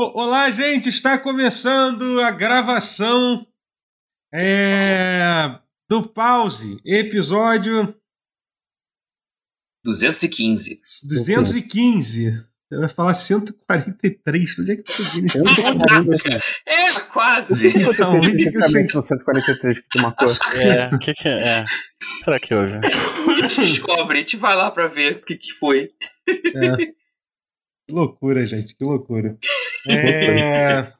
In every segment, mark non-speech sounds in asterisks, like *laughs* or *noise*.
Olá, gente! Está começando a gravação é, do Pause, episódio 215. 215. Eu ia falar 143. Onde é que tu *laughs* viu É, quase. Não, especificamente no 143 que tu marcou. É, o que, que é? é? Será que hoje? A gente descobre, a gente vai lá pra ver o que, que foi. É. Que loucura, gente, que loucura. É...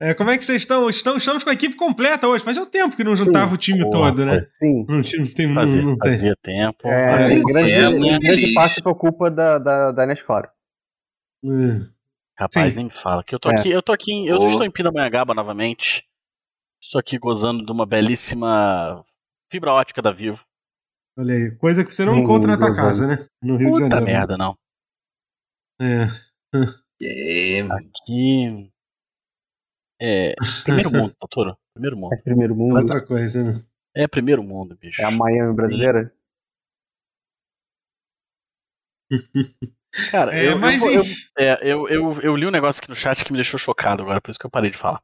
é... como é que vocês estão? estão? Estamos com a equipe completa hoje. Fazia tempo que não juntava sim. o time Boa, todo, né? Sim. Não, não tem, fazia, não, não fazia tempo. É, é grande, é, grande parte por culpa da, da, da. É. Rapaz, Sim. nem me fala. Que eu tô é. aqui, eu tô aqui, em, eu oh. estou em Pindamonhangaba novamente. Estou aqui gozando de uma belíssima fibra ótica da Vivo. Olha aí, coisa que você não encontra na tua casa, né? No Rio Puta de Janeiro. merda, não. É. é. Aqui. É. Primeiro mundo, doutor. Primeiro mundo. É primeiro mundo. Outra coisa, né? É primeiro mundo, bicho. É a Miami brasileira? Cara, é, eu, mas eu, eu, é, eu, eu, eu, li um negócio aqui no chat que me deixou chocado agora, por isso que eu parei de falar.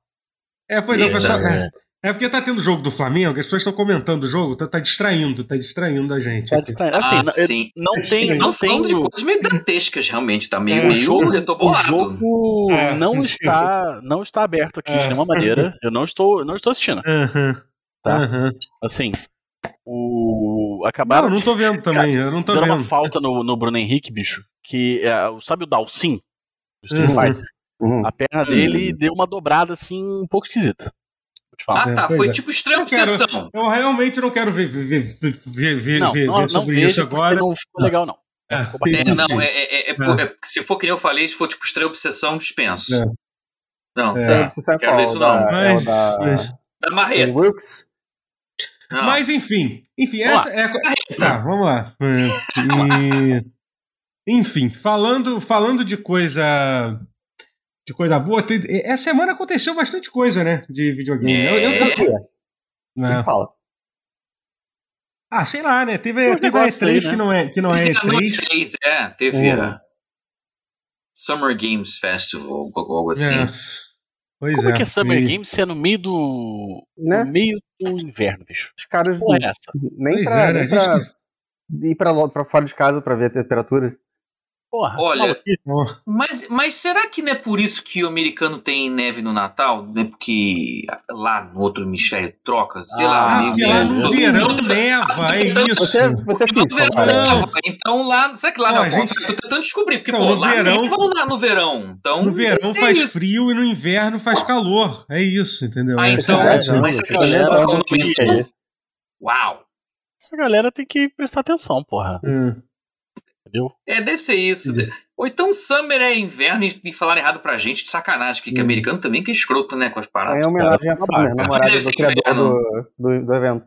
É, pois é, pessoal. É, é porque tá tendo jogo do Flamengo, as pessoas estão comentando o jogo, tá, tá, distraindo, tá distraindo a gente. Tá distraindo. Assim, ah, não, sim. não tem. Não, não falando tem... de coisas meio dantescas, realmente, tá meio. É, meio jogo, eu tô bolado. O jogo é. não, está, não está aberto aqui de nenhuma maneira. Eu não estou, não estou assistindo. Uhum. Tá? Uhum. Assim, o. Acabaram. Não, não tô vendo também. eu não tô vendo. uma falta no, no Bruno Henrique, bicho. Que é, sabe o Dalcin? Do Street Uhum. Fighter? Uhum. A perna dele deu uma dobrada assim, um pouco esquisita. Vou te falar. Ah, tá. Foi é. tipo extrema Eu quero- obsessão. Eu realmente não quero ver, ver, ver, ver, não, ver, não, não sobre vejo isso agora. Não ficou legal, não. É, É, não, é, é, é, é, é- se for que nem eu falei, se for tipo extrema obsessão, dispenso. É. Não, É. tá. Sabe Quero qual? ver isso da, não. é o Mas- da, mas- Da marreta. Wilkes? Não. Mas enfim, enfim, Vamos essa é a... Tá, *laughs* vamos lá. E- Enfim, falando, falando de coisa de coisa boa, essa semana aconteceu bastante coisa, né, de videogame. Eu- eu- É. O quê? né? Me fala. Ah, sei lá, né? Teve, um teve a negócio aí, E3 né? que não é, que não é Teve a noite E3. 3, é. Teve Hum. a Summer Games Festival, ou algo assim. É. Pois Como é que é é Summer e- Games se é no meio do. Né? No meio do inverno, bicho? Os caras Porra, é essa? nem Pois pra, é, né? nem gente pra ir pra, pra fora de casa pra ver a temperatura. Porra, Olha, maluquice. Ó, Mas, mas será que não é por isso que o americano tem neve no Natal? Não é porque lá no outro hemisfério troca? Sei Ah, lá. Ah, porque lá no verão neva, é isso. Você, você é no físico. Então lá. Será que lá Não, não? a gente- Tô tentando descobrir. Porque, Não, pô, no lá verão- neva no, no verão. Então, No verão faz isso. frio e no inverno faz calor. É isso, entendeu? Ah, Essa então, é é, mas é disso? Uau! Essa galera tem que prestar atenção, porra. É. Entendeu? É, deve ser isso. Entendi. Ou então Summer é inverno e, falaram errado pra gente de sacanagem, que, que Hum. americano também que é escroto, né, com as paradas. É homenagem à namorada do criador do, do, do evento.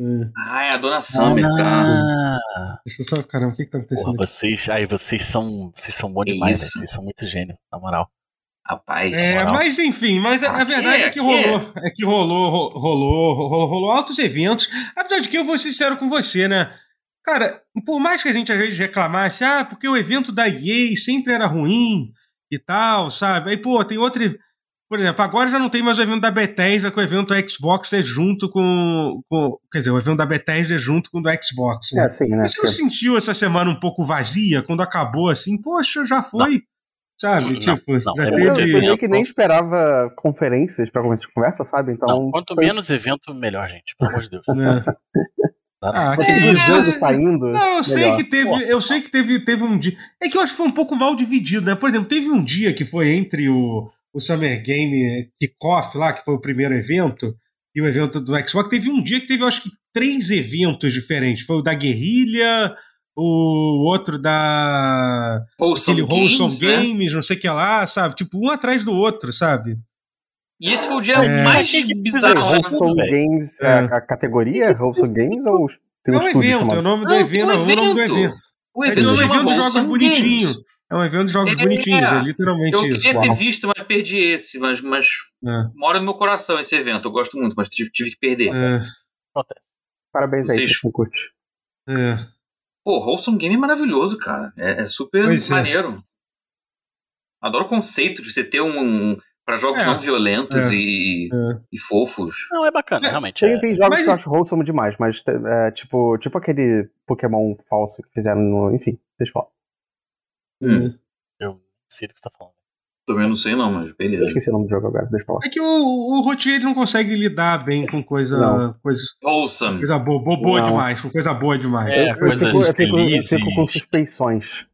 É. Ah, é a dona Summer, tá? Ah, Deixa eu só. Caramba, o que, que tá porra, acontecendo aqui? vocês, aí vocês são, vocês são bons demais, né? Vocês são muito gênio, na moral. Rapaz. É, moral. mas enfim, mas a, a verdade é é, que que rolou, é que rolou, ro- rolou, rolou, rolou altos eventos. Apesar de que eu vou ser sincero com você, né? Cara, por mais que a gente às vezes reclamasse, ah, porque o evento da EA sempre era ruim e tal, sabe? Aí, pô, tem outro. Por exemplo, agora já não tem mais o evento da Bethesda, que o evento do Xbox é junto com, com. Quer dizer, o evento da Bethesda é junto com o do Xbox. Né? É assim, né? Você não sentiu essa semana um pouco vazia quando acabou assim? Poxa, já foi. Sabe? Não, tipo, não, já é Eu, eu teve. meio que nem esperava conferências pra começar de conversa, sabe? Então, Não, quanto foi- menos evento, melhor, gente. Pelo amor de Deus. *laughs* né? Tá? Ah, Você que isso. jogo saindo. Não, eu sei melhor. que teve, Pô. eu sei que teve, teve um dia. É que eu acho que foi um pouco mal dividido, né? Por exemplo, teve um dia que foi entre o, o Summer Game Kickoff lá, que foi o primeiro evento, e o evento do Xbox. Teve um dia que teve, eu acho que, três eventos diferentes. Foi o da Guerrilha, o outro da. Wholesome Wholesome Games, né? Games, não sei o que lá, sabe? Tipo, um atrás do outro, sabe? E esse foi o dia É. mais bizarro. né? velho. Games, É. a, categoria Wholesome Games ou tem É um um estúdio evento, é o nome do evento, um é o nome do evento. evento. O É evento um chama evento de jogos Wholesome bonitinho. Games. É um evento de jogos É, bonitinhos, é literalmente Eu isso. queria ter uau. visto, mas perdi esse. Mas, mas É, mora no meu coração esse evento. Eu gosto muito, mas tive, tive que perder. é, Acontece. Parabéns aí, Vocês- você curte. é. Pô, Wholesome Game é maravilhoso, cara. É, é super Pois é. maneiro. Adoro o conceito de você ter um. um para jogos É. não violentos É. e, É. e fofos. Não, é bacana, É, realmente. Tem, é. tem jogos Mas- que eu acho wholesome demais, mas é, tipo, tipo aquele Pokémon falso que fizeram no. Enfim, deixa eu falar. Hum, Eu sei do que você tá falando. também não sei não, mas Eu beleza. esqueci o nome do jogo agora, deixa eu falar. É que o, o Rotier ele não consegue lidar bem com coisa, Não. coisa, Wholesome. coisa boa, boa, boa demais, com coisa boa demais. É, eu, coisas fico, eu, fico, eu fico com suspeições.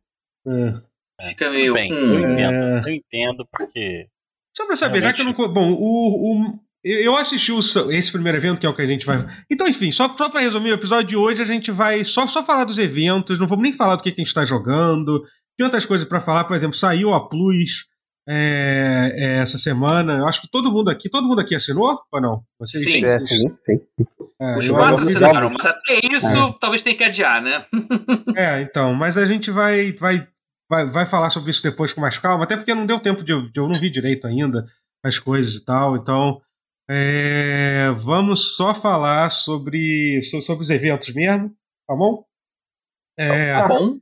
É. Fica meio. Bem, hum, eu entendo. Eu entendo porque. Só pra saber, já que eu não. Bom, o. o eu assisti o esse primeiro evento, que é o que a gente vai. Então, enfim, só, só pra resumir o episódio de hoje, a gente vai só, só falar dos eventos, não vamos nem falar do que, que a gente tá jogando. Tem outras coisas pra falar, por exemplo, saiu a Plus é, é, essa semana. Eu acho que todo mundo aqui. Todo mundo aqui assinou ou não? Vocês- Sim. É, sim, sim. É, Os quatro assinaram, mas até isso talvez tenha que adiar, né? É, então, mas a gente vai, vai, vai, vai falar sobre isso depois com mais calma, até porque não deu tempo de, eu- de eu não vi direito ainda as coisas e tal, então é, vamos só falar sobre, so- sobre os eventos mesmo, tá bom? É, Tá bom?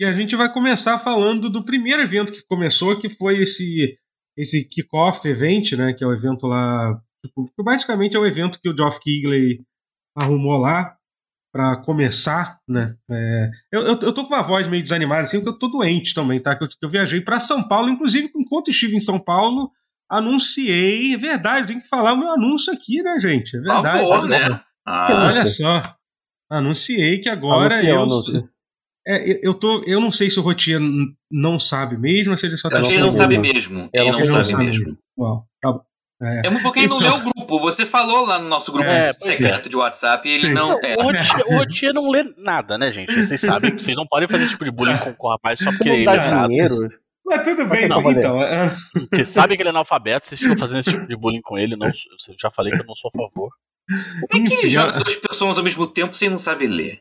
e a gente vai começar falando do primeiro evento que começou, que foi esse esse kickoff event, né, que é o evento lá, tipo, que basicamente é o evento que o Geoff Keighley arrumou lá para começar, né? É, eu, eu, eu tô com uma voz meio desanimada, assim, porque eu tô doente também, tá? Que eu, que eu viajei para São Paulo, inclusive, enquanto estive em São Paulo, anunciei, é verdade, tem que falar o meu anúncio aqui, né, gente? É Por verdade. favor, olha só. né? Ah, Olha só. Anunciei que agora Anunciou, eu. É, eu- tô, eu não sei se o Rotier não sabe mesmo, ou se ele só tá ele não sabe mesmo. Ele não sabe mesmo. mesmo. Bom. É. É muito porque ele não leu Então- o grupo. Você falou lá no nosso grupo É, pois secreto de WhatsApp e ele Sim. não. É. O Rotier- Rotier não lê nada, né, gente? Vocês sabem vocês não podem fazer esse tipo de bullying com, com o rapaz só porque ele é dá dinheiro. Mas tudo bem, Não, então. então é, Vocês sabem que ele é analfabeto, vocês ficam fazendo esse tipo de bullying com ele. Não, eu já falei que eu não sou a favor. Como é que enfim, joga é- duas pessoas ao mesmo tempo sem não saber ler?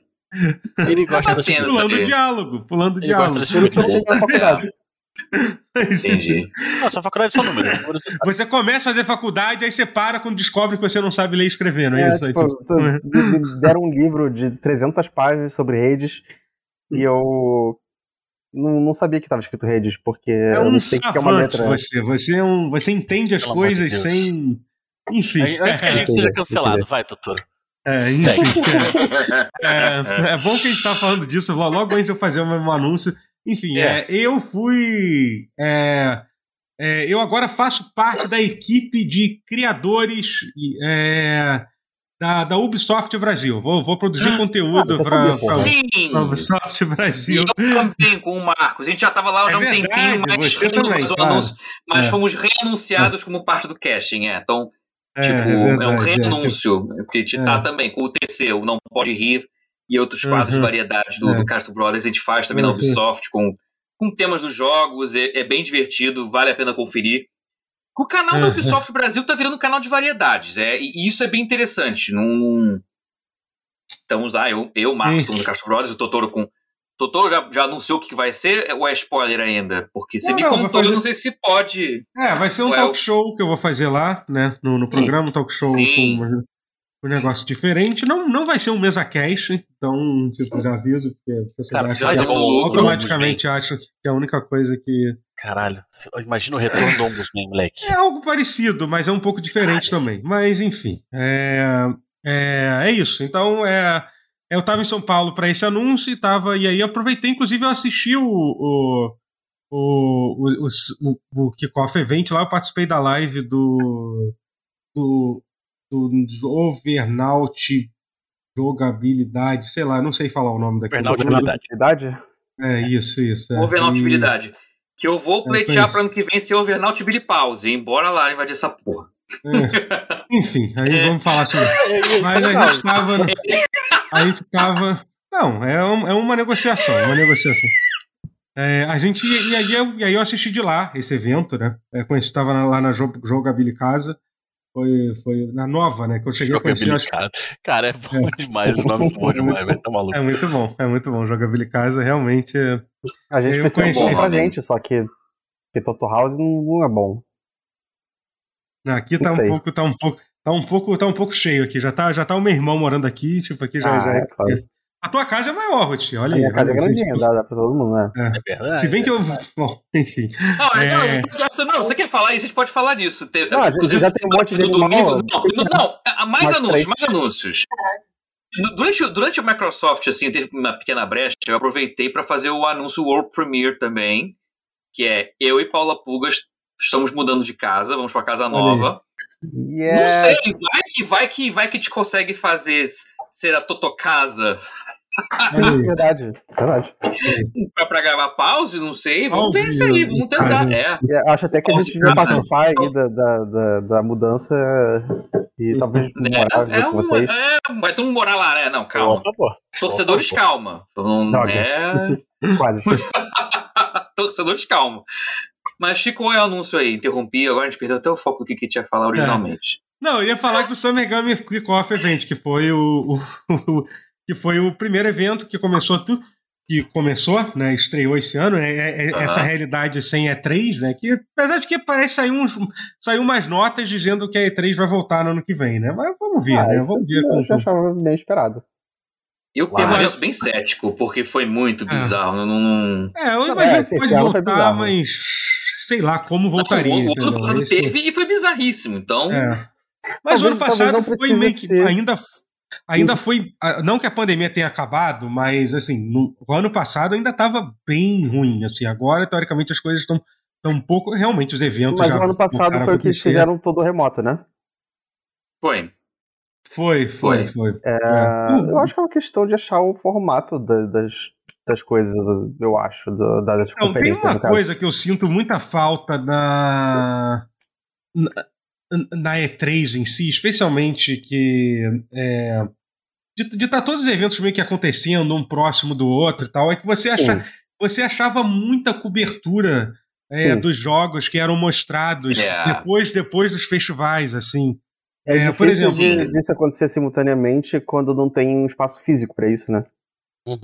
Ele gosta tipo pulando saber. o diálogo, pulando o Ele gosta diálogo. desse Por isso que eu não *laughs* faculdade. Entendi. Não, sua faculdade é só número. *laughs* você. Você começa a fazer faculdade, aí você para quando descobre que você não sabe ler e escrever, não é, É, isso? Aí, tipo, tipo, tu- *laughs* me deram um livro de 300 páginas sobre redes e eu não, não sabia que estava escrito redes, porque é eu um não sei o que é uma letra. você. Você, é um, você entende as Pelo de coisas Deus. sem. Enfim. Antes que a gente seja cancelado, vai, Totoro. É, enfim. É, é bom que a gente tá falando disso lo- logo antes de eu fazer um, um anúncio. Enfim, É. é, eu fui. é, é, eu agora faço parte da equipe de criadores é, da, da Ubisoft Brasil. Vou, vou produzir Ah, conteúdo para. Sim! Ubisoft E Brasil. eu também com o Marcos. A gente já tava lá É já há um verdade, tempinho, mas, também, claro. anúncio, mas É. fomos reanunciados como parte do casting, é. Então, É, tipo, é é, um verdade, é, tipo. Porque a gente É. tá também com o TC, o Não Pode Rir, e outros quadros Uhum. de variedades do, É. do Castro Brothers. A gente faz também na Uhum. Ubisoft com, com temas dos jogos. É, é bem divertido, vale a pena conferir. O canal da Uhum. Ubisoft Brasil tá virando um canal de variedades. É, e isso é bem interessante. Não. Estamos lá, eu, eu Marcos, do Castro Brothers, o Totoro com. Totoro já, já anunciou o que vai ser ou é spoiler ainda? Porque você Não, me não, contou, fazer- eu não sei se pode. É, vai ser um Well- talk show que eu vou fazer lá, né? No, no programa, um talk show Sim. com um, negócio diferente. Não, não vai ser um mesa cash, então, tipo, já aviso, porque a pessoa Cara, que Lobo, automaticamente acha que é a única coisa que. Caralho, imagina o retorno do Ombudsman, moleque. É algo parecido, mas é um pouco diferente Cara, também. Mas, enfim. É, é, é isso. Então, é. Eu tava em São Paulo para esse anúncio e tava. E aí aproveitei, inclusive, eu assisti o. o o, o, o, o Kickoff Event lá, eu participei da live do. do, do, Overnaut Jogabilidade, sei lá, não sei falar o nome daquele Overnaut jogo. Jogabilidade. Idade? É, isso, isso. É. Overnautibilidade. Que eu vou Eu pleitear conheço. pro ano que vem ser Overnaut Billy Pause. Embora lá invadir essa porra. É. Enfim, aí É. vamos falar sobre isso. *laughs* É, é Mas a gente tava. A gente tava. Não, é, um- é uma negociação, uma negociação. É, a gente. E aí, eu, e aí eu assisti de lá esse evento, né? É, conheci, tava na- lá na Jo- Jogabili Casa. Foi, foi na nova, né? Que eu cheguei a conhecer. Acho, Cara, cara, é bom demais, os nomes são bons *laughs* demais, velho. Tá maluco. é muito bom, é muito bom. Jogabili Casa realmente. é- A gente Eu conheci. bom pra gente, só que, que Toto House não, é bom. Aqui tá Não um sei. pouco, tá um pouco. Tá um pouco, tá um pouco cheio aqui. Já tá, já tá o meu irmão morando aqui, tipo, aqui já, Ah, já é, claro. A tua casa é maior, Ruth. Olha a aí. minha casa é aí, grandinha, dá, dá pra todo mundo, né? É. É verdade. Se bem que eu. Se bem que eu. Bom, enfim. Não, É. não, essa- não, você quer falar isso? A gente pode falar disso. Te- Não, inclusive, já tem um monte de no domingo. Não, não, há mais Mais anúncios, três. mais anúncios. Durante, o- durante a Microsoft, assim, teve uma pequena brecha, eu aproveitei para fazer o anúncio World Premiere também, que é eu e Paula Pugas estamos mudando de casa, vamos para casa nova. E Não é. sei, vai que vai que vai que te consegue fazer ser a Totocasa Sim, verdade. Verdade. pra, pra gravar pause, não sei. Vamos ver Pause, isso aí, vamos tentar. É. Eu acho até que a gente devia participar aí da, da, da, da mudança e talvez morar É, é com vocês. é, vai todo mundo morar lá, né? Não, Por calma. favor. Torcedores, calma. Não é. *laughs* Quase. *laughs* Torcedores, calma. Mas ficou o anúncio aí, interrompi, agora a gente perdeu até o foco do que que tinha falado originalmente. Não, eu ia falar do Summer Game Kickoff Event, que foi o, o- que foi o primeiro evento que começou tudo. Que começou, né? Estreou esse ano, né? é- é- Aham. Essa realidade sem E3, né? Que apesar de que parece sair uns, saiu umas notas dizendo que a E3 vai voltar no ano que vem, né? Mas vamos ver, Ah, né? Vamos ver eu já achava bem esperado. Eu Uau. permaneço bem cético, porque foi muito É. bizarro. Não, não- É, eu É, imagino esse que pode voltar, mas sei lá como voltaria. Não, o, ano passado Esse- teve e foi bizarríssimo. Então, É. Talvez- Mas o ano passado foi meio que ser. Ainda ainda foi ah, não que a pandemia tenha acabado, mas assim no o ano passado ainda estava bem ruim assim. Agora teoricamente as coisas estão estão um pouco realmente os eventos Mas já o ano passado foi o que eles fizeram todo remoto, né? foi. Foi, foi, foi. É, É. Eu acho que é uma questão de achar o formato da- das, das coisas, eu acho, das Não, tem conferências, uma no caso. coisa que eu sinto muita falta na, na, na E3 em si, especialmente que é, de estar todos os eventos meio que acontecendo um próximo do outro e tal, é que você, acha, Sim. você achava muita cobertura é, dos jogos que eram mostrados É. depois, depois dos festivais, assim. É, É, por difícil exemplo- de, disso acontecer simultaneamente quando não tem um espaço físico pra isso, né? Uhum.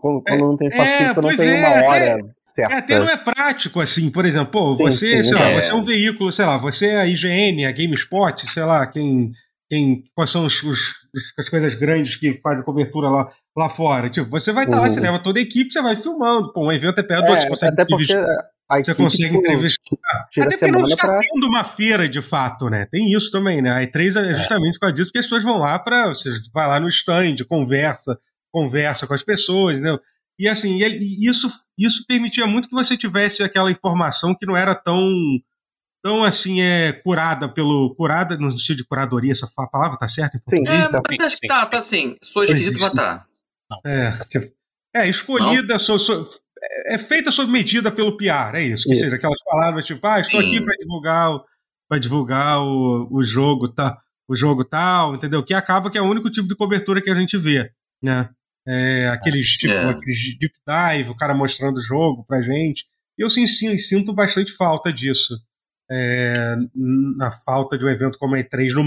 Quando, quando não tem espaço é, físico, não pois tem é, uma hora É, certa. até não é prático, assim, por exemplo, pô, Sim, você, sim, sei lá, é. você é um veículo, sei lá, você é a IGN, a GameSpot, sei lá, quem, quem quais são os, os- as coisas grandes que fazem cobertura lá, lá fora. Tipo, você vai estar lá, Uhum. você leva toda a equipe, você vai filmando, pô, um evento é perto, você É, consegue até porque entrevistar. a Você equipe, consegue tipo, entrevistar. Até porque não está pra... tendo uma feira de fato, né? Tem isso também, né? A E3 é justamente por causa disso que as pessoas vão lá para. Você vai lá no stand, conversa, conversa com as pessoas, entendeu? E assim, ele- isso, isso permitia muito que você tivesse aquela informação que não era tão. Tão assim, é curada pelo. Curada no sentido de curadoria, essa palavra tá certa em Sim, português? É, tá. mas acho que tá, tá assim. Sou esquisito, mas tá. É, tipo, é escolhida, so- so- é é feita sob medida pelo PR, é isso. Que Isso. seja aquelas palavras tipo, ah, estou Sim. aqui para divulgar, o, pra divulgar o, o jogo, tá, o jogo tal, entendeu? Que acaba que é o único tipo de cobertura que a gente vê, né? É, aqueles tipo, É. aqueles deep dive, o cara mostrando o jogo pra gente. Eu sim, sim, sinto bastante falta disso. É, na falta de um evento como a E3 no,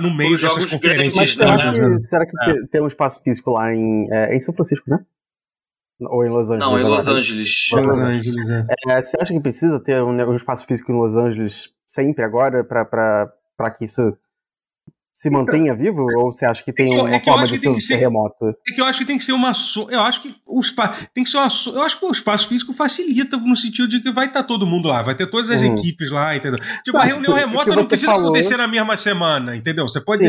no meio Os dessas conferências. Mas grandes, será né? que, será que É. te- tem um espaço físico lá em, é, em São Francisco, né? Ou em Los Angeles? Não, em Los agora? Angeles. Los Los Angeles, né? É, você acha que precisa ter um, um espaço físico em Los Angeles sempre agora pra que isso se mantenha vivo? Ou você acha que tem É eu- uma é que forma de tem ser, remoto? É que eu acho que tem que ser uma. so- Eu acho que o espaço. Tem que ser uma. so- Eu acho que o espaço físico facilita no sentido de que vai estar todo mundo lá, vai ter todas as Uhum. equipes lá, entendeu? Tipo, a reunião remota você não precisa falou- acontecer na mesma semana, entendeu? Você pode.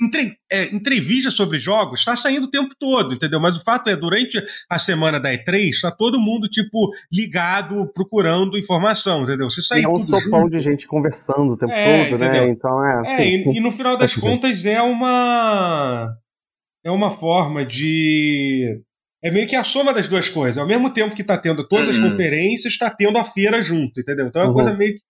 Entre, é, entrevista sobre jogos está saindo o tempo todo, entendeu? Mas o fato é, durante a semana da E3, está todo mundo, tipo, ligado, procurando informação, entendeu? Se E sair é um sopão junto, de gente conversando o tempo É, todo, né? entendeu? Então é. É, sim. e, e no final das Sentido. contas é uma. É uma forma de. É meio que a soma das duas coisas. Ao mesmo tempo que está tendo todas as Uhum. conferências, está tendo a feira junto, entendeu? Então é uma Uhum. coisa meio que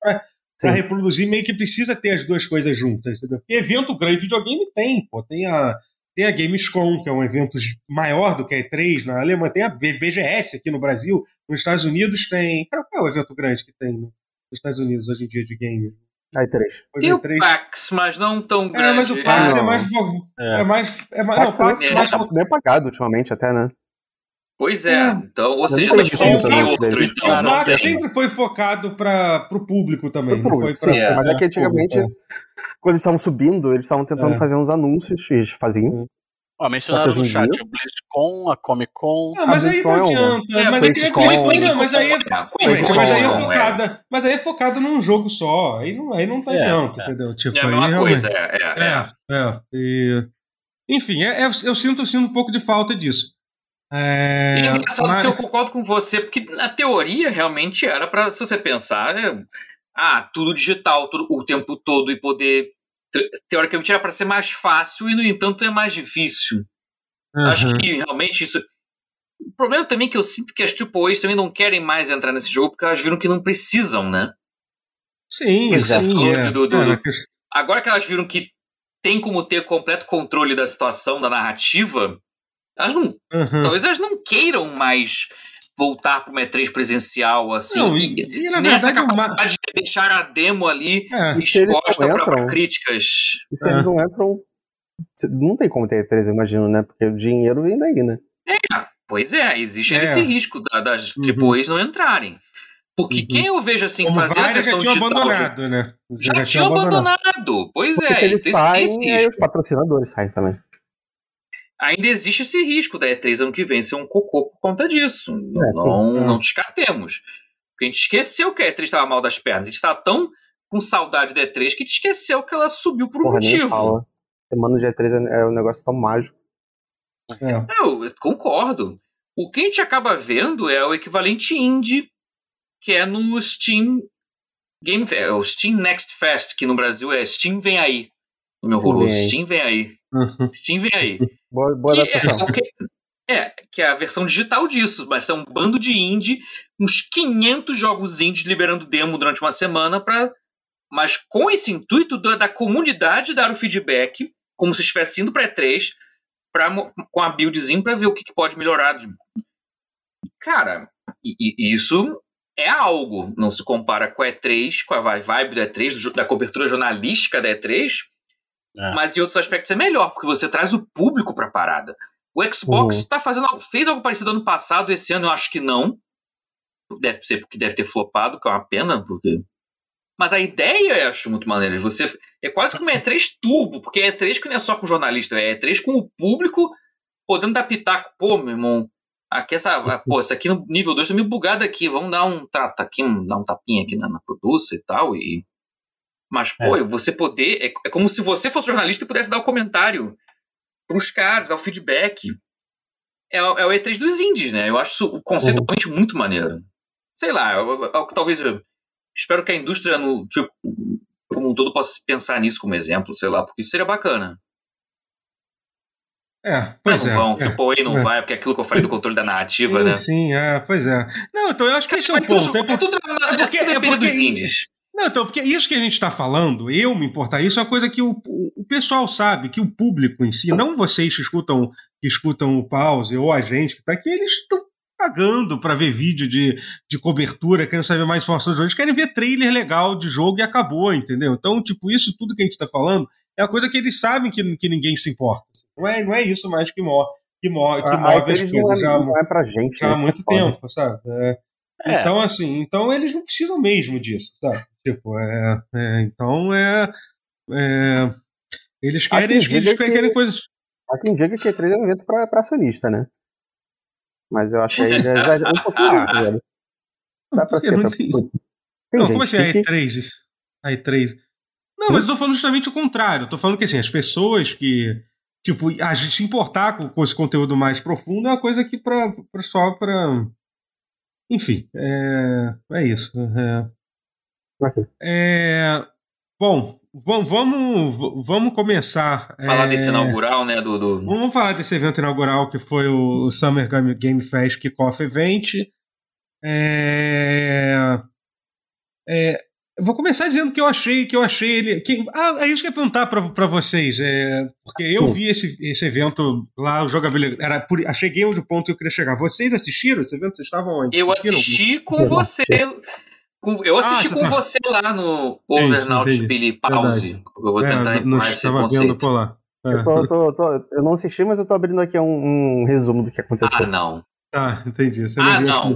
para reproduzir, meio que precisa ter as duas coisas juntas, entendeu? Porque evento grande de videogame tem, pô. Tem a, tem a Gamescom, que é um evento maior do que a E3 na Alemanha, tem a BGS aqui no Brasil, nos Estados Unidos tem. Cara, qual é o evento grande que tem nos Estados Unidos hoje em dia de game? Foi Tem o E3. PAX, mas não tão grande. É, mas o PAX é mais. É. É mais. É mais não, o Pax PAX é é mais. tá bem apagado ultimamente, até, né? Pois é. É. Então, ou Eu seja, tá tipo um e outro, então. o PAX tem. sempre foi focado para o público também, Pro não foi público, para. sim. é, Mas é que antigamente, público, quando eles estavam subindo, eles estavam tentando É. fazer uns anúncios, e eles faziam. Ó, mencionaram no chat o BlizzCon, a Comic Con. Não, mas aí não é adianta. É, mas, é, não, mas aí é, mas aí é focada. Mas aí é focado num jogo só. Aí não, aí não tá é, adianta, entendeu? Tipo, é a mesma coisa, é. É, é. E, enfim, é, eu sinto, sinto um pouco de falta disso. É, é engraçado mas... que eu concordo com você, porque na teoria realmente era para, se você pensar, é, ah, tudo digital tudo, o tempo todo e poder teoricamente era para ser mais fácil e, no entanto, é mais difícil. Uhum. Acho que realmente isso. O problema também é que eu sinto que as AAAs também não querem mais entrar nesse jogo porque elas viram que não precisam, né? Sim, sim. É. Do, do, é. Agora que elas viram que tem como ter completo controle da situação, da narrativa, elas não. Uhum. Talvez elas não queiram mais voltar para uma E3 presencial, assim. Não, e, e, e nessa capacidade uma... de deixar a demo ali é, exposta para críticas. E se é. eles não entram, não tem como ter E3, eu imagino, né? Porque o dinheiro vem daí, né? É, pois é, existe é. esse risco da, das uhum. AAAs não entrarem. Porque uhum. quem eu vejo assim Como fazer a versão já digital. Abandonado, né? Já, já tinha abandonado. abandonado. Pois Porque é. Se eles saem, aí os patrocinadores saem também ainda existe esse risco da E3 ano que vem ser um cocô por conta disso. É, não, não descartemos. Porque a gente esqueceu que a E3 estava mal das pernas. A gente estava tão com saudade da E3 que a gente esqueceu que ela subiu por um Porra, motivo. Semana de E3 é, é um negócio tão mágico. É. Eu, eu concordo. O que a gente acaba vendo é o equivalente indie, que é no Steam Game é o Steam Next Fest, que no Brasil é Steam Vem Aí. O meu rolo, Steam Vem Aí. *laughs* Steam Vem Aí. Boa, boa que é, é, que, é, que é a versão digital disso, mas é um bando de indie, uns 500 jogos indies liberando demo durante uma semana para mas com esse intuito da, da, comunidade dar o feedback, como se estivesse indo para E3, pra, com a buildzinho para ver o que, que, pode melhorar. Cara, e, e, isso é algo, não se compara com a E3, com a vibe da E3, da cobertura jornalística da E3, é. Mas em outros aspectos é melhor, porque você traz o público pra parada. O Xbox uhum. tá fazendo algo, fez algo parecido ano passado, esse ano eu acho que não. Deve ser porque deve ter flopado, que é uma pena, porque. Mas a ideia eu acho muito maneira. Você é quase como E3 turbo, porque é E3 que não é só com jornalista, é E3 com o público podendo dar pitaco. Pô, meu irmão, aqui essa, pô, essa aqui no nível 2 tá meio bugada aqui, vamos dar um trata aqui, um, dar um tapinha aqui na, na produção e tal, e mas, pô, é. você poder. É, é, como se você fosse jornalista e pudesse dar o um comentário pros caras, dar o feedback. É, é, o E3 dos indies, né? Eu acho isso conceitualmente uhum. muito maneiro. Sei lá, eu, eu, talvez. Eu espero que a indústria, no, tipo, como um todo, possa pensar nisso como exemplo, sei lá, porque isso seria bacana. É, pois não é. Vão, é, tipo, aí não é. vai, porque é aquilo que eu falei do controle da narrativa, sim, né? Sim, é, pois é. Não, então eu acho que esse é um ponto. É porque, é porque, é porque, dos indies. Não, então, porque isso que a gente está falando, eu me importar, isso é uma coisa que o, o, pessoal sabe, que o público em si, não vocês que escutam, que escutam o pause ou a gente que está aqui, eles estão pagando para ver vídeo de, de cobertura, querendo saber mais informações eles querem ver trailer legal de jogo e acabou, entendeu? Então, tipo, isso tudo que a gente está falando é uma coisa que eles sabem que, que ninguém se importa. Não é, não é isso mais que move, que move, que ah, move as coisas. Não é, já, não é pra gente. Já há né? muito tempo, sabe? É. É. Então, assim, então eles não precisam mesmo disso, sabe? Tipo, é, é então é, é, Eles querem, eles, eles que, querem coisas. Há quem diga que E3 é um evento pra, pra acionista, né? Mas eu acho que aí já, já é um pouquinho *laughs* ah, velho. Dá pra ser. Não, pra... não como assim a E3? A E3. Não, mas eu tô falando justamente o contrário. Eu tô falando que assim, as pessoas que. Tipo, a gente se importar com, com esse conteúdo mais profundo é uma coisa que pra, pra só pra. Enfim, é, é isso. É, é, bom, vamos, vamos começar. Falar é, desse inaugural, né? Do, do, Vamos falar desse evento inaugural que foi o Summer Game Fest Kickoff Event. É, é, vou começar dizendo que eu achei que eu achei ele. Que, ah, é isso que eu ia perguntar para vocês. É, porque eu vi esse, esse evento lá, o jogabilidade. Era por, cheguei onde o ponto que eu queria chegar. Vocês assistiram esse evento? Vocês estavam onde? Eu assisti com você. Eu assisti ah, com tá... você lá no Overnaut Billy Pause. Verdade. Eu vou tentar é, mais esse conceito. Vendo por lá. É. Eu, tô, tô, tô, eu, não assisti, mas eu tô abrindo aqui um, um, resumo do que aconteceu. Ah, não. Ah, entendi. Você ah, não.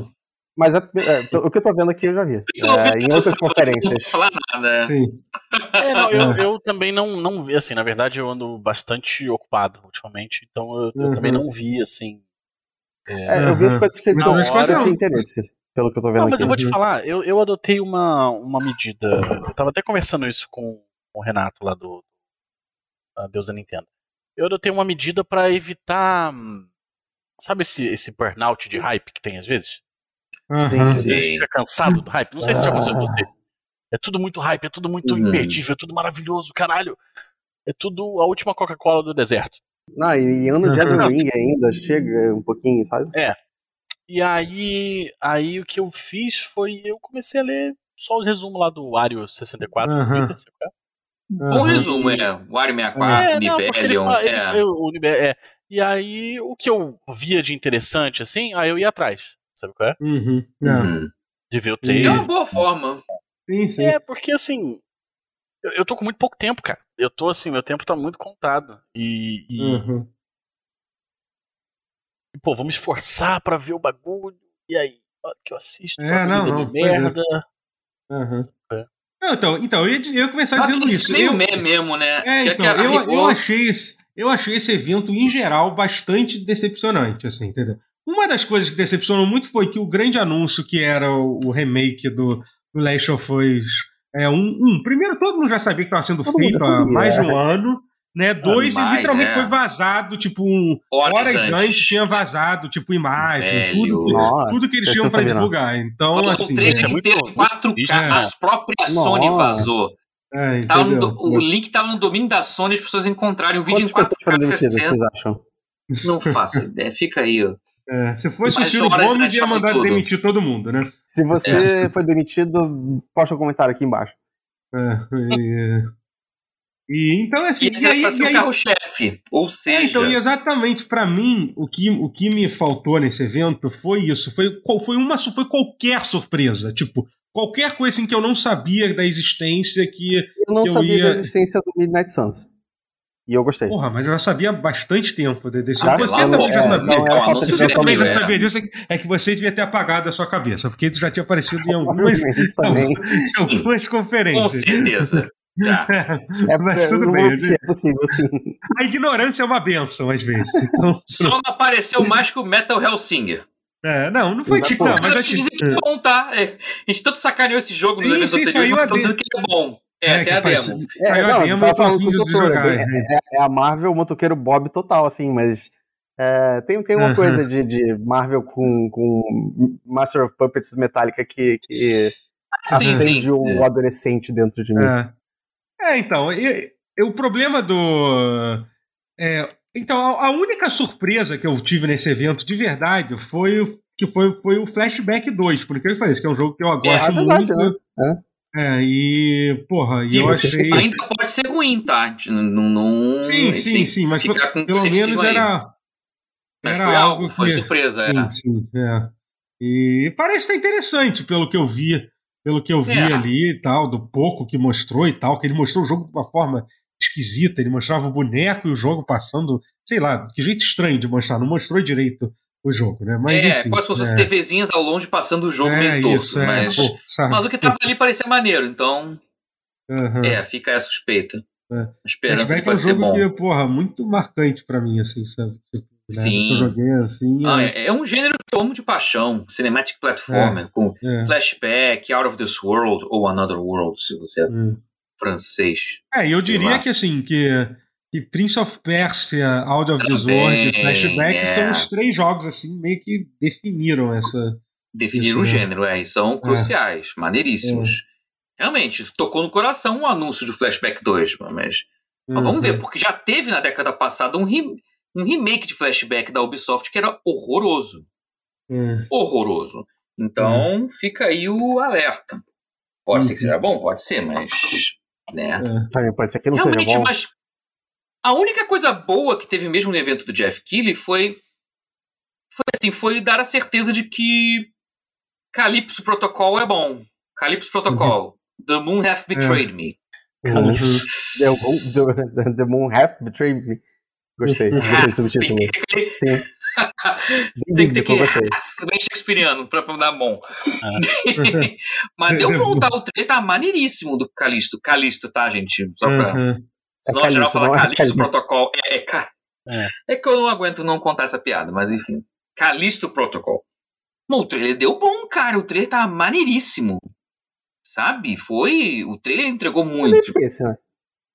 Mas é, é, o que eu tô vendo aqui eu já vi. É, em outras conferências. Não *laughs* falar nada. Sim. É, não, eu, eu, também não, não vi, assim, na verdade eu ando bastante ocupado ultimamente, então eu, eu uhum. também não vi, assim. É, eu vi as coisas que não, coisas tinha interesse, pelo que eu tô vendo não, mas aqui. eu vou te falar, eu, eu adotei uma, uma medida, eu tava até conversando isso com, o Renato lá do Deus da Nintendo. Eu adotei uma medida para evitar, sabe esse, esse burnout de hype que tem às vezes? Sim, sim. Você fica cansado do hype. Não sei se já aconteceu com você. É tudo muito hype, é tudo muito uhum. imperdível, é tudo maravilhoso, caralho. É tudo a última Coca-Cola do deserto. Não, e ano de Elden Ring ainda, chega um pouquinho, sabe? É. E aí, aí o que eu fiz foi, eu comecei a ler só os resumos lá do Wario 64 uhum. Twitter, Uhum. Bom resumo, é. Wario 64, é, Nibelion. Fala, é. Ele, o, é. E aí, o que eu via de interessante, assim, aí eu ia atrás. Sabe qual é? Uhum. uhum. De ver o trailer. É uma boa forma. Sim, sim. É, porque assim. Eu, eu tô com muito pouco tempo, cara. Eu tô assim, meu tempo tá muito contado. E. e... Uhum. E pô, me esforçar pra ver o bagulho. E aí? Que eu assisto. É, não, não. É. Merda. É. Uhum. Não, então, então, eu ia, eu ia começar dizendo isso. Meio eu, mesmo, né? É, então, eu, eu, achei esse, eu achei esse evento, em geral, bastante decepcionante, assim, entendeu? Uma das coisas que decepcionou muito foi que o grande anúncio, que era o, o remake do, do Last of Us é, um, um, Primeiro, todo mundo já sabia que estava sendo todo feito há mais de um ano. Né? Dois, mais, literalmente é. foi vazado, tipo, um, horas, horas antes. antes. tinha vazado, tipo, imagem, tudo, Nossa, tudo que eles tinham para divulgar. Então, Falou assim. Um trailer é muito 4K, é. as próprias Nossa. Sony vazou. É, no, o link estava no domínio da Sony, as pessoas encontrarem o vídeo em 4K 60. Não faço *laughs* ideia, fica aí, ó. É, se fosse o Ciro Gomes, ia mandar demitir todo mundo, né? Se você é. foi demitido, posta um comentário aqui embaixo. É, e, e então, assim. E, e aí, e aí, carro-chefe, ou seja. É, então, exatamente, para mim, o que, o que me faltou nesse evento foi isso. Foi, foi, uma, foi qualquer surpresa. Tipo, qualquer coisa assim, que eu não sabia da existência que. Eu não que sabia eu ia... da existência do Midnight Suns. E eu gostei. Porra, mas eu já sabia há bastante tempo desse ah, Você não, também já sabia. Não, não, você também já sabia disso. É que você devia ter apagado a sua cabeça, porque isso já tinha aparecido em *laughs* algumas, em *laughs* algumas conferências. Com certeza. *laughs* É, mas tudo bem. É possível, sim. A ignorância é uma benção, às vezes. Então, Só não apareceu mais que o Metal Hellsinger. É, não, não foi tipo. Mas eu te dizer que é bom, tá? É, a gente tanto sacaneou esse jogo sim, no evento anterior, mas dizendo que é bom. É, é até a demo. É, não, a demo jogar, é, é, é, a Marvel motoqueiro Bob total, assim, mas é, tem, tem uma uh -huh. coisa de, de Marvel com, com Master of Puppets Metallica que, que ah, sim, acende sim. um é. adolescente dentro de mim. É, é então, e, e, o problema do... então, a, a, única surpresa que eu tive nesse evento, de verdade, foi que foi, foi o Flashback 2, porque eu falei, que é um jogo que eu gosto é, muito. Verdade, né? É, e, porra, e eu achei. Ainda pode ser ruim, tá? Não, não, sim, sim, sim, mas pelo menos era. Mas era foi algo, foi surpresa, é. Sim, sim, é. E parece estar interessante pelo que eu vi, pelo que eu vi é. ali e tal, do pouco que mostrou e tal, que ele mostrou o jogo de uma forma esquisita, ele mostrava o boneco e o jogo passando, sei lá, que jeito estranho de mostrar, não mostrou direito o jogo, né? Mas, é, enfim, quase como se fossem é. TVzinhas ao longe passando o jogo é, meio torto. Isso, é, mas, pô, mas o que tava ali parecia maneiro, então. Uhum. É, fica a suspeita. É. Esperança que vai é um jogo que, porra, muito marcante pra mim, assim, sabe? Tipo, né? Sim. Eu joguei, assim, ah, é... é... um gênero que eu amo de paixão. Cinematic Platformer, com flashback, Out of This World ou Another World, se você é hum. francês. É, eu diria que assim, que que Prince of Persia, Out of This World e Flashback é. são os três jogos assim meio que definiram essa definiram o gênero, é, e são é. cruciais, maneiríssimos. É. Realmente, tocou no coração o um anúncio do Flashback 2, mas, mas uhum. vamos ver, porque já teve na década passada um, re, um remake de Flashback da Ubisoft que era horroroso. Uhum. Horroroso. Então, uhum. fica aí o alerta. Pode ser que seja bom, pode ser, mas. Né? É. Pode ser que não Realmente, seja bom. Mas a única coisa boa que teve mesmo no evento do Jeff Keighley foi foi assim, foi dar a certeza de que Calypso Protocol é bom. Calypso Protocol. Uhum. The Moon Hath Betrayed é. Me. Uhum. the, the, the, Moon Hath Betrayed Me. Gostei. *laughs* Gostei do subtítulo. Tem que, Sim. tem que ter que bem shakespeariano *laughs* pra, pra dar bom. Ah. *laughs* Mas deu bom, tá? O trailer tá maneiríssimo do Calisto. Calisto, tá, gente? Só pra. Uhum. Senão é geral fala Calisto, é Protocol. É, é, é. é que eu não aguento não contar essa piada, mas enfim. Calisto Protocol. Bom, o trailer deu bom, cara. O trailer tá maneiríssimo. Sabe? Foi. O trailer entregou é muito. É Space, né?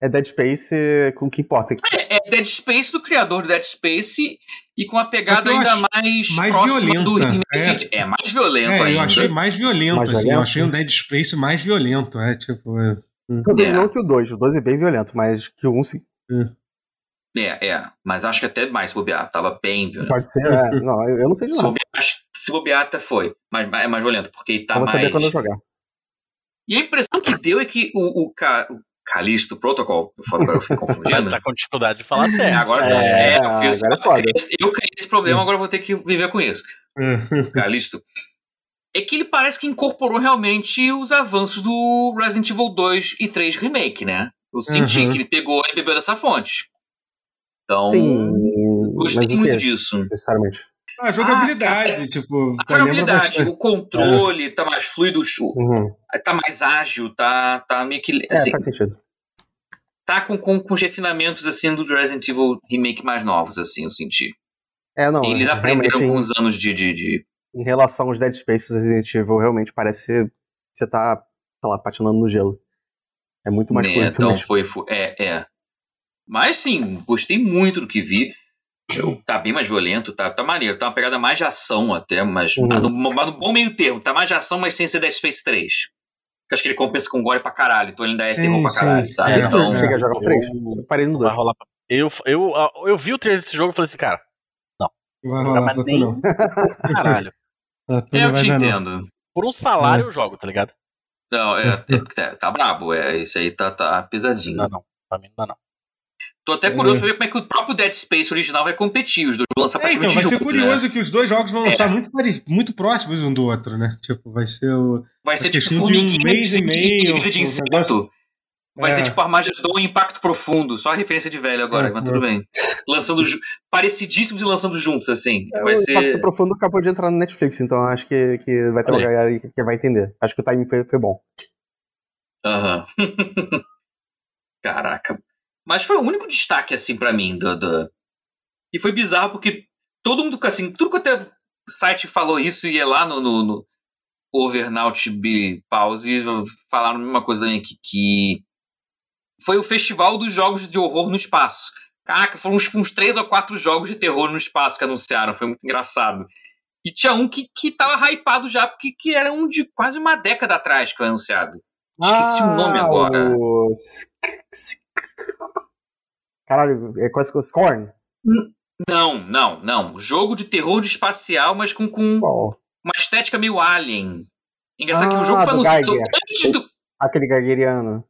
É Dead Space com o que importa. É, é, Dead Space do criador de Dead Space e com a pegada ainda mais, mais próxima violenta, do remake. É. é, mais violento é, ainda. Eu achei mais violento, mais assim. Violento? Eu achei um Dead Space mais violento, é, tipo. É. é. Não que o 2, o 2 é bem violento, mas que o 1 um, sim. É, é. Mas acho que até mais se bobear. Tava bem violento. Pode ser, é. *laughs* Não, eu não sei de nada. Se bobear, se bobear até foi. Mas é mais violento, porque tá eu vou mais. saber quando eu jogar. E a impressão que deu é que o, o, o Calisto Protocol, eu falo agora eu fiquei *laughs* confundindo. tá com dificuldade de falar certo. Agora, é, é, eu, fiz, agora eu, criei, eu criei esse problema, agora eu vou ter que viver com isso. *laughs* Calisto. É que ele parece que incorporou realmente os avanços do Resident Evil 2 e 3 Remake, né? Eu senti uhum. que ele pegou e bebeu dessa fonte. Então, Sim, gostei muito disso. Necessariamente. A jogabilidade, ah, tipo. A jogabilidade, o controle é. tá mais fluido, uhum. tá mais ágil, tá, tá meio que. É, assim, é, faz sentido. Tá com, com, com os refinamentos assim do Resident Evil Remake mais novos, assim, eu senti. É, não. Eles aprenderam com os anos de, de, de, Em relação aos Dead Space Resident Evil, realmente parece que você tá, sei lá, patinando no gelo. É muito mais é, fluido. Então, foi, foi. É, é. Mas sim, gostei muito do que vi tá bem mais violento, tá, tá maneiro. Tá uma pegada mais de ação até, mas, uhum. mas, no, mas no bom meio termo. Tá mais de ação, mas sem ser Dead Space 3. Porque acho que ele compensa com gore pra caralho, então ele ainda é sim, terror pra caralho, sim. sabe? É, então, chega a jogar o 3. Eu parei no 2. Eu, eu, eu vi o trailer desse jogo e falei assim, cara, não. Vai rolar, mais nem... não. Caralho. *laughs* É, eu te entendo. Por um salário é. eu jogo, tá ligado? Não, é, é, é, tá brabo, é, isso aí tá, tá pesadinho. Não, não, pra mim não dá não. Tô até curioso é. pra ver como é que o próprio Dead Space original vai competir. Os dois vão lançar é, então, vai ser curioso né? que os dois jogos vão lançar é. muito, muito próximos um do outro, né? Tipo, vai ser o. Vai ser tipo de um mês e meio. Vida de inseto. Vai é. ser tipo Armagedon e Impacto Profundo. Só a referência de velho agora, é, mas tudo bem. Lançando parecidíssimos e lançando juntos, assim. É, vai o ser... Impacto Profundo acabou de entrar no Netflix, então acho que, que vai ter uma galera que vai entender. Acho que o timing foi, foi bom. Aham. *laughs* Caraca. Mas foi o único destaque, assim, para mim. Do, do... E foi bizarro porque todo mundo, assim, tudo quanto é site falou isso e é lá no, no, no Overnaut Pause falaram a mesma coisa também, que, que foi o festival dos jogos de horror no espaço. Caraca, foram uns, uns três ou quatro jogos de terror no espaço que anunciaram, foi muito engraçado. E tinha um que, que tava hypado já, porque que era um de quase uma década atrás que foi anunciado. Esqueci ah, o nome agora. O... Caralho, é quase que o Scorn? Não, não, não. Jogo de terror de espacial, mas com, com uma estética meio alien. Engraçado ah, que o jogo ah, foi anunciado antes do. Aquele Geigeriano.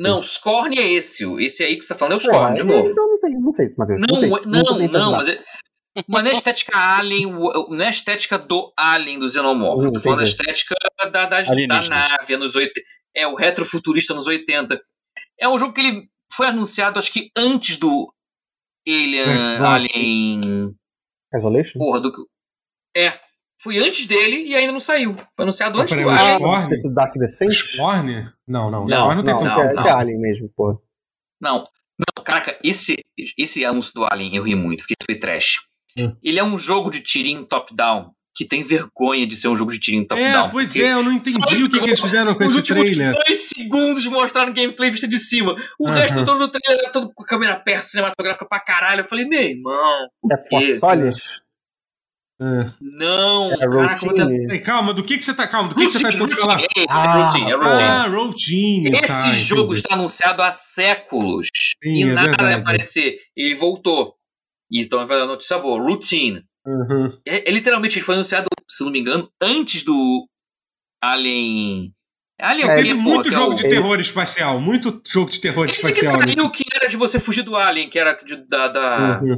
Não, Scorn é esse. Esse aí que você tá falando é o Scorn, de novo. Então não sei, não sei, Matheus. Não, não, não, não, não mas, é, mas não é estética alien, não é estética do alien do xenomorfo. Tô falando da estética da, da, da nave, anos 80. É o retrofuturista nos 80. É um jogo que ele foi anunciado, acho que antes do Alien. Alien. Isolation? Porra, do. É. Foi antes dele e ainda não saiu. Foi anunciado antes do Alien. Scorn? Esse Dark Descent? Scorn? Não, não. Não, Scorn não tem não, não, não, é Alien mesmo, porra. Não. Não, caraca, esse, esse anúncio do Alien eu ri muito, porque foi trash. Hum. Ele é um jogo de tirinho top-down que tem vergonha de ser um jogo de tirinho top-down. É, pois é, eu não entendi o que, que, eles fizeram com esse trailer. Os dois segundos mostraram gameplay vista de cima. O resto todo do trailer era todo com a câmera perto, cinematográfica pra caralho. Eu falei, meu irmão. É forte, olha. É. Não, é caraca, Ei, calma, do que, que você tá. Calma, do que, routine, que você tá falando? É, ah, routine, é routine. Ah, routine. Esse tá, jogo entendi. está anunciado há séculos. Sim, e é nada vai aparecer. Ele voltou. E então vai dar notícia boa. Routine. Uhum. É, é, literalmente, ele foi anunciado, se não me engano, antes do Alien. Alien é, teve muito jogo é o... de terror espacial, muito jogo de terror Esse espacial. Esse que saiu que era de você fugir do Alien, que era de, da, da uhum.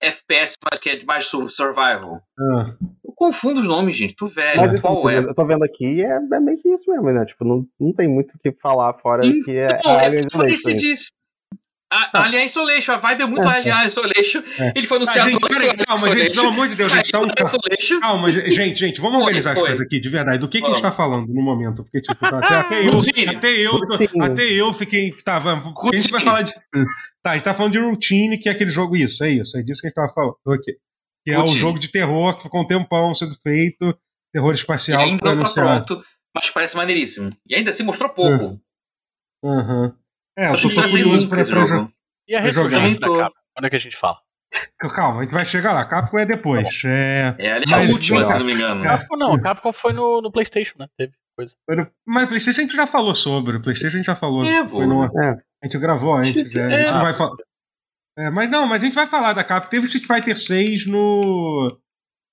FPS, mas que é de mais survival. Uhum. Eu confundo os nomes, gente, tu velho. Mas assim, é? eu tô vendo aqui é, é meio que isso mesmo, né? Tipo, não, não tem muito o que falar fora então, que é Alien é Isolation. A, Alien Isolation, a vibe é muito é, Alien Isolation. É. Ele foi anunciado. Ah, gente, peraí, calma, gente, pelo amor de Deus, gente, tá um... calma, gente, gente, vamos organizar as coisas aqui, de verdade. Do que, que a gente tá falando no momento? Porque, tipo, tá, até, até, eu, até eu, até eu fiquei. Tá, vamos, a gente vai falar de. Tá, a gente tá falando de Routine, que é aquele jogo, isso, é isso, é disso que a gente tava falando. Ok. Que é o jogo de terror que ficou um tempão sendo feito, terror espacial. E ainda não tá pronto, mas parece maneiríssimo. E ainda assim mostrou pouco. Aham. Uhum. É, eu tô, tô curioso pra, pra, jogo. E a ressurgência da Capcom? Quando é que a gente fala? Calma, a gente vai chegar lá. Capcom é depois. Tá é, é a mas, última, se não me engano. Capcom não, a Capcom foi no, no PlayStation, né? Teve coisa. No, mas o PlayStation a gente já falou sobre. O PlayStation a gente já falou. É, foi no, é. A gente gravou antes. É, a gente não vai falar. É, mas não, mas a gente vai falar da Capcom. Teve Street Fighter 6 no.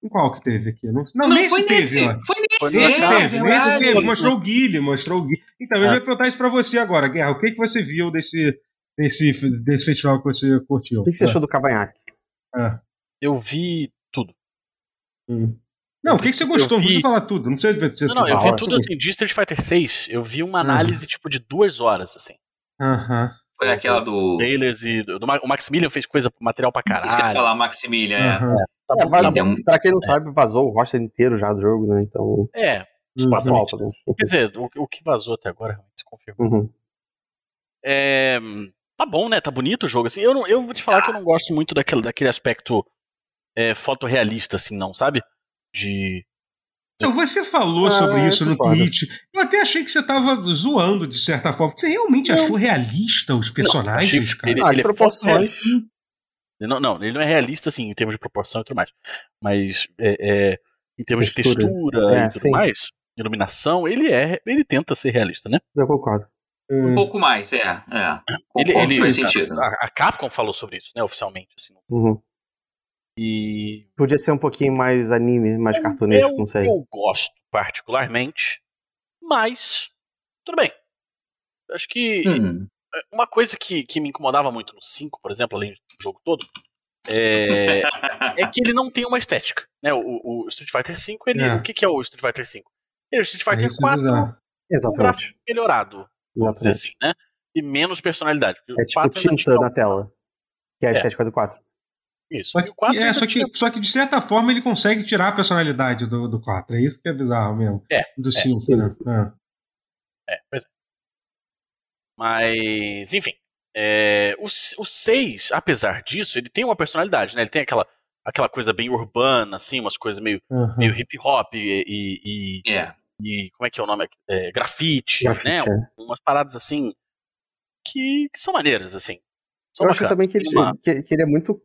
Qual que teve aqui? Não, não, não nesse foi teve, nesse. Ó. Foi nesse. Foi nesse, teve, nesse teve. Mostrou o Guile, mostrou o Guile. Então, eu é. vou perguntar isso pra você agora, Guerra. O que, que você viu desse, desse, desse festival que você curtiu? O que, que você é. achou do Cavanhaque? É. Eu vi tudo. Hum. Não, o que, que você gostou? Vi... Não precisa falar tudo. Não precisa Não, não, eu vi tudo assim, de Street Fighter 6. Eu vi uma análise, tipo, de duas horas, assim. Aham. Foi aquela do. Trailers e. Do, do, o Maximilian fez coisa, material pra caralho. Isso que eu ia falar, Maximilian, uhum. é. Tá é, tá pra quem não é. sabe, vazou o roster inteiro já do jogo, né? Então. É, supostamente. Uhum. Quer dizer, o, o, que vazou até agora realmente se confirmou. Uhum. É, tá bom, né? Tá bonito o jogo. Assim, eu, não, eu vou te falar ah. que eu não gosto muito daquele, daquele aspecto é, fotorrealista, assim, não, sabe? De. Então, você falou ah, sobre isso no Twitch. Eu até achei que você tava zoando de certa forma. Você realmente não. achou realista os personagens, não, cara? Ele, ah, as ele é proporções. Não, não, ele não é realista, assim, em termos de proporção e tudo mais. Mas é, é, em termos textura. de textura é, e tudo sim. mais, iluminação, ele é. Ele tenta ser realista, né? Eu concordo. Um hum. pouco mais, é. é. Ele, ele, faz sentido. A, a, Capcom falou sobre isso, né, oficialmente. Assim. Uhum. E. Podia ser um pouquinho mais anime, mais cartunesco, não sei. Eu gosto particularmente, mas. Tudo bem. Acho que. Uhum. Uma coisa que, que me incomodava muito no 5, por exemplo, além do jogo todo, é, *laughs* é que ele não tem uma estética. Né? O, o Street Fighter V, ele, é. o que, que é o Street Fighter V? Ele é o Street Fighter 4 um gráfico melhorado, vamos dizer assim, né? E menos personalidade. É tipo tinta na tela, que é a é. estética do 4. Isso. Só que, é, só, que, só que de certa forma ele consegue tirar a personalidade do, do 4. É isso que é bizarro mesmo. É. Do 5, é. né? É. é, pois é. Mas, enfim. É, o, o 6, apesar disso, ele tem uma personalidade, né? Ele tem aquela, aquela coisa bem urbana, assim, umas coisas meio, uhum. meio hip hop e, e, e, yeah. e, como é que é o nome? É, grafite, grafite né? É. Umas paradas assim que, que são maneiras, assim. São Eu acho também que ele, que, que ele é muito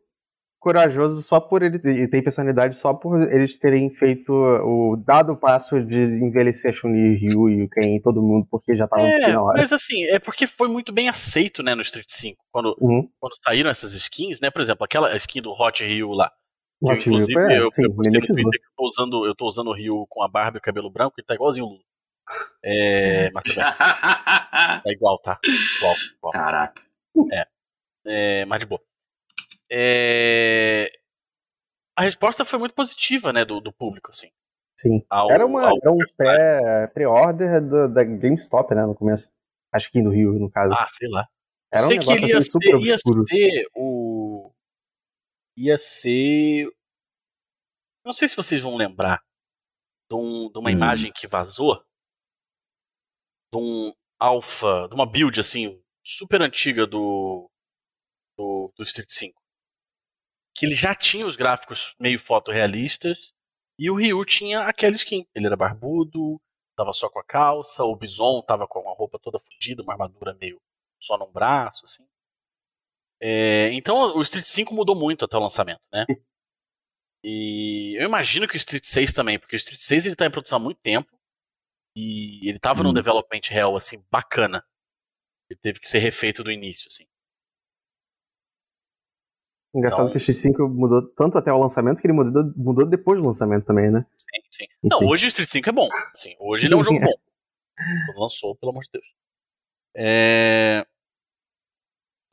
corajoso só por ele e tem personalidade só por eles terem feito o dado passo de envelhecer a Chun-Li, Ryu e Ken todo mundo porque já tava é, na hora. Mas assim, é porque foi muito bem aceito, né, no Street 5, quando, uhum. quando saíram essas skins, né, por exemplo, aquela skin do Hot Ryu lá. Que, Hot inclusive, Ryu, é, eu, sim, eu Twitter que eu tô usando, eu tô usando o Ryu com a barba e o cabelo branco e tá igualzinho o Lula. É, *laughs* mas também. tá igual, tá? Igual, igual. Caraca. É. é. Mas de boa. É... A resposta foi muito positiva, né, do, do público, assim. Sim. Ao, era, uma, ao... era um pré-order da GameStop, né, no começo. Acho que no Rio, no caso. Ah, sei lá. Era sei um que ia, assim, ser, ia ser o. Ia ser. Não sei se vocês vão lembrar de, um, de uma hum. imagem que vazou. De um alpha, de uma build assim, super antiga do, do, do Street 5 que ele já tinha os gráficos meio fotorrealistas e o Ryu tinha aquela skin. Ele era barbudo, tava só com a calça, o Bison tava com uma roupa toda fodida, uma armadura meio só num braço, assim. É, então o Street 5 mudou muito até o lançamento, né? *laughs* E eu imagino que o Street 6 também, porque o Street 6 ele tá em produção há muito tempo e ele tava hum. num development real assim bacana. Ele teve que ser refeito do início, assim. Engraçado então, que o X5 mudou tanto até o lançamento que ele mudou, mudou depois do lançamento também, né? Sim, sim. Enfim. Não, hoje o Street 5 é bom. Sim, hoje sim, ele é um jogo é. bom. *laughs* Quando lançou, pelo amor de Deus. É...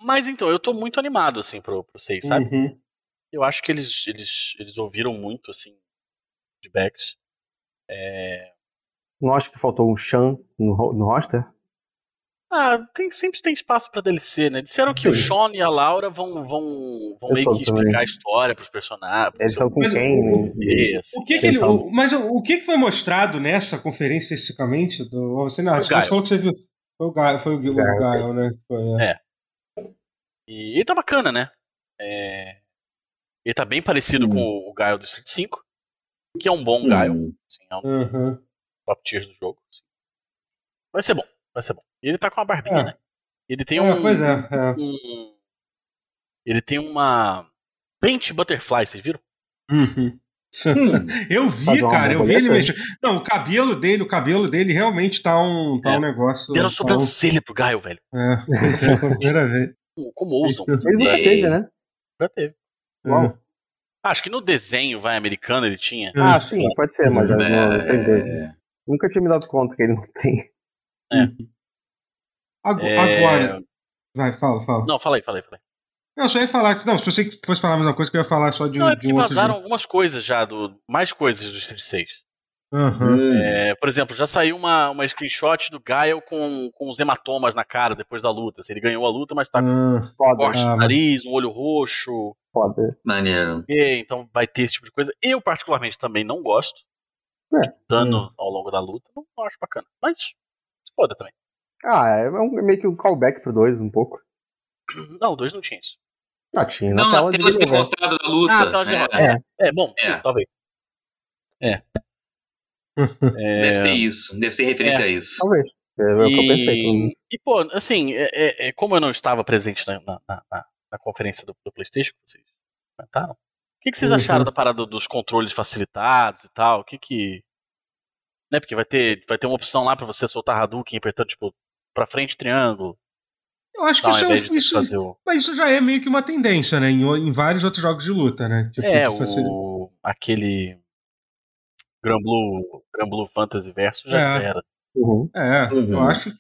Mas então, eu tô muito animado, assim, pro, pro 6, sabe? Uhum. Eu acho que eles, eles, eles ouviram muito, assim, feedbacks. É... Não acho que faltou um Shan no, no roster? Ah, tem, sempre tem espaço pra DLC, né? Disseram que Sim. o Sean e a Laura vão, vão, vão meio que explicar também. a história pros personagens. Eles são com quem? O, o, que que ele, o, mas o, o, que, que foi mostrado nessa conferência especificamente? Do, você, não, você falou que você viu. Foi o Gaio, foi o, o Gaio, né? Foi, é. é. E ele tá bacana, né? É... Ele tá bem parecido hum. com o Gaio do Street 5, que é um bom hum. Gaio. Assim, é um uhum. top tiers do jogo. Assim. Vai ser bom, vai ser bom. Ele tá com uma barbinha, é. né? Ele tem é, um, pois é, é. um, Ele tem uma. Paint Butterfly, vocês viram? Uhum. Hum. *laughs* eu vi, cara, eu vi ele mexer. Não, o cabelo dele, o cabelo dele realmente tá um, tá é. um negócio. Deram sobrancelha pro Gaio, velho. É, foi a primeira *laughs* vez. Como ousam? Ele nunca teve, né? Já teve. Uau. É. Acho que no desenho vai americano ele tinha. Ah, sim, pode ser, mas já é... não, Nunca tinha me dado conta que ele não tem. É. Agora. Vai, fala, fala. Não, fala aí, fala aí, fala aí. Não, só ia falar. Não, se você fosse falar a mesma coisa, que eu ia falar só de, não, é de um vazaram jogo. algumas coisas já, do, mais coisas do Street 6. Uhum. É, por exemplo, já saiu uma, uma screenshot do Gael com, com os hematomas na cara depois da luta. Assim, ele ganhou a luta, mas tá uhum. com um corte no nariz, um olho roxo. Foda. Maneiro. Então vai ter esse tipo de coisa. Eu, particularmente, também não gosto. É. Dano ao longo da luta. Não, não acho bacana. Mas foda também. Ah, é, um, é meio que um callback pro 2, um pouco. *clears throat* Não, o 2 não tinha isso. Ah, tinha. Não, na tela, tela de derrotado da luta. Ah, tela de derrotado. É. é, bom, é. sim, talvez. É. *laughs* é. Deve ser isso. Deve ser referência é. a isso. Talvez. É, é o que eu pensei. E, pô, assim, é, é, como eu não estava presente na, na, na, na conferência do, do, PlayStation que vocês comentaram, o que, que vocês uhum. acharam da parada dos controles facilitados e tal? O que que. Né, porque vai ter, vai ter uma opção lá para você soltar Hadouken apertando, tipo, pra frente triângulo. Eu acho que isso, é, isso, o... mas isso já é meio que uma tendência, né? Em, em vários outros jogos de luta, né? Tipo, é, o... aquele Grand Blue, Grand Blue Fantasy Verso já é. era. Uhum. É, uhum. eu acho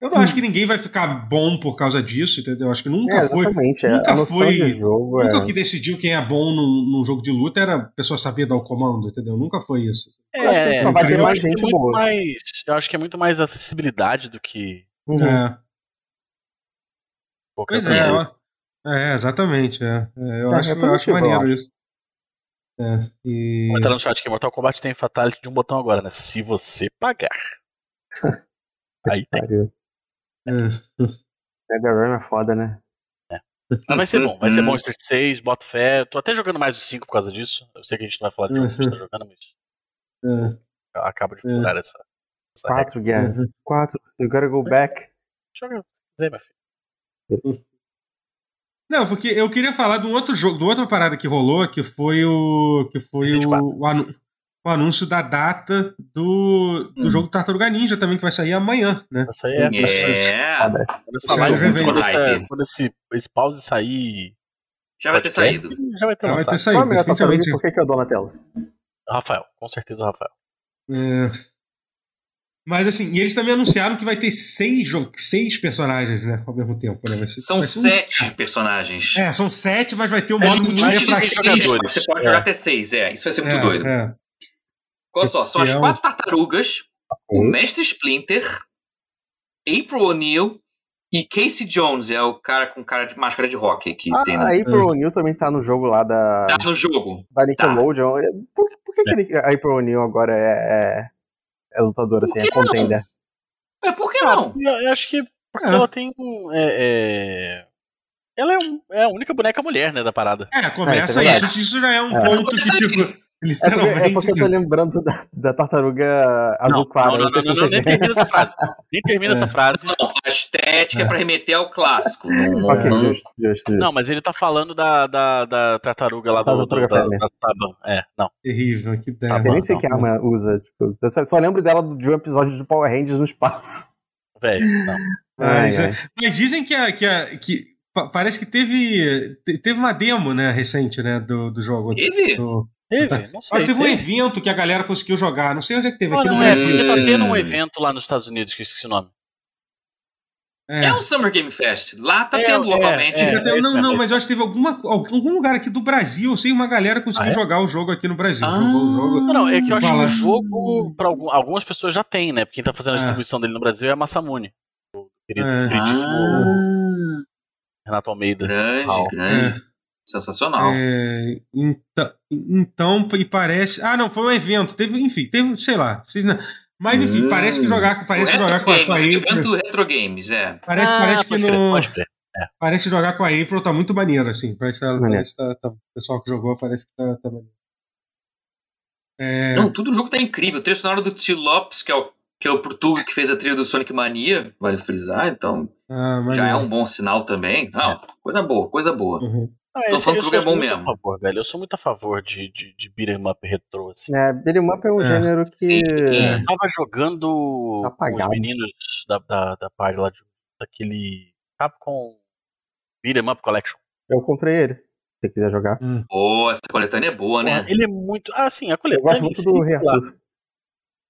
eu não acho que ninguém vai ficar bom por causa disso, entendeu? Eu acho que nunca é, foi. Nunca foi. Jogo, nunca é. que decidiu quem é bom num, num, jogo de luta era a pessoa saber dar o comando, entendeu? Nunca foi isso. É, eu acho que só vai ter mais gente boa. Mais, eu acho que é muito mais acessibilidade do que. Uhum. É. Pois é, é, exatamente. É. É, eu, acho, eu acho maneiro isso. É, e... Comentando no chat que Mortal Kombat tem fatality de um botão agora, né? Se você pagar. *laughs* Aí tem. Mega Run é foda, né? É. Mas vai ser bom, vai ser bom Street 6, boto fé. Tô até jogando mais o 5 por causa disso. Eu sei que a gente não vai falar de jogo que a gente tá jogando, mas. É. Acaba de furar essa. essa 4, Guerra. 4. You gotta go back. Joga se quiser, meu filho. Não, porque eu queria falar de um outro jogo, de outra parada que rolou, que foi o. que foi o, o, anu, o, anúncio da data do, do hum. jogo Tartaruga Ninja também, que vai sair amanhã, né? Vai sair essa. É. Quando essa live, quando, essa, quando esse, esse pause sair. Já vai ter saído. Já vai ter, Já vai ter saído. definitivamente. Por que, que eu dou na tela? Rafael, com certeza o Rafael. É. Mas assim, e eles também anunciaram que vai ter seis, seis personagens, né? Ao mesmo tempo, né? Ser, são sete um... personagens. É, são sete, mas vai ter um é modo limite de jogadores. Você pode é. jogar até seis, é. Isso vai ser muito é, doido. É. Olha só, são as quatro tartarugas, o Mestre Splinter, April O'Neil e Casey Jones, é o cara com cara de máscara de rock que ah, tem. A April O'Neil também tá no jogo lá da. Tá no jogo. Da Nickelodeon. Tá. Por, por que, que a April O'Neil agora é é lutadora, assim, é contender. É, por que ah, não? Eu acho que porque é. ela tem. É, é... Ela é, um, é, a única boneca mulher, né, da parada. É, começa é, isso, isso, isso já é um é. ponto que, tipo. Literalmente. É porque, é porque eu tô lembrando da, da tartaruga azul clara. Não, não, não, não, não, nem termina essa frase. Nem termina essa frase. Não, a estética é pra remeter ao clássico. Não, okay, não, justo, justo, não, mas ele tá falando da, da, da tartaruga lá do, do, da, da, da Saban. É, não. Terrível, que ideia. eu nem sei que arma usa. Tipo, eu só, só lembro dela de um episódio de Power Rangers no espaço. Velho, não. Mas, ai, ai. mas dizem que, a, que, a, que parece que teve, teve uma demo, né, recente, né, do, do jogo. Teve? Do, Teve? *laughs* Não sei. Mas teve, teve, um evento que a galera conseguiu jogar. Não sei onde é que teve. aqui não, no é, porque tá tendo um evento lá nos Estados Unidos, que eu esqueci o nome. É. é o Summer Game Fest. Lá tá é, tendo é, novamente. É, tá não, não, mas eu acho que teve alguma, algum lugar aqui do Brasil. Eu sei uma galera conseguiu ah, é? jogar o jogo aqui no Brasil. Ah, jogou o jogo. Não, é que eu acho que o jogo, pra algumas pessoas já tem, né? Porque quem tá fazendo a distribuição dele no Brasil é a Massamune. Querido, é. queridíssimo ah, Renato Almeida. Grande, grande. É. Sensacional. É, então, então, e parece. Ah, não, foi um evento. Teve, enfim, teve, sei lá. Vocês não, mas enfim, hum, parece que jogar, parece jogar com, a, com a April. Evento Retro Games, é. Parece, ah, parece que no. Crer, é. Parece jogar com a April tá muito maneiro, assim. Parece, parece tá, tá, o pessoal que jogou parece que tá, tá maneiro. É... Não, tudo o jogo tá incrível. O trecho sonoro do T. Lopes, que é o que é o Portuga que fez a trilha do Sonic Mania, vale frisar, então ah, já é um bom sinal também. Não, coisa boa, coisa boa. Uhum. Ah, Tô falando que o jogo é bom mesmo. Favor, velho. Eu sou muito a favor de, de, de beat'em up retrô. Assim. É, beat'em up é um é. gênero que. Sim. Eu tava jogando Apagado. com os meninos da, da, da parte lá de, daquele Capcom Beat'em Up Collection. Eu comprei ele. Se você quiser jogar. Hum. Pô, essa coletânea é boa, né? Ele é muito. Ah, sim, a coletânea. Eu gosto muito do Reator.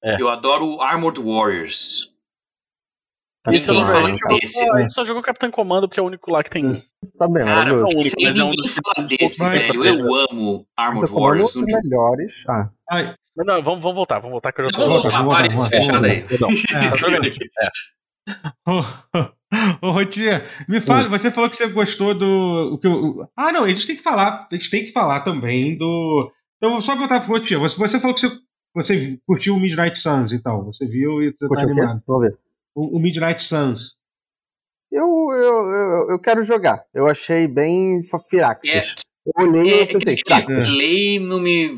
É. Eu adoro Armored Warriors. Esse eu não fala desse. Ah, só jogou Capitão Comando porque é o único lá que tem. *laughs* Tá bem, Cara, é o único, mas é um dos desse, velho. Eu amo Armored Warriors. Um melhores. Ah. Ai. Não, não, vamos, vamos voltar, vamos voltar que eu já tô. Vamos voltar, para esse fechado aí. *laughs* Ô, Rotier, me fala, você falou que você gostou do. Que ah, não, a gente tem que falar, a gente tem que falar também do. Então, só botar pro Rotier, você, você falou que você, você curtiu o Midnight Suns, então. Você viu e você tá animado. Vamos ver o, Midnight Suns? Eu, eu, eu, eu, quero jogar. Eu achei bem Firaxis. É, eu olhei é, e pensei, Firaxis. Play não me.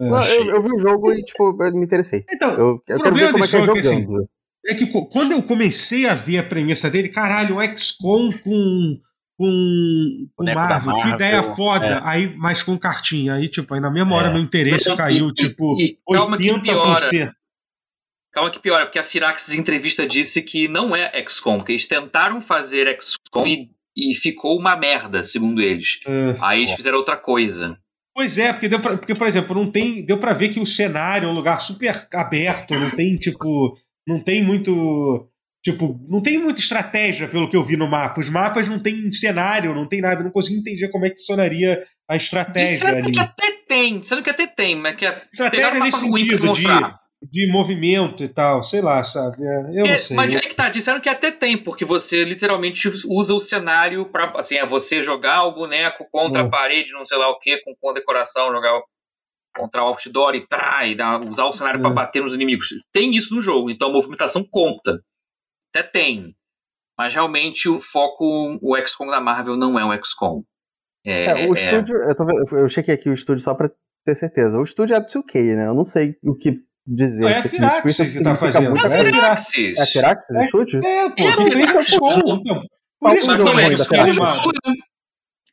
Não, eu, eu, vi o jogo e, tipo, eu me interessei. Então, eu, eu quero ver como é que é jogando. Assim, é que quando eu comecei a ver a premissa dele, caralho, o XCOM com com o Marvel, Marvel, que ideia foda, é. aí, mas com cartinha. Aí, tipo, aí na mesma hora é. meu interesse caiu, e, tipo, e, e, 80%. Calma que piora, porque a Firaxis em entrevista disse que não é XCOM, que eles tentaram fazer XCOM e, e ficou uma merda, segundo eles. Aí eles fizeram outra coisa. Pois é, porque, deu pra, porque, por exemplo, não tem. Deu pra ver que o cenário é um lugar super aberto, não tem, tipo. Não tem muito. Tipo, não tem muita estratégia pelo que eu vi no mapa. Os mapas não tem cenário, não tem nada. Eu não consigo entender como é que funcionaria a estratégia ali. que até tem, disseram que até tem, mas que a estratégia nesse sentido de de movimento e tal, sei lá, sabe? É, eu é, não sei. Mas é que tá, disseram que até tem, porque você literalmente usa o cenário para assim, é você jogar o boneco contra a hum. parede, não sei lá o que, com condecoração, jogar contra o outdoor e trai, usar o cenário para hum. bater nos inimigos. Tem isso no jogo, então a movimentação conta. Até tem. Mas realmente o foco, o XCOM da Marvel não é um XCOM. É, é, o é estúdio, eu, tô, eu chequei aqui o estúdio só pra ter certeza. O estúdio é do 2K, né? Eu não sei o que dizer. É a Firaxis que tá fazendo. É a Firaxis. É a Firaxis o chute? É, pô. É, que fez que Por isso que não é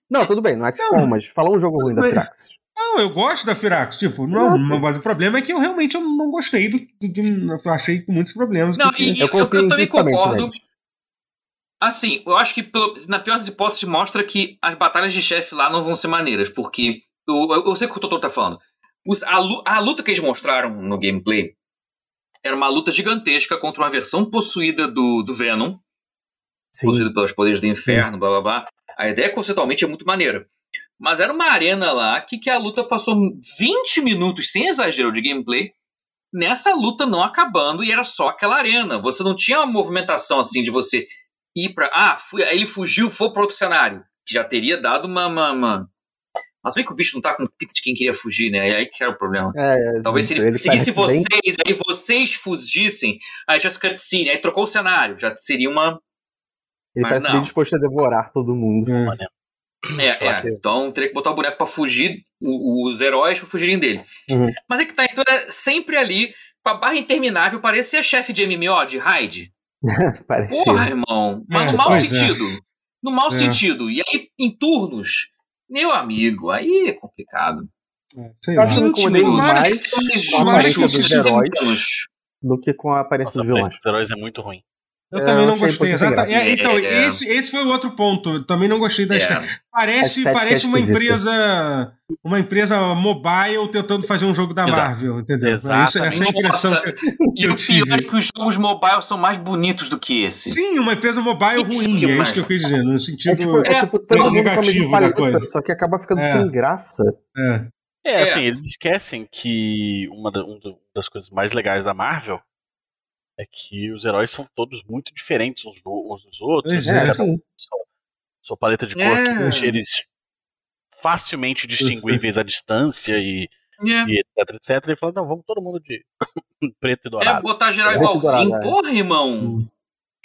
Não, tudo bem, não é XCOM, mas fala um jogo ruim da Firaxis. Não, eu gosto da Firaxis, tipo, não, não, mas o problema é que eu realmente eu não gostei do, do, do eu achei com muitos problemas. Não, e, eu, eu, eu também concordo. Assim, eu acho que pelo, na pior das hipóteses mostra que as batalhas de chefe lá não vão ser maneiras, porque eu, eu sei o que o Totoro tá falando. A, a luta que eles mostraram no gameplay era uma luta gigantesca contra uma versão possuída do, do Venom, Sim. possuída pelos poderes do inferno, blá blá blá. A ideia conceitualmente é muito maneira. Mas era uma arena lá que, que a luta passou 20 minutos, sem exagero, de gameplay, nessa luta não acabando e era só aquela arena. Você não tinha uma movimentação assim de você ir pra. Ah, fui, aí ele fugiu, foi para outro cenário. Que já teria dado uma, uma, uma, mas bem que o bicho não tá com pinta de quem queria fugir, né? É aí que era o problema. É, é Talvez se ele, ele seguisse vocês, bem... aí vocês fugissem, aí tivesse cutscene, aí trocou o cenário, já seria uma. Ele Mas parece não. bem disposto a devorar todo mundo. Hum. É, é. Então teria que botar o boneco pra fugir, os heróis pra fugirem dele. Uhum. Mas é que tá, então é sempre ali, com a barra interminável, parecia chefe de MMO, de *laughs* raid. Porra, irmão. Mas é, no mau sentido. É. No mau é. sentido. E aí, em turnos, meu amigo, aí é complicado. É, sei eu acho que eu incomodei mais com a aparência dos heróis do que com a aparência dos vilões. Os heróis é muito ruim. Eu é, também eu não gostei. É, então, é, é. Esse, esse foi o outro ponto. Eu também não gostei da é. estética. Parece, parece uma empresa. Uma empresa mobile tentando fazer um jogo da Exato. Marvel, entendeu? Exato. Essa é a impressão Nossa. que, que e o pior é que os jogos mobile são mais bonitos do que esse. Sim, uma empresa mobile ruim, é isso que eu quis dizer, no sentido é tipo, é, tipo todo negativo da coisa. Só que acaba ficando sem graça. É. É, assim, eles esquecem que uma das coisas mais legais da Marvel é que os heróis são todos muito diferentes uns, uns dos outros. É, né? sim. sua, sua paleta de cor É. que deixa eles facilmente distinguíveis à *laughs* distância e, É. e etc, etc. E fala, não, vamos todo mundo de *laughs* preto e É dourado. botar geral Muito igualzinho. dourado, é. Porra, irmão.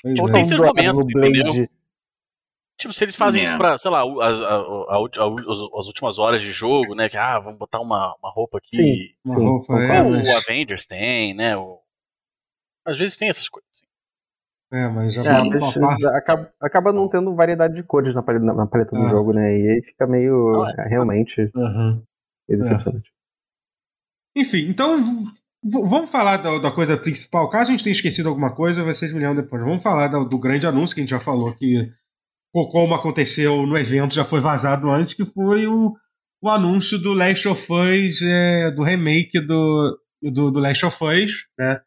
Pois Ou é. tem seus momentos, no Blade. entendeu? Tipo, se eles fazem É. isso pra, sei lá, o- a- a- a- a- as, as últimas horas de jogo, né? Que, ah, vamos botar uma, uma roupa aqui. Sim. Uma Sim, roupa, é. Como mas, o Avengers tem, né? O... Às vezes tem essas coisas. Assim. é, mas É, a- mas a parte- acaba, acaba não tendo variedade de cores na paleta, na paleta do Ah. jogo, né? E aí fica meio. Não, é, realmente Uhum. meio decepcionante. Enfim, então vamos falar da, da coisa principal. Caso a gente tenha esquecido alguma coisa, vocês me lembram depois. Vamos falar da- do grande anúncio que a gente já falou, que co- como aconteceu no evento, já foi vazado antes, que foi o, o anúncio do Last of Us, é, do remake do, do, do Last of Us, né?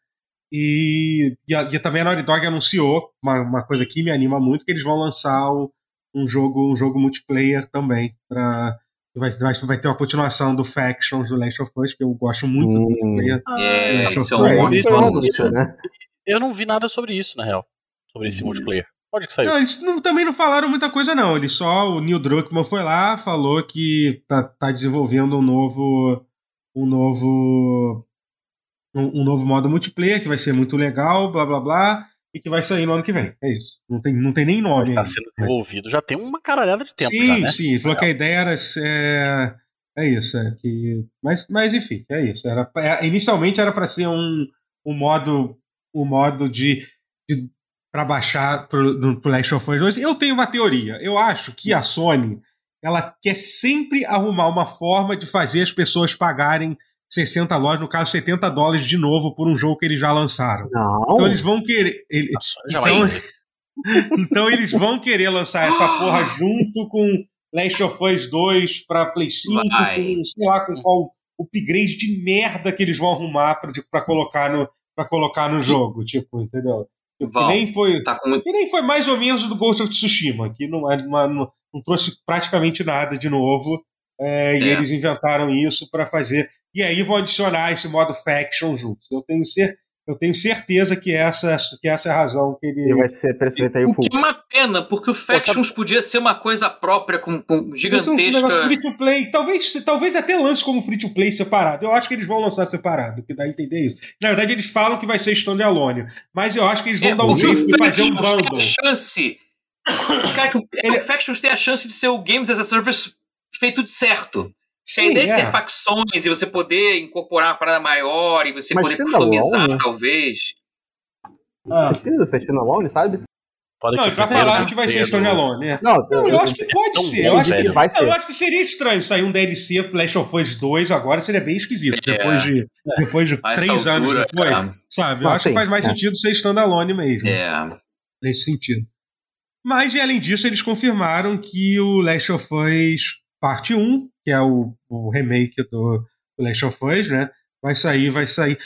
E, e, a- e também a Naughty Dog anunciou uma, uma coisa que me anima muito, que eles vão lançar o- um jogo um jogo multiplayer também para vai, vai, vai ter uma continuação do Factions do Last of Us, que eu gosto muito do Hum. multiplayer. É, Last of isso é um. É, bom é anúncio, né? Eu não vi nada sobre isso, na real. Sobre esse Hum. multiplayer. Pode que saiu. Não, eles não- também não falaram muita coisa, não. Eles só, o Neil Druckmann foi lá, falou que tá, tá desenvolvendo um novo. Um novo. Um, um novo modo multiplayer que vai ser muito legal, blá blá blá, e que vai sair no ano que vem. É isso. Não tem, não tem nem nome. Está sendo desenvolvido já tem uma caralhada de tempo sim, já, né? sim. Falou que a ideia era. É, é isso. É que, mas, mas enfim, é isso. Era, é, inicialmente era para ser um, um modo. Um modo de. de para baixar pro, no, pro Last of Us 2. Eu tenho uma teoria. Eu acho que a Sony ela quer sempre arrumar uma forma de fazer as pessoas pagarem 60 dólares, no caso 70 dólares de novo por um jogo que eles já lançaram. Não. Então eles vão querer. ele- A Sony já então, *laughs* então eles vão querer lançar essa porra *gasps* junto com Last of Us 2 pra Play 5, Vai. com, sei lá, com qual upgrade de merda que eles vão arrumar pra, pra colocar, no, pra colocar no jogo, tipo, entendeu? Tipo, que nem foi. Tá com muito. E nem foi mais ou menos o do Ghost of Tsushima, que não, é não, não trouxe praticamente nada de novo. é, e É. eles inventaram isso pra fazer. E aí vão adicionar esse modo faction junto. Eu tenho, cer eu tenho certeza que essa, que essa é a razão que ele. Ele vai ser preço aí O full. que é uma pena, porque o Factions podia ser uma coisa própria, com, com Vai ser um negócio gigantesca. free to play. Talvez, talvez até lance como free to play separado. Eu acho que eles vão lançar separado, que dá a entender isso. Na verdade, eles falam que vai ser standalone. Mas eu acho que eles vão É, dar um o jeito de fazer um Factions tem bundle. a chance. Cara, que o, é que o Factions tem a chance de ser o Games as a Service feito de certo. Se a Sim, de é. ser facções e você poder incorporar uma parada maior e você Mas poder customizar, né? talvez. Ah. Precisa ser standalone, sabe? Foda Não, que eles já falaram que vai ser standalone. né? Não, Não, eu acho que pode ser. Eu acho que que, vai não, eu ser. acho que seria estranho sair um DLC Flash of Us 2 agora, seria bem esquisito. É. Depois de, depois de essa três anos altura, depois. cara. Sabe? Eu Ah, acho que sim, faz mais é. sentido ser standalone mesmo. É. nesse sentido. Mas, e além disso, eles confirmaram que o Last of Us Parte 1, que é o, o remake do, do Last of Us, né? Vai sair, vai sair.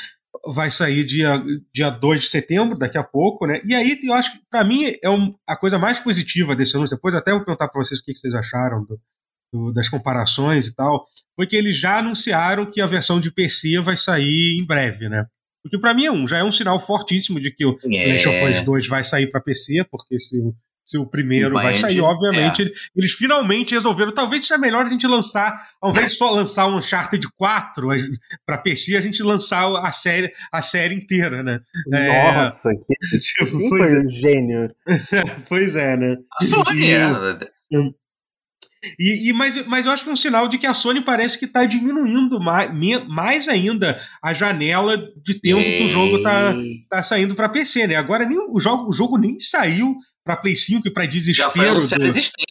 Vai sair dia, dia 2 de setembro, daqui a pouco, né? E aí eu acho que, pra mim, é um, a coisa mais positiva desse anúncio. Depois até vou perguntar pra vocês o que, que vocês acharam do, do- das comparações e tal. Foi que eles já anunciaram que a versão de PC vai sair em breve, né? Porque pra mim é um, já é um sinal fortíssimo de que o, É. Last of Us 2 vai sair para PC, porque se o, se o primeiro Vai, vai sair, obviamente, ele- eles finalmente resolveram. Talvez seja melhor a gente lançar, ao invés de só lançar um Uncharted 4 para PC, a gente lançar a série, a série inteira, né? É. Nossa, que... *laughs* Tipo, pois, foi é, o gênio? *laughs* pois é, né? A Sony E- é. E, e- mas, mas eu acho que é um sinal de que a Sony parece que está diminuindo mais, mais ainda a janela de tempo que o jogo está tá saindo para PC, né? Agora nem, o, jogo, o jogo nem saiu para Play 5 e para Já foi desespero do,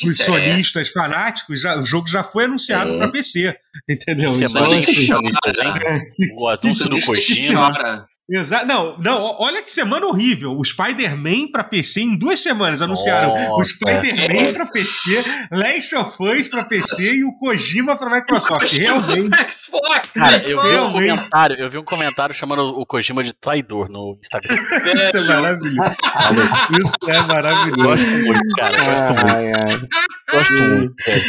dos é. sonistas fanáticos, já- o jogo já foi anunciado É. para PC, entendeu? Que Então, semana Sony de assim, finalistas, hein? *laughs* O anúncio do Kojima. Chora. exa- não, não, olha que semana horrível. O Spider-Man para PC em duas semanas anunciaram o Nossa. Spider-Man para PC, Last of Us para PC e o Kojima para Microsoft. Realmente. Xbox, Cara, eu vi, um Realmente. comentário, eu vi um comentário chamando o Kojima de traidor no Instagram. *laughs* Isso é maravilhoso. Isso é maravilhoso. Gosto muito, cara. Gosto muito. Gosto muito. velho.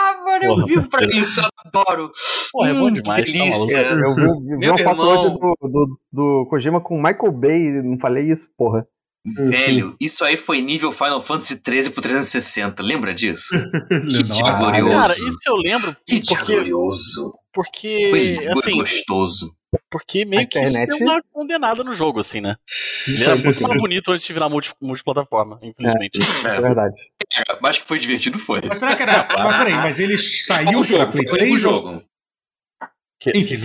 Ah, Agora eu vivo pra isso, eu adoro. Pô, é bom hum, demais, que delícia. Tá eu vi, vi Meu uma foto hoje do, do, do Kojima com Michael Bay, não falei isso, porra. Velho, isso aí foi nível Final Fantasy 13 pro 360, lembra disso? *laughs* que dia glorioso. Cara, isso eu lembro. Que dia glorioso. Porque, foi assim... gostoso. Porque meio que internet... isso deu uma condenada no jogo, assim, né? Ele era muito mais bonito antes de virar multi, multiplataforma, infelizmente. É, é verdade. É, mas que foi divertido, foi. Mas será que era. *laughs* mas peraí, mas ele saiu pra Play 3? o jogo. Que, Enfim,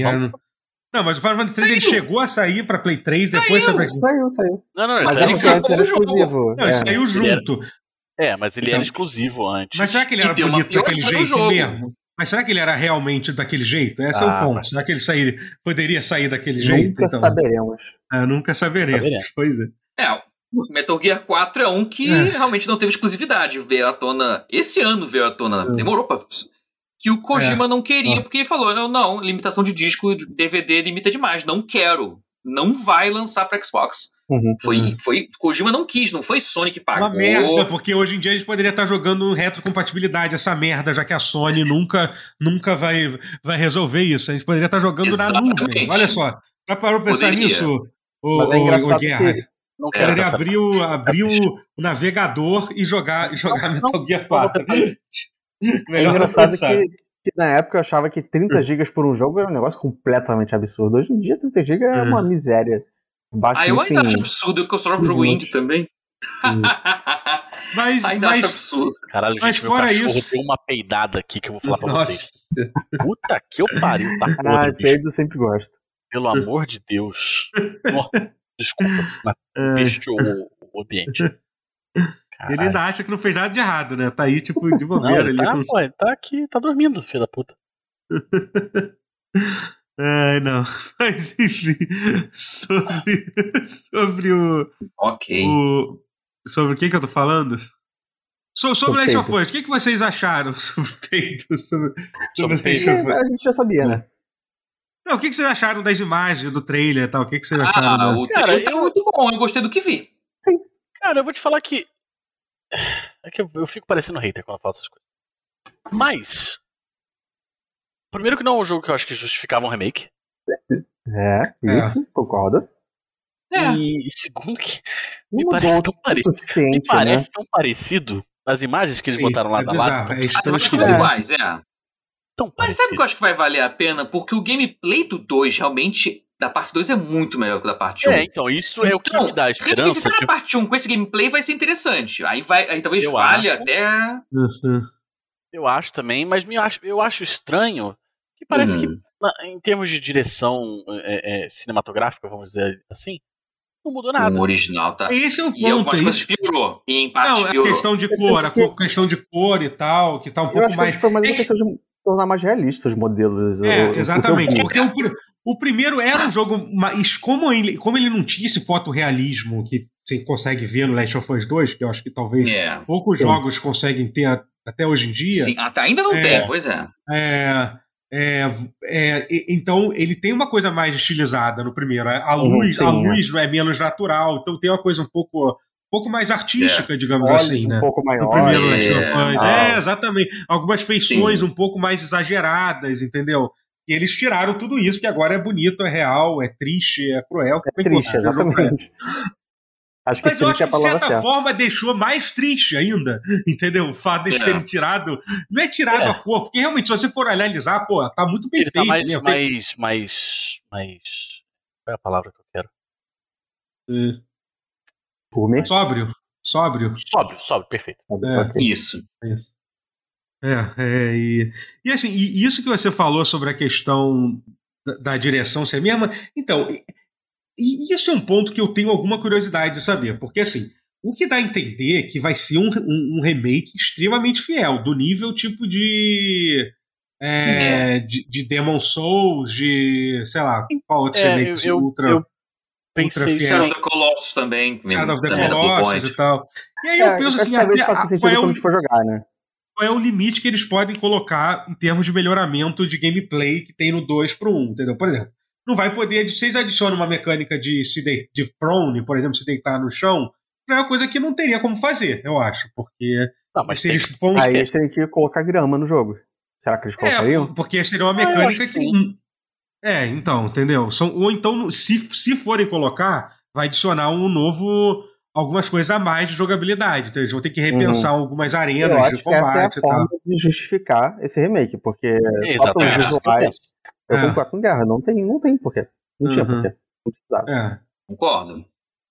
não, mas o Final Fantasy 3 ele chegou a sair pra Play 3, depois saiu, saiu, saiu, saiu. Não, não, mas ele antes era exclusivo. Não, ele é. saiu junto. É, mas ele então, era exclusivo antes. Mas será que ele era bonito daquele jeito mesmo? Mas será que ele era realmente daquele jeito? Esse ah, é o ah, ponto. Mas... Será que ele sair, poderia sair daquele nunca jeito? Nunca então? saberemos. Ah, nunca saberemos. saberemos. Pois é. É, Metal Gear 4 é um que é. realmente não teve exclusividade. Veio à tona. Esse ano veio à tona. É. Demorou pra. Que o Kojima é. não queria, Nossa. porque ele falou: não, não, limitação de disco, DVD limita demais. Não quero. Não vai lançar pra Xbox. Uhum, foi, uhum. foi. Kojima não quis, não foi Sony que pagou. Uma merda, porque hoje em dia a gente poderia estar jogando retrocompatibilidade, essa merda, já que a Sony nunca, nunca vai, vai resolver isso. A gente poderia estar jogando Exatamente. na nuvem. Olha só. Já parou pra pensar poderia. nisso, o, Mas é engraçado o Guerra? Que... Não quero Poderia abrir, o, abrir o, navegador e jogar, e jogar não, Metal Gear 4. *laughs* é engraçado que, que, na época eu achava que 30 GB por um jogo era um negócio completamente absurdo. Hoje em dia 30 GB é uma miséria. Bate ah, eu ainda acho absurdo que eu só jogo jogo indie também. *laughs* mas, ainda mas, acho absurdo. Caralho, mas gente, fora meu isso... deu uma peidada aqui que eu vou falar pra Nossa. vocês. Puta que eu pariu, tá Ah, peido sempre gosto. Pelo amor de Deus. desculpa, mas *laughs* fechou o ambiente. Caralho. Ele ainda acha que não fez nada de errado, né? Tá aí, tipo, de bobeira. Não, tá, ele, pô, ele tá aqui, tá dormindo, filho da puta. *laughs* Ai, não. *laughs* Mas enfim, sobre, sobre o. Ok. O, sobre o que, que eu tô falando? So, sobre Last of Us, o que, que vocês acharam *laughs* sobre o peito? Sobre, sobre Us? A gente já sabia, né? Não, o que, que vocês acharam das imagens, do trailer e tal? O que, que vocês acharam? Ah, do... o trailer tá muito bom, eu gostei do que vi. Sim. Cara, eu vou te falar que. É que eu, eu fico parecendo hater quando eu falo essas coisas. Mas, Primeiro que não é um jogo que eu acho que justificava um remake. É, isso, é. concordo. É. E segundo que me parece tão parecido. Me parece né? tão parecido as imagens que eles Sim, botaram lá é na live. É, as imagens estão iguais, é. Tão Mas sabe o que eu acho que vai valer a pena? Porque o gameplay do 2 realmente da parte 2 é muito melhor que o da parte 1. É, então, isso é o que então, me dá esperança. Se tipo... na parte 1 com esse gameplay vai ser interessante. Aí, vai, aí talvez eu valha acho. até. Uhum. Eu acho também, mas me acho, eu acho estranho que parece que, hum. em termos de direção é, é, cinematográfica, vamos dizer assim, não mudou nada. O original tá. Esse é o ponto. E isso piorou. E em parte não, piorou. a questão de cor, a questão de cor e tal, que tá um Eu pouco mais. Que foi mais uma é questão de tornar mais realistas os modelos. É, o, exatamente. Porque o, o, primeiro era um jogo, mas como ele, como ele não tinha esse fotorrealismo que você consegue ver no Last of Us 2, que eu acho que talvez é. poucos Sim. jogos conseguem ter até hoje em dia. Sim, até ainda não é, tem, pois é. É. É, é, então ele tem uma coisa mais estilizada no primeiro. A uhum, luz, sim, a luz é. é menos natural, então tem uma coisa um pouco, um pouco mais artística, é. digamos Olhos assim, né? Um pouco maior. No primeiro é. é, exatamente. Algumas feições sim. um pouco mais exageradas, entendeu? E eles tiraram tudo isso, que agora é bonito, é real, é triste, é cruel. É triste, exatamente. *laughs* Acho que Mas eu acho que, de certa certa. forma, deixou mais triste ainda, *laughs* entendeu? O fato de é. terem tirado. Não é tirado é. a cor, porque realmente, se você for analisar, pô, tá muito bem Ele feito. Tá mais, né? mais, mais, mais. Qual é a palavra que eu quero? Hum. Gourmet? Sóbrio. Sóbrio. Sóbrio, sóbrio, perfeito. É. Isso. Isso. É, é e, e assim, e isso que você falou sobre a questão da, da direção ser mesma. Então, e isso é um ponto que eu tenho alguma curiosidade de saber, porque assim, o que dá a entender é que vai ser um, um, um remake extremamente fiel, do nível tipo de. É, é. De, de Demon Souls, de. sei lá, qual outro é, remakes eu, ultra. Eu pensei Shadow of the Colossus também. Shadow of the Colossus e tal. E aí eu é, penso assim, até, sentido qual é o, quando for jogar, né? Qual é o limite que eles podem colocar em termos de melhoramento de gameplay que tem no 2 pro 1, entendeu? Por exemplo, não vai poder. Se vocês adicionam uma mecânica de, se de, de prone, por exemplo, se deitar no chão, é uma coisa que não teria como fazer, eu acho. Porque não, mas se eles vão. Aí eles teriam que colocar grama no jogo. Será que eles colocariam? É, porque seria uma ah, mecânica ah, que. que é, então, entendeu? São, ou então, se, se forem colocar, vai adicionar um novo. Algumas coisas a mais de jogabilidade. Então eles vão ter que repensar uhum. algumas arenas eu acho de combate. Que essa é a forma de justificar esse remake, porque Exatamente. visuais, eu é. concordo com Guerra, não tem, não tem porquê. Não tinha uhum. porquê. Não precisava. É. Concordo.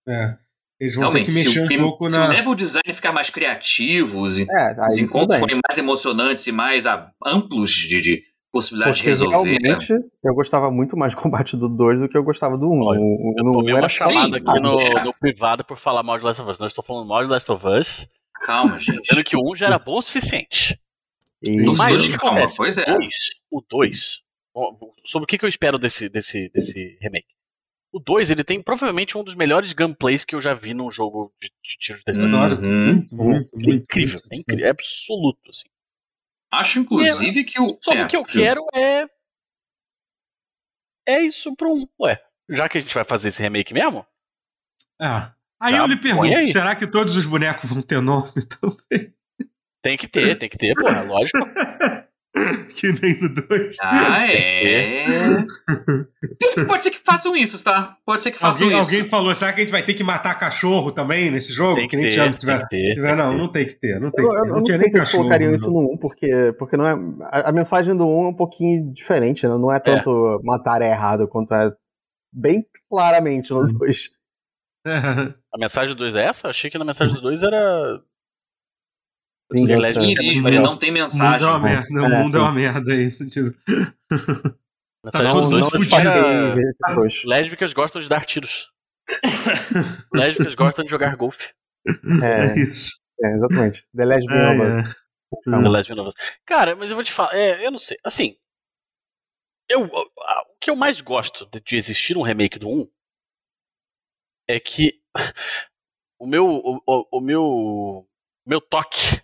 É. Eles vão Realmente, ter que mexer se, um pouco se na. Se o level design ficar mais criativo, os, é, os encontros forem mais emocionantes e mais amplos de, de possibilidade Porque de resolver. Realmente, eu gostava muito mais do combate do 2 do que eu gostava do 1. Um. eu no tomei uma chamada aqui no, no, privado por falar mal de Last of Us. Nós estamos falando mal de Last of Us. Calma, gente. Sendo que o 1 já era bom o suficiente. E... Mas o que calma, acontece? Pois é. O 2. Sobre o que, que eu espero desse, desse, desse remake? O 2, ele tem provavelmente um dos melhores gameplays que eu já vi num jogo de, de tiro de terceira uhum. uhum. É incrível, é incrível, é absoluto, assim. Acho, inclusive, é, que o. Só é, o que eu quero é. É isso pro um. Ué, já que a gente vai fazer esse remake mesmo? Ah. Aí eu lhe pergunto: aí. será que todos os bonecos vão ter nome *laughs* também? Tem que ter, tem que ter, porra, lógico. *laughs* que nem no 2. Ah, é. Pode ser que façam isso, tá? Pode ser que façam alguém, isso. Alguém falou, será que a gente vai ter que matar cachorro também nesse jogo? Tem que, que nem ter, tiver, tem tiver, tiver, não, não tem que ter, não tem eu, que ter. Eu, não, não sei se eles colocariam isso no 1, porque, porque não é, a, a, mensagem do 1 é um pouquinho diferente, né? Não é tanto é. matar é errado, quanto é bem claramente nos uhum. dois. *laughs* a mensagem do 2 é essa? Eu achei que na mensagem do 2 era Lirismo, ele não tem mensagem. O mundo é uma merda, o é, mundo é uma merda, é isso, tipo. Tá todo mundo fudido. Lésbicas gostam de dar tiros. *laughs* Lésbicas gostam de jogar golfe. É, é isso. É, exatamente. The Lesbian é, Novas. É. The Lesbian Novas. Cara, mas eu vou te falar, é, eu não sei. Assim, eu, o que eu mais gosto de existir um remake do 1 é que *laughs* o meu, o, o, o meu, meu toque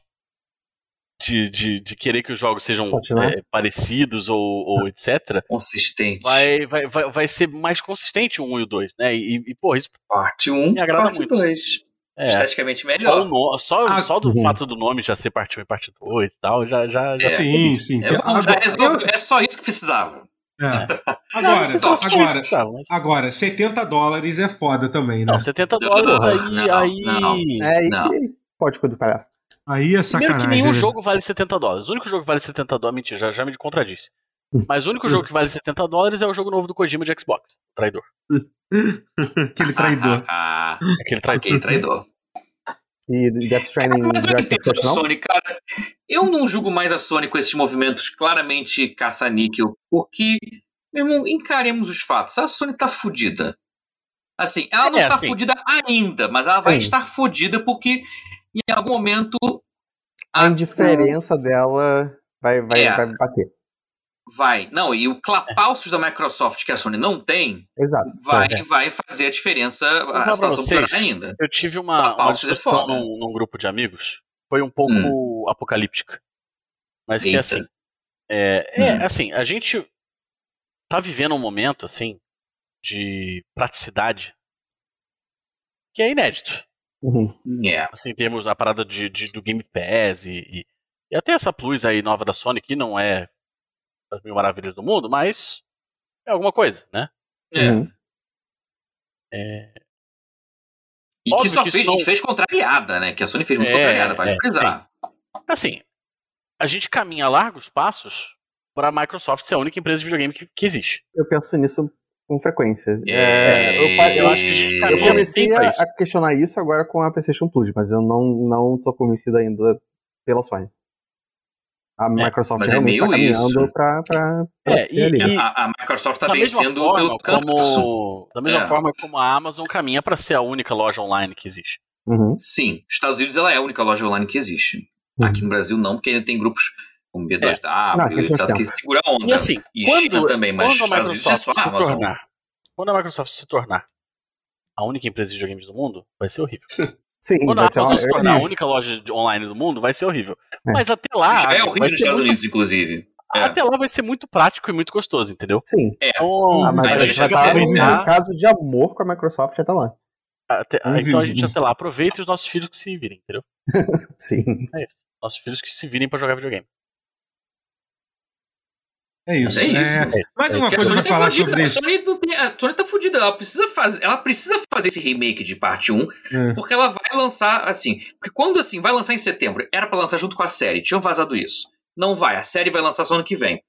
de, de, de querer que os jogos sejam é, parecidos ou, ou etc. Consistente. Vai, vai, vai, vai ser mais consistente o 1 e o 2, né? E, e pô, isso parte 1, me agrada parte muito. 2. É. Esteticamente melhor. No, só, ah, só do uhum. fato do nome já ser parte 1 e parte 2 e tal, já. já, já é, sim, sim. É, resolve, é só isso que precisava. É. Agora, não, agora, mas... agora, 70 dólares é foda também, né? Não, 70 dólares aí. Não, aí... Não, é, não. pode cuidar do palhaço. Aí é sacanagem. Primeiro que nenhum né? jogo vale 70 dólares. O único jogo que vale 70 dólares. Mentira, já, já me contradisse. Hum. Mas o único jogo que vale 70 dólares é o jogo novo do Kojima de Xbox. O traidor. *laughs* Aquele traidor. *laughs* Aquele traidor. Aquele traidor. E Death Stranding Mas eu entendo a Sony, cara. Eu não julgo mais a Sony com esses movimentos claramente caça-níquel, porque, meu irmão, encaremos os fatos. A Sony tá fudida. Assim, ela não é, está assim. fudida ainda, mas ela vai Sim. estar fudida porque em algum momento. A, a indiferença o... dela vai, vai, é, vai bater. Vai. Não, e o clapalços da Microsoft que a Sony não tem Exato. vai, é. vai fazer a diferença, a situação vocês, ainda. Eu tive uma, uma é discussão é num, num, grupo de amigos, foi um pouco hum. apocalíptica. Mas Eita. que assim. É, é hum. assim, a gente tá vivendo um momento assim de praticidade que é inédito. Uhum. Yeah. Assim, temos a parada de, de do Game Pass e, e, e, até essa Plus aí nova da Sony, que não é as mil maravilhas do mundo, mas é alguma coisa, né? É. Uhum. é... E Óbvio que só que fez, não... fez contrariada, né? Que a Sony fez muito é, contrariada, vale é, frisar. Assim, a gente caminha largos passos para a Microsoft ser a única empresa de videogame que, que existe. Eu penso nisso com frequência. É, é, eu, eu, acho que a gente eu comecei a, a, questionar isso agora com a PlayStation Plus, mas eu não, não tô convencido ainda pela Sony. A é, Microsoft realmente está caminhando para é, ser ali. A, a Microsoft está vencendo pelo como, Da mesma é. forma como a Amazon caminha para ser a única loja online que existe. Uhum. Sim, nos Estados Unidos ela é a única loja online que existe. Uhum. Aqui no Brasil não, porque ainda tem grupos como B2W, é. não, etc., que segura a onda. E assim, e quando, China também, mas quando a é Microsoft é se tornar, quando a Microsoft se tornar a única empresa de videogames do mundo, vai ser horrível. Sim, quando a Amazon se tornar a única loja online do mundo, vai ser horrível. É. Mas até lá. Já é horrível nos Estados muito... Unidos, inclusive. É. Até lá vai ser muito prático e muito gostoso, entendeu? Sim. É. Então, ah, mas a gente já tá no caso de amor com a Microsoft tá lá. Até, então a gente até lá aproveita e os nossos filhos que se virem, entendeu? *laughs* Sim. É isso. Nossos filhos que se virem para jogar videogame. É isso. É isso. É... Mais uma coisa pra falar sobre isso. A Sony, tem, a Sony tá fudida. Ela precisa, fazer, ela precisa fazer esse remake de parte 1, é. porque ela vai lançar, assim... Porque quando, assim, vai lançar em setembro, era para lançar junto com a série. Tinham vazado isso. Não vai. A série vai lançar só ano que vem.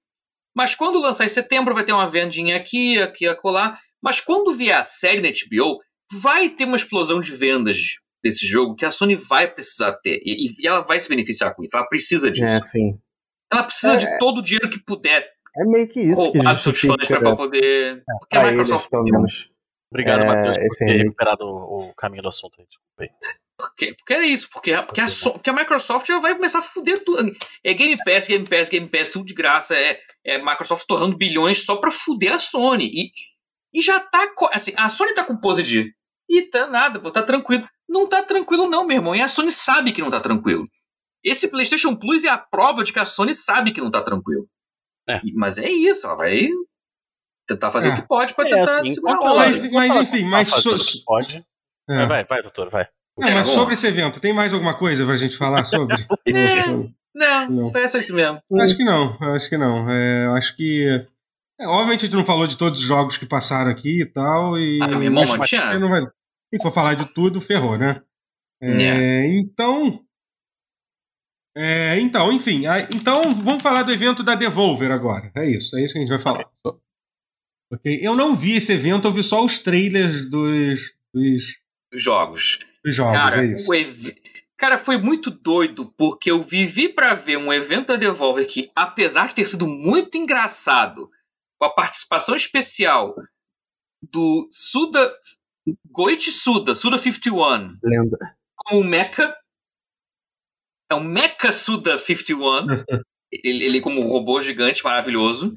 Mas quando lançar em setembro, vai ter uma vendinha aqui, aqui, acolá. Mas quando vier a série na HBO, vai ter uma explosão de vendas desse jogo que a Sony vai precisar ter. E, e ela vai se beneficiar com isso. Ela precisa disso. É, sim. Ela precisa é, de todo o dinheiro que puder é meio que isso. Roubar que seus fãs pra poder. É, porque a Microsoft. Eles, pelo menos. Obrigado, é, Matheus, por ter recuperado o, caminho do assunto aí. Desculpa aí. Porque, porque é isso, porque, a, porque, a, porque a Microsoft já vai começar a fuder tudo. É Game Pass, Game Pass, Game Pass, tudo de graça. É, é Microsoft torrando bilhões só pra fuder a Sony. E, e já tá. Assim, a Sony tá com pose de. E tá nada, pô, tá tranquilo. Não tá tranquilo, não, meu irmão. E a Sony sabe que não tá tranquilo. Esse PlayStation Plus é a prova de que a Sony sabe que não tá tranquilo. É. Mas é isso, ela vai tentar fazer é. o que pode pra é, tentar assim, segurar mas, mas enfim, mas so, pode. É. Vai, vai, doutor, vai. Não, mas sobre esse evento, tem mais alguma coisa pra gente falar sobre? *laughs* não, não, é só isso mesmo. Acho que não, acho que não. É, acho que. É, obviamente a gente não falou de todos os jogos que passaram aqui e tal. E, ah, meu irmão, mas, não vai, se for falar de tudo, ferrou, né? É, então, é, então, enfim, então vamos falar do evento da Devolver agora. É isso, é isso que a gente vai falar. Ok, eu não vi esse evento, eu vi só os trailers dos, dos jogos. Dos jogos, Cara, é isso. Ev... Cara, foi muito doido, porque eu vivi para ver um evento da Devolver que, apesar de ter sido muito engraçado, com a participação especial do Suda. Goichi Suda, Suda 51. Lenda. Como Mecha é um Mecha Suda 51. *laughs* ele, ele como um robô gigante maravilhoso.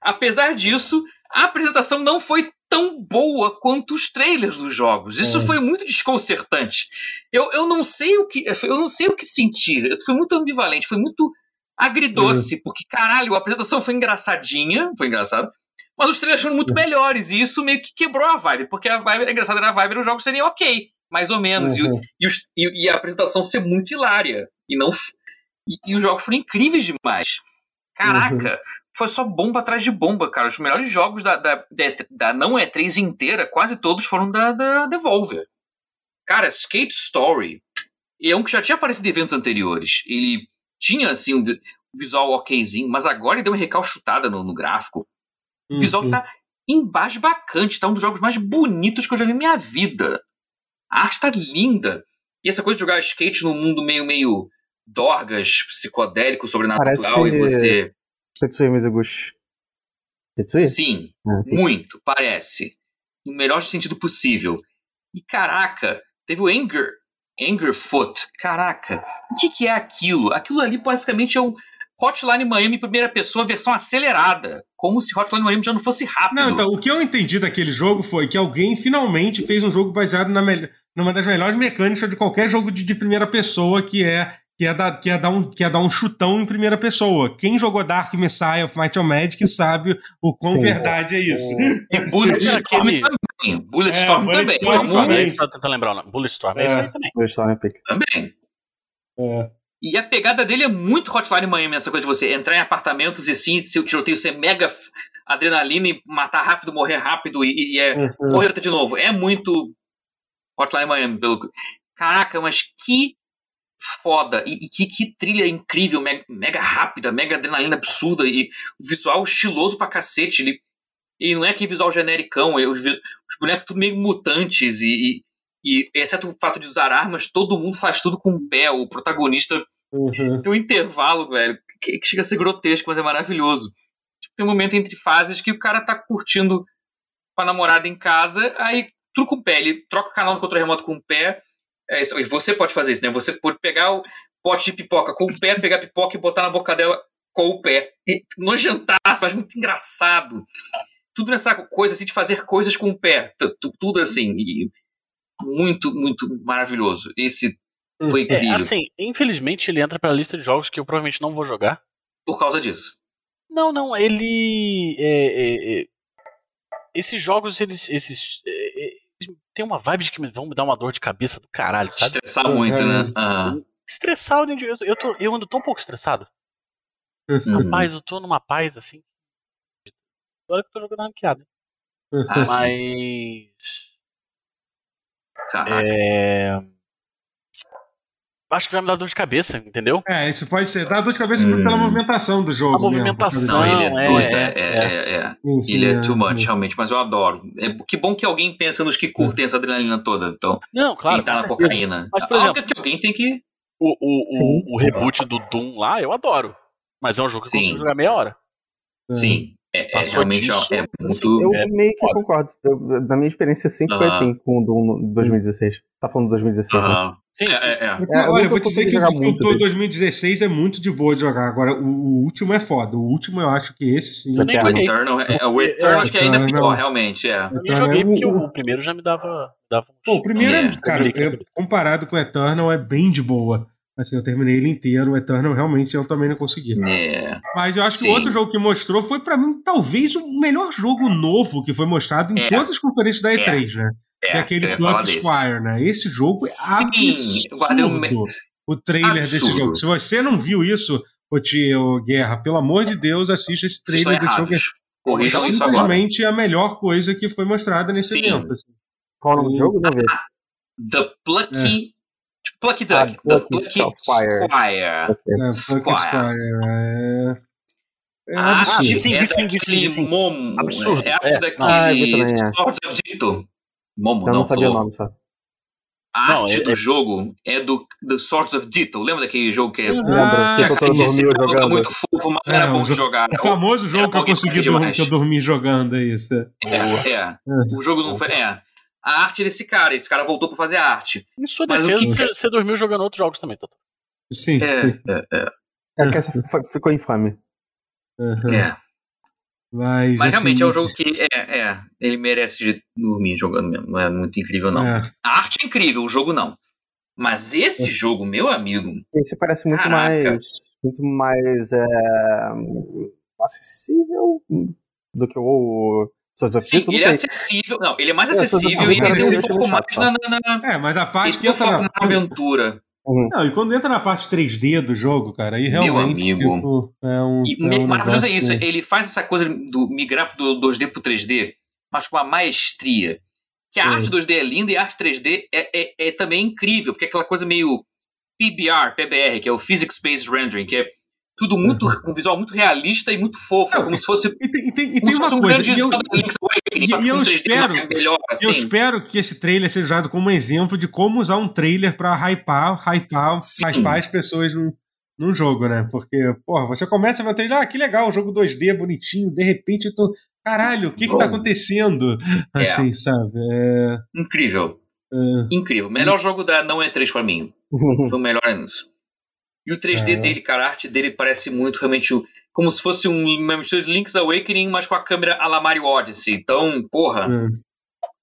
Apesar disso, a apresentação não foi tão boa quanto os trailers dos jogos. Isso é. foi muito desconcertante. Eu, eu não sei o que eu não sei o que sentir. Foi muito ambivalente, foi muito agridoce, uhum. porque caralho, a apresentação foi engraçadinha, foi engraçado. Mas os trailers foram muito uhum. melhores e isso meio que quebrou a vibe, porque a vibe era engraçada, era a vibe dos jogos seriam ok, mais ou menos, uhum. e, e, e, a apresentação ser muito hilária. E não. E, e os jogos foram incríveis demais. Caraca, uhum. foi só bomba atrás de bomba, cara. Os melhores jogos da, da, da, da não E3 inteira, quase todos foram da, da Devolver. Cara, Skate Story é um que já tinha aparecido em eventos anteriores. Ele tinha, assim, um visual okzinho, mas agora ele deu uma recalchutada no, no gráfico. O visual uhum. tá embasbacante, tá um dos jogos mais bonitos que eu já vi na minha vida. A arte tá linda. E essa coisa de jogar skate num mundo meio, meio dorgas, psicodélico, sobrenatural, Parece... e você. Tetsui Mizuguchi. Tetsui? Sim, ah, muito, parece. No melhor sentido possível. E caraca, teve o Anger. Anger Foot. Caraca, o que, que é aquilo? Aquilo ali basicamente é o Hotline Miami primeira pessoa, versão acelerada. Como se Hotline Miami já não fosse rápido. Não, então, o que eu entendi daquele jogo foi que alguém finalmente fez um jogo baseado na melhor numa das melhores mecânicas de qualquer jogo de, de primeira pessoa, que é que é, dar, que, é dar um, que é dar um chutão em primeira pessoa. Quem jogou Dark Messiah of Might and Magic sabe o quão Sim, verdade é, é isso. E Bulletstorm também. Bulletstorm é, também. Bulletstorm, é isso tentando lembrar. Bulletstorm é, é isso aí também. Bulletstorm é pica. Também. É. E a pegada dele é muito Hotline Miami, essa coisa de você entrar em apartamentos e sim, seu tiroteio ser mega adrenalina e matar rápido, morrer rápido e, e é uhum. morrer de novo. É muito Hotline Miami. Pelo... Caraca, mas que foda. E, e que, que, trilha incrível, mega, mega, rápida, mega adrenalina absurda. E o visual estiloso pra cacete. Ele, e não é que visual genericão, é, os, os bonecos tudo meio mutantes. E, e, e, exceto o fato de usar armas, todo mundo faz tudo com o pé. O protagonista uhum. tem um intervalo, velho, que, que, chega a ser grotesco, mas é maravilhoso. Tipo, tem um momento entre fases que o cara tá curtindo com a namorada em casa, aí com o pé. Ele troca o canal do controle remoto com o pé. É, e você pode fazer isso, né? Você pode pegar o pote de pipoca com o pé, pegar a pipoca e botar na boca dela com o pé. Nojentaço, mas muito engraçado. Tudo nessa coisa assim de fazer coisas com o pé. Tudo assim. E muito, muito maravilhoso. Esse foi é, incrível. É, assim, infelizmente ele entra pra lista de jogos que eu provavelmente não vou jogar. Por causa disso. Não, não, ele. É, é, é esses jogos, eles. Esses, é, tem uma vibe de que vão me dar uma dor de cabeça do caralho, sabe? Estressar muito, né? Uhum. Estressar, eu, eu, tô, eu ando tão pouco estressado. Uhum. Rapaz, eu tô numa paz assim. Agora que eu tô jogando ranqueada. Ah, Mas. Caraca. É acho que vai me dar dor de cabeça, entendeu? É, isso pode ser. Dá dor de cabeça hum. pela movimentação do jogo. A movimentação. Não, ele é, doido, é, é, é, Isso, Ele é, too much, realmente, mas eu adoro. É, que bom que alguém pensa nos que curtem essa adrenalina toda. Então, não, claro. Quem tá na cocaína. Mas, por exemplo, que alguém tem que. O, o, o, o, reboot do Doom lá, eu adoro. Mas é um jogo que Sim. eu consigo jogar meia hora. Sim. É, é realmente disso, é muito. Eu é meio que concordo. Eu, na minha experiência sempre uh -huh. foi assim com o Doom 2016. Tá falando 2016, uh -huh. né? Sim, sim. É, é. é olha, eu vou dizer que o Doom 2016 é muito de boa de jogar. Agora, o, o, último é foda. O último eu acho que esse sim. Eu nem joguei. Eternal, é, o Eternal acho que é ainda pior, realmente. É. Eu nem joguei porque o, o, primeiro já me dava. dava uns... Pô, o primeiro, é, cara, comparado com o Eternal, é bem de boa. Assim, eu terminei ele inteiro, o Eternal realmente eu também não consegui. É. Mas eu acho Sim. que o outro jogo que mostrou foi para mim talvez o melhor jogo novo que foi mostrado em é. todas as conferências da E3, é. né? É, é aquele Block Squire, né? Esse jogo é Sim, absurdo. O trailer absurdo. desse jogo. Se você não viu isso, ô tio Guerra, pelo amor de Deus, assista esse trailer desse jogo. É simplesmente a melhor coisa que foi mostrada nesse Sim. evento. Assim. Qual o jogo? Não ver. The Plucky Tipo, Plucky Duck. Ah, Plucky Squire. Squire. Squire. É... É ah, sim, sim, é sim, sim, sim. Momo. Absurdo. É arte é. daquele ah, Swords of Dito. Momo, Eu não, não sabia o nome só. A arte não, do é... jogo é do, do Swords of Ditto. Lembra daquele jogo que é. Lembro, ah, que eu dormiu jogando. muito fofo, mas não era bom de jogar. O famoso jogo que eu consegui dormir, que eu dormi jogando, é isso. É, é. O jogo não foi. É a arte desse cara. Esse cara voltou pra fazer a arte. Em sua Mas defesa, que... você dormiu jogando outros jogos também, Toto. Sim, é, sim. É, é. é que essa ficou infame. Uhum. É. Mas, Mas realmente é um jogo que é, é, ele merece de dormir jogando mesmo. Não é muito incrível, não. É. A arte é incrível, o jogo não. Mas esse é. jogo, meu amigo. Esse parece muito caraca. mais. Muito mais é, acessível do que o Sim, ele é acessível. Não, ele é mais é, acessível e ele tem um pouco mais na, na, na, É, mas a parte que entra na, na aventura. Uhum. Não, e quando entra na parte 3D do jogo, cara, aí realmente. Meu amigo. Tipo, é um. E é um maravilhoso é isso. Ele faz essa coisa do migrar do 2D pro 3D, mas com uma maestria. Que a Sim. arte 2D é linda e a arte 3D é, é, é também incrível, porque é aquela coisa meio PBR, PBR, que é o Physics Based Rendering, que é tudo muito uhum. com visual muito realista e muito fofo, não, como se fosse e tem, e tem, e tem uma um coisa e eu, e, eu espero melhor, assim. eu espero que esse trailer seja usado como exemplo de como usar um trailer para hypar, hypar, hypar as pessoas no, no jogo, né? Porque, porra, você começa a ver o trailer, ah, que legal, o jogo 2D bonitinho, de repente eu tô, caralho, o que que tá acontecendo? É. Assim, é. sabe? É... Incrível. É... Incrível. Melhor jogo da não é 3 para mim. *laughs* Foi o melhor anúncio. E o 3D é. dele, cara, a arte dele parece muito realmente como se fosse um uma mistura de Link's Awakening, mas com a câmera a la Mario Odyssey. Então, porra.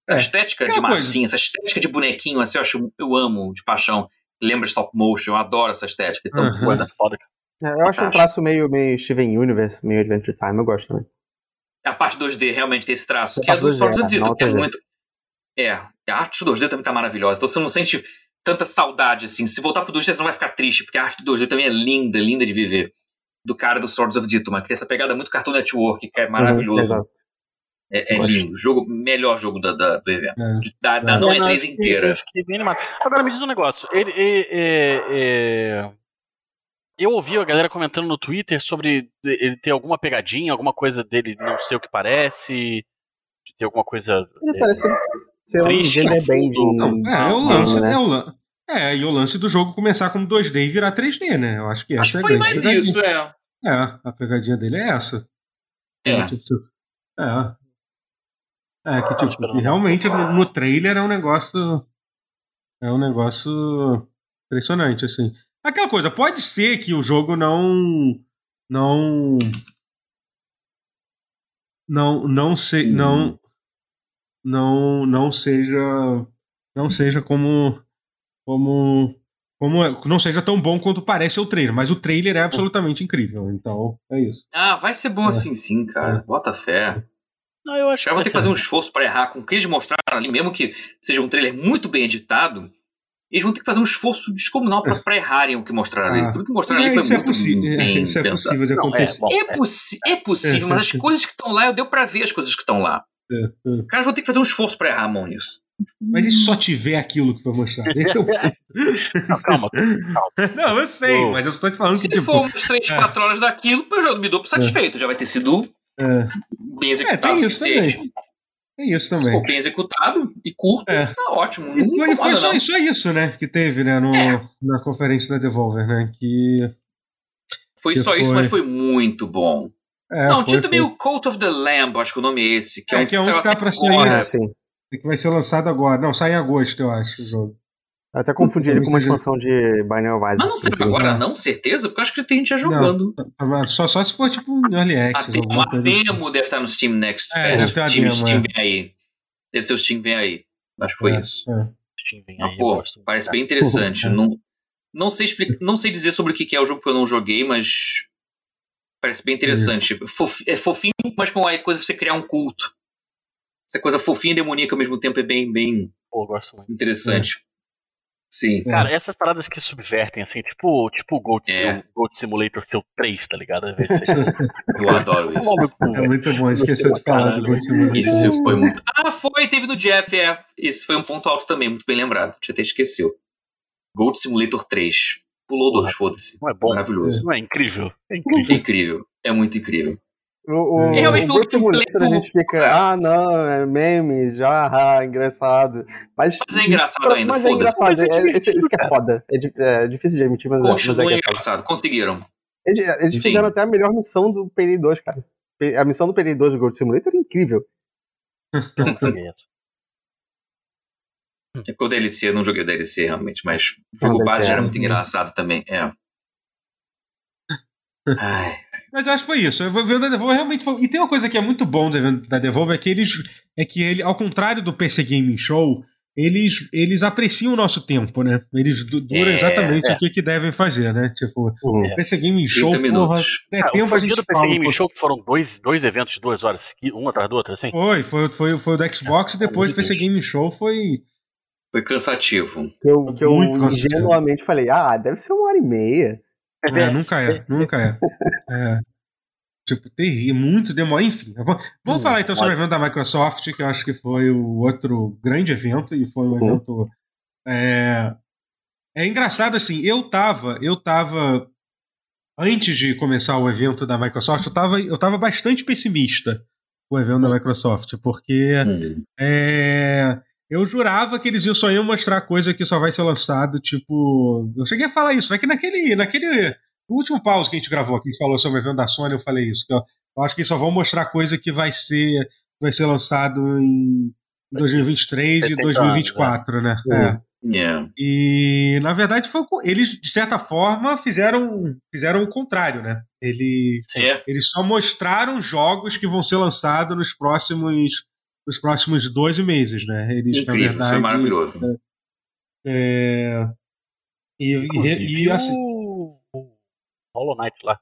É. A estética de massinha, essa estética de bonequinho, assim, eu acho, eu amo de paixão. Lembra stop motion, eu adoro essa estética. Então, uhum. foda, foda. É, eu acho um traço meio, meio Steven Universe, meio Adventure Time, eu gosto também. A parte 2D realmente tem esse traço, que é do of Dito, que é muito. É, a arte 2D também tá maravilhosa. Então você não sente tanta saudade, assim. Se voltar pro 2D, você não vai ficar triste, porque a arte do 2D também é linda, linda de viver. Do cara do Swords of Dituma, que tem essa pegada muito Cartoon Network, que é uhum, maravilhoso. Uhum, é, é lindo. Jogo, melhor jogo da, da do evento. É. Da, da é. não E3 inteira. Agora me diz um negócio. Ele, é, eu ouvi a galera comentando no Twitter sobre ele ter alguma pegadinha, alguma coisa dele não ser o que parece, de ter alguma coisa. Ele parece ser triste, um bem de, não, é, é o lance, né? é, o lance, é, e o lance do jogo começar como 2D e virar 3D, né? Eu acho que essa acho é a foi mais pegadinha. isso, é. É, a pegadinha dele é essa. É. É, tipo, é. é que tipo, que realmente no, no trailer é um negócio. É um negócio impressionante, assim. Aquela coisa, pode ser que o jogo não. Não. Não, não, se, hum. não, não não seja não seja como como como é, não seja tão bom quanto parece o trailer, mas o trailer é absolutamente incrível, então é isso. Ah, vai ser bom é. assim sim, cara. É. Bota fé. Não, eu acho que vou ter que fazer um esforço para errar com o que eles mostraram ali, mesmo que seja um trailer muito bem editado. eles vão ter que fazer um esforço descomunal para é. errarem o que mostraram ali. Ah. Tudo que mostraram ali foi isso muito é possível, bem Isso é possível de acontecer. Não, é, é, possi é, possível, mas as *laughs* coisas que estão lá, eu deu para ver as coisas que estão lá. É, é. Os caras vão ter que fazer um esforço para errar a mão nisso. Mas e se só tiver aquilo que foi mostrado? Eu... não, calma, calma. Não, eu sei, mas eu estou te falando se que. Se tipo... for umas 3, 4 horas daquilo, eu já me dou satisfeito. Já vai ter sido bem executado. É, tem isso também. É isso também. Se for bem executado e curto, é. tá ótimo. E foi, foi só, só, isso, né? Que teve, né? No, é. Na conferência da Devolver, né? Que. Foi que só foi... isso, mas foi muito bom. É, não, foi, tinha também o Cult of the Lamb, acho que o nome é esse. Que é, é um que, é um que tá pra sair. É, que vai ser lançado agora. Não, sai em agosto, eu acho, o jogo. até confundi ele com uma expansão de of Isaac. Mas não sei agora, não, certeza? Porque eu acho que tem gente já jogando. Não, só, só se for tipo um Early Access. A, uma assim. demo assim. deve estar no Steam Next é, Fest. Steam, demo, Steam é. vem aí. Deve ser o Steam vem aí. Acho que foi é, isso. É. Steam vem aí. pô, parece bem interessante. *laughs* não, não, sei explicar, não sei dizer sobre o que é o jogo porque eu não joguei, mas parece bem interessante. É fofinho, mas com a coisa de você criar um culto essa coisa fofinha e demoníaca ao mesmo tempo é bem, bem Pô, gosto muito. interessante. É. Sim. Cara, essas paradas que subvertem, assim, tipo, tipo o Gold, é. Gold Simulator seu 3, tá ligado? *laughs* Eu adoro isso. É muito bom, esqueceu de falar do Gold Simulator. Isso foi muito. Ah, foi, teve no Jeff, é. Isso foi um ponto alto também, muito bem lembrado. Tinha até esqueceu. Gold Simulator 3. Pulou dois, foda-se. Não é bom. Maravilhoso. Não é incrível. É incrível. É incrível. É muito incrível. O, o, é, realmente o Simulator a gente fica, ah, não, é meme, já, ah, engraçado. Mas, mas é engraçado ainda, Mas é engraçado, é, esse, esse que é foda. É, é, difícil de admitir, mas, Continua mas é, é engraçado, conseguiram. Eles, eles fizeram até a melhor missão do Penny 2, cara. A missão do Penny 2 do Gold Simulator é incrível. *laughs* É que o DLC, eu não joguei o DLC realmente, mas o jogo base era muito engraçado também. É. *laughs* Ai. Mas eu acho que foi isso. O evento da Devolver realmente foi. E tem uma coisa que é muito bom do evento da Devolver é que eles. É que ele, ao contrário do PC Gaming Show, eles, eles apreciam o nosso tempo, né? Eles duram é, exatamente é. o que, que devem fazer, né? Tipo, o é. PC Gaming Show, porra, é ah, tempo a gente do PC Gaming Show que foram dois, dois eventos de duas horas, um atrás do outro, assim? Foi, foi, foi, foi o do Xbox e depois do PC Gaming Show foi... Foi cansativo. Que eu, que eu ingenuamente falei, ah, deve ser uma hora e meia. É, nunca é, nunca é. é. Tipo, terrível, muito demora. Enfim, vamos, vamos falar então sobre o evento da Microsoft, que eu acho que foi o outro grande evento, e foi um uhum. evento. É, é engraçado assim, eu tava, eu tava. Antes de começar o evento da Microsoft, eu tava, eu tava bastante pessimista com o evento da Microsoft, porque uhum. é, eu jurava que eles só iam mostrar coisa que só vai ser lançado, tipo. Eu cheguei a falar isso, é que naquele. naquele no último pause que a gente gravou aqui, falou sobre o evento da Sony, eu falei isso. Que eu, eu acho que eles só vão mostrar coisa que vai ser, vai ser lançado em 2023 e 2024, anos, né? né? É. Yeah. E na verdade foi eles de certa forma fizeram fizeram o contrário, né? Eles, é. eles só mostraram jogos que vão ser lançados nos próximos nos próximos 12 meses, né? Eles, Incrível, na verdade, foi maravilhoso. É, e, e, e assim, o, Hollow Knight lá.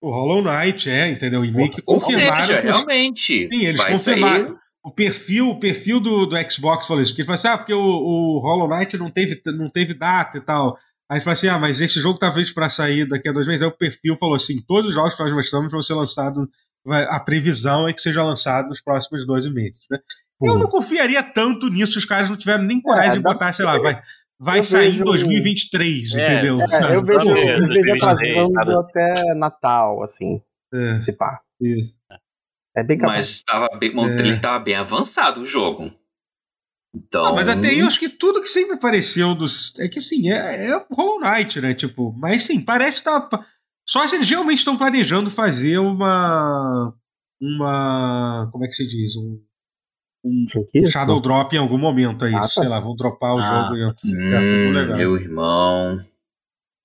O Hollow Knight, é, entendeu? E meio que confirmaram. Seja, realmente. Sim, eles confirmaram. Sair... O perfil, o perfil do, do Xbox falou isso. Que ele falou assim: ah, porque o, o Hollow Knight não teve, não teve data e tal. Aí falou assim: ah, mas esse jogo tá visto para sair daqui a dois meses. Aí o perfil falou assim: todos os jogos que nós mostramos vão ser lançados a previsão é que seja lançado nos próximos 12 meses. Né? Uhum. Eu não confiaria tanto nisso se os caras não tiveram nem coragem é, de botar, sei lá, vai, vai sair vejo... em 2023, é, entendeu? É, eu vejo, eu vejo atrasando até Natal, assim. É, se pá. Isso. É bem capaz. Mas tava bem, é. tava bem avançado o jogo. Então... Não, mas até aí eu acho que tudo que sempre apareceu dos. É que assim, é, é Hollow Knight, né? Tipo, mas sim, parece que tá só se eles realmente estão planejando fazer uma. Uma. Como é que se diz? Um. Um Shadow Drop em algum momento aí. Ah, tá. Sei lá, vão dropar o ah, jogo e hum, legal. Meu irmão.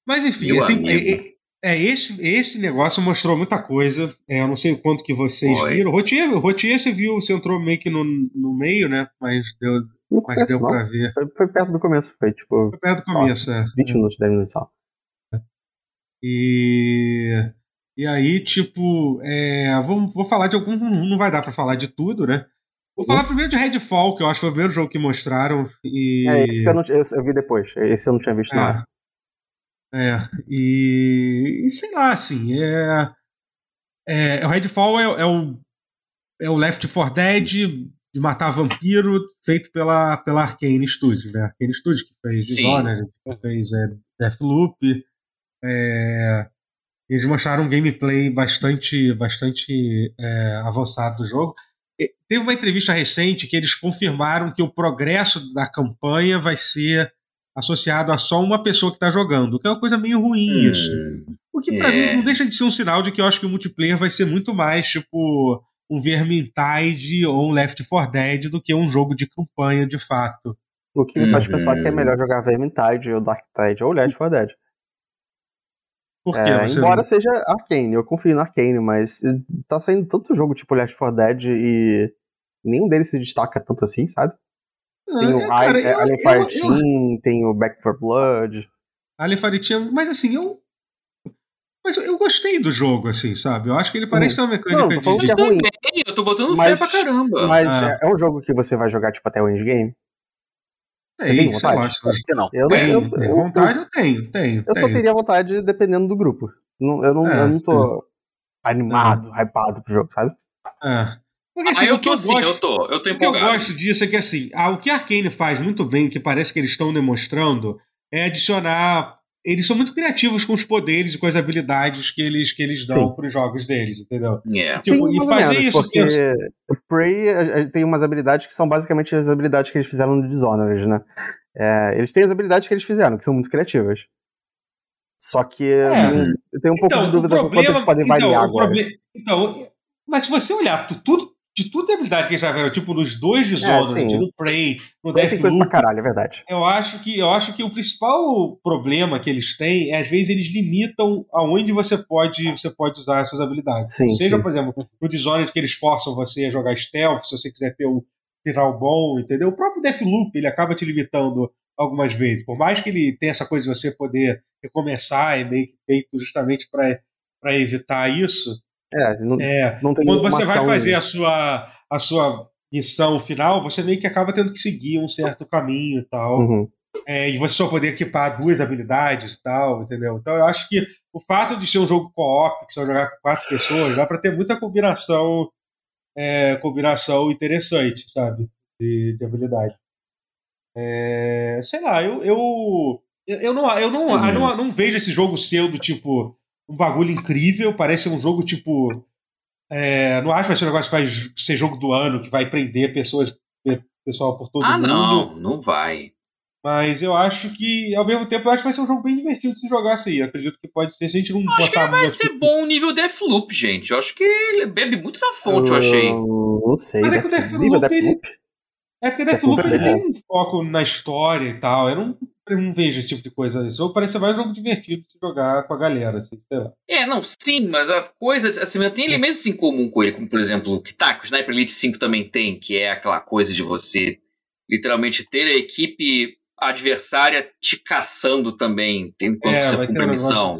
Mas enfim, é, tem, é, é, é, esse, esse negócio mostrou muita coisa. É, eu não sei o quanto que vocês Oi. viram. O Rotier, Rotier você viu, você entrou meio que no, no meio, né? Mas deu, mas deu pra ver. Foi, foi, perto do começo, foi tipo. Foi perto do começo, ó, é. 20 minutos, 10 minutos só. E, e aí, tipo, é, vou, vou falar de algum. Não vai dar para falar de tudo, né? Vou falar primeiro de Redfall, que eu acho que foi o primeiro jogo que mostraram. E... É, esse que eu, não, eu, eu, vi depois. Esse eu não tinha visto, é. não. É, e, e sei lá, assim, é, é o Redfall é, é, o, é o Left 4 Dead de matar vampiro feito pela, pela Arkane Studios, né? Arkane Studios que fez Dishonored, que fez é, Deathloop. É, eles mostraram um gameplay bastante, bastante é, avançado do jogo. E teve uma entrevista recente que eles confirmaram que o progresso da campanha vai ser associado a só uma pessoa que está jogando, que é uma coisa meio ruim hum, isso. O que para é. mim não deixa de ser um sinal de que eu acho que o multiplayer vai ser muito mais tipo um Vermintide ou um Left 4 Dead do que um jogo de campanha de fato. O que me faz pensar que é uhum. melhor jogar Vermintide ou Dark Tide ou Left 4 Dead. Por quê? É, embora não... seja Arcane, eu confio no Arcane, mas tá saindo tanto jogo tipo Left 4 Dead e nenhum deles se destaca tanto assim, sabe? Tem o é, cara, I, eu, Alien Fire Team, tem o Back for Blood. Alien Fire Team, mas assim, eu. Mas eu gostei do jogo, assim, sabe? Eu acho que ele parece hum. ter uma mecânica não, de. Eu, é ruim. eu tô botando mas, fé pra caramba. Mas ah. é um jogo que você vai jogar, tipo, até o endgame? Você tem vontade? Eu acho, que não. Eu, tenho, eu, eu, vontade eu tenho, tenho. Eu tenho. só teria vontade dependendo do grupo. Não, eu, não, é, eu não tô animado, é. hypado pro jogo, sabe? É. Porque, assim, ah, eu tô sim, eu tô. Eu tô O que eu gosto disso é que, assim, ah, o que a Arkane faz muito bem, que parece que eles estão demonstrando, é adicionar. Eles são muito criativos com os poderes e com as habilidades que eles, que eles dão para os jogos deles, entendeu? Yeah. Tipo, sim, e fazer menos, isso. Porque pensa... o Prey tem umas habilidades que são basicamente as habilidades que eles fizeram no Dishonored, né? É, eles têm as habilidades que eles fizeram, que são muito criativas. Só que é. eu tenho um pouco então, de dúvida problema, quanto eles podem então, variar agora. Proble... Então, mas se você olhar tudo, de tudo a habilidade que eles já viram, tipo nos dois Zona, é, no Prey, no Deathloop. Pra caralho, é verdade. Eu acho, que, eu acho que o principal problema que eles têm é, às vezes, eles limitam aonde você pode, você pode usar essas habilidades. Sim, Seja, sim. por exemplo, no Dishonored que eles forçam você a jogar stealth, se você quiser ter o final bom, entendeu? O próprio Deathloop, ele acaba te limitando algumas vezes. Por mais que ele tenha essa coisa de você poder recomeçar, é meio que feito justamente para evitar isso, é, não, é, não tem quando você vai fazer a sua, a sua missão final, você meio que acaba tendo que seguir um certo caminho e tal. Uhum. É, e você só poder equipar duas habilidades e tal, entendeu? Então eu acho que o fato de ser um jogo co-op, que você vai jogar com quatro pessoas, dá para ter muita combinação, é, combinação interessante, sabe? De, de habilidade. É, sei lá, eu, eu, eu, não, eu, não, uhum. eu não, não vejo esse jogo sendo tipo um bagulho incrível, parece um jogo tipo. É, não acho que vai ser um negócio que vai ser jogo do ano, que vai prender pessoas, pessoal por todo ah, mundo. Não, não vai. Mas eu acho que, ao mesmo tempo, eu acho que vai ser um jogo bem divertido se jogar assim. Eu acredito que pode ser, se a gente não acho botar. Acho que vai ser bom o nível Deathloop, gente. Eu acho que ele bebe muito na fonte, eu, eu achei. Não sei. Mas é que o Deathloop, ele, é porque Deathloop, Deathloop ele é tem um foco na história e tal. Eu não eu não vejo esse tipo de coisa. Esse jogo parece mais um jogo divertido de se jogar com a galera, assim, sei lá. É, não, sim, mas a coisa, assim, tem elementos em comum com ele, como por exemplo, que tá, que o Sniper Elite 5 também tem, que é aquela coisa de você literalmente ter a equipe adversária te caçando também, enquanto é, você cumpre a missão.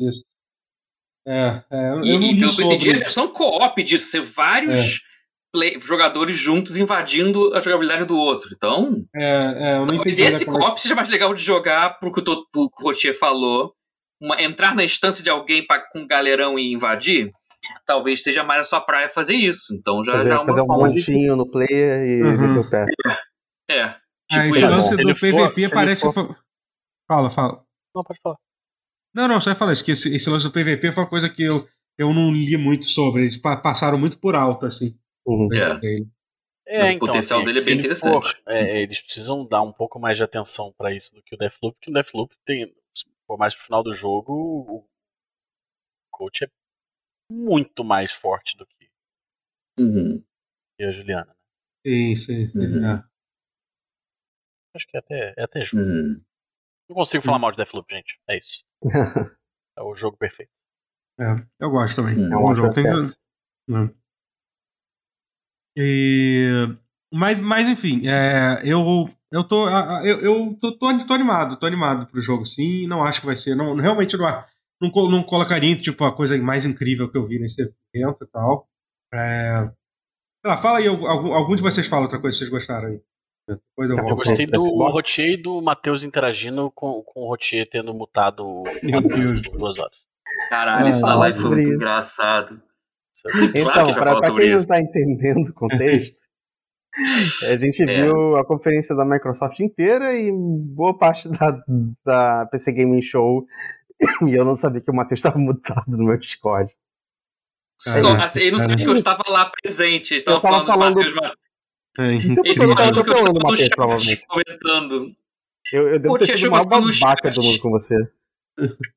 É, é, eu, e, eu não e pelo que eu entendi, é a versão co-op disso, ser vários. É play, jogadores juntos invadindo a jogabilidade do outro. Então. É, é, eu não talvez esse co-op seja mais legal de jogar pro que o, pro que o Rotier falou. Uma, entrar na instância de alguém pra, com um galerão e invadir. Talvez seja mais a sua praia fazer isso. Então já, fazer, já é uma fazer um montinho de... no player e uhum. o pé. É. é. Tipo, esse lance do PVP parece for... Fala, fala. Não, pode falar. Não, não, só ia falar isso, que esse, esse lance do PVP foi uma coisa que eu, eu não li muito sobre. Eles passaram muito por alto, assim. Uhum. É. É, então, o potencial assim, dele é bem interessante. For, é, eles precisam dar um pouco mais de atenção para isso do que o Deathloop, porque o Deathloop tem, por mais pro final do jogo, o coach é muito mais forte do que, uhum. que a Juliana. Né? Sim, sim. Uhum. É. Acho que é até, é até justo. Uhum. Não consigo falar mal de Deathloop, gente. É isso. *laughs* é o jogo perfeito. É, eu gosto também. É um jogo. Tem que... E, mas, mas enfim, é, eu eu tô eu, eu tô, tô, tô, animado, tô animado pro jogo sim, não acho que vai ser, não realmente não não, não colocaria tipo a coisa mais incrível que eu vi nesse evento e tal. É, lá, fala aí, algum, algum de vocês fala outra coisa que vocês gostaram aí. Depois eu, eu gostei do Rotier e do Matheus interagindo com, com o Rotier tendo mutado o Matheus por duas horas. Caralho, isso na live foi muito isso. Então, pra quem não está entendendo o contexto, *laughs* a gente é. viu a conferência da Microsoft inteira e boa parte da, da PC Gaming Show *coughs* e eu não sabia que o Matheus estava mutado no meu Discord. Só, assim, eu não sabia que eu estava lá presente. Estava falando, falando do Matheus. É, então, ele achou que eu estava no chat provavelmente. comentando. Eu, eu devo Pô, ter sido o maior babaca do mundo com você.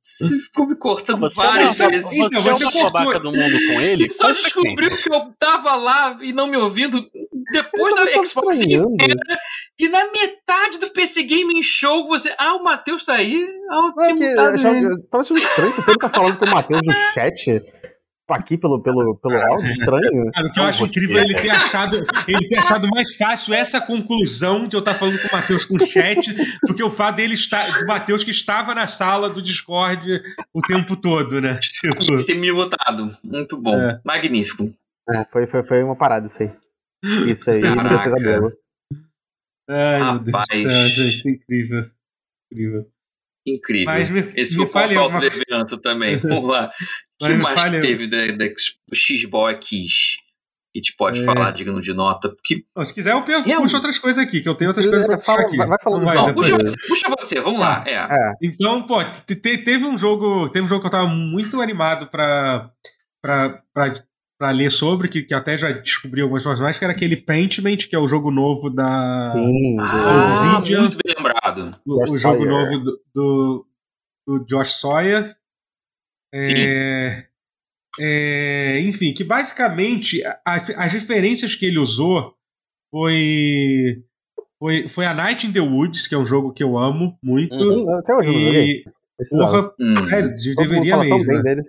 Você ficou me cortando você várias vezes. Você, então, você, você é o babaca do mundo com ele? Só descobriu que eu tava lá e não me ouvindo depois da Xbox inteira. E na metade do PC Gaming Show, você. Ah, o Matheus tá aí. Ah, é que, eu, achava, eu tava achando estranho, tu tá falando com o Matheus no *laughs* chat aqui pelo, pelo, pelo áudio estranho. Cara, o que eu acho incrível é ele ter achado, ele ter achado mais fácil essa conclusão de eu estar falando com o Matheus com o chat, do que o fato dele estar, do Matheus que estava na sala do Discord o tempo todo, né? Tipo... ter me votado. Muito bom. É. Magnífico. É, foi, foi, foi uma parada isso aí. Isso aí Caraca. me deu pesadelo. Ai, Rapaz. meu Deus do céu, gente, incrível. Incrível. Incrível. Mas me, Esse me foi o ponto do evento também. *laughs* Vamos lá. O que mais que teve da, da Xbox que te pode é. falar, digno de nota? Porque... se quiser, eu puxo eu... outras coisas aqui, que eu tenho outras coisas pra puxar aqui. Vai, vai falando Não, puxa, puxa, você, vamos lá. É. É. Então, pô, te, teve um jogo. Teve um jogo que eu tava muito animado pra, pra, pra, pra ler sobre, que, que até já descobri algumas coisas mais, que era aquele Paintment, que é o jogo novo da Sim, ah, Obsidian. Muito bem lembrado. O, o jogo novo do, do, do Josh Sawyer. É, é, enfim, que basicamente a, as referências que ele usou foi, foi, foi a Night in the Woods, que é um jogo que eu amo muito. Uhum, até hoje e, eu porra, hum. é, deveria mesmo. Dele.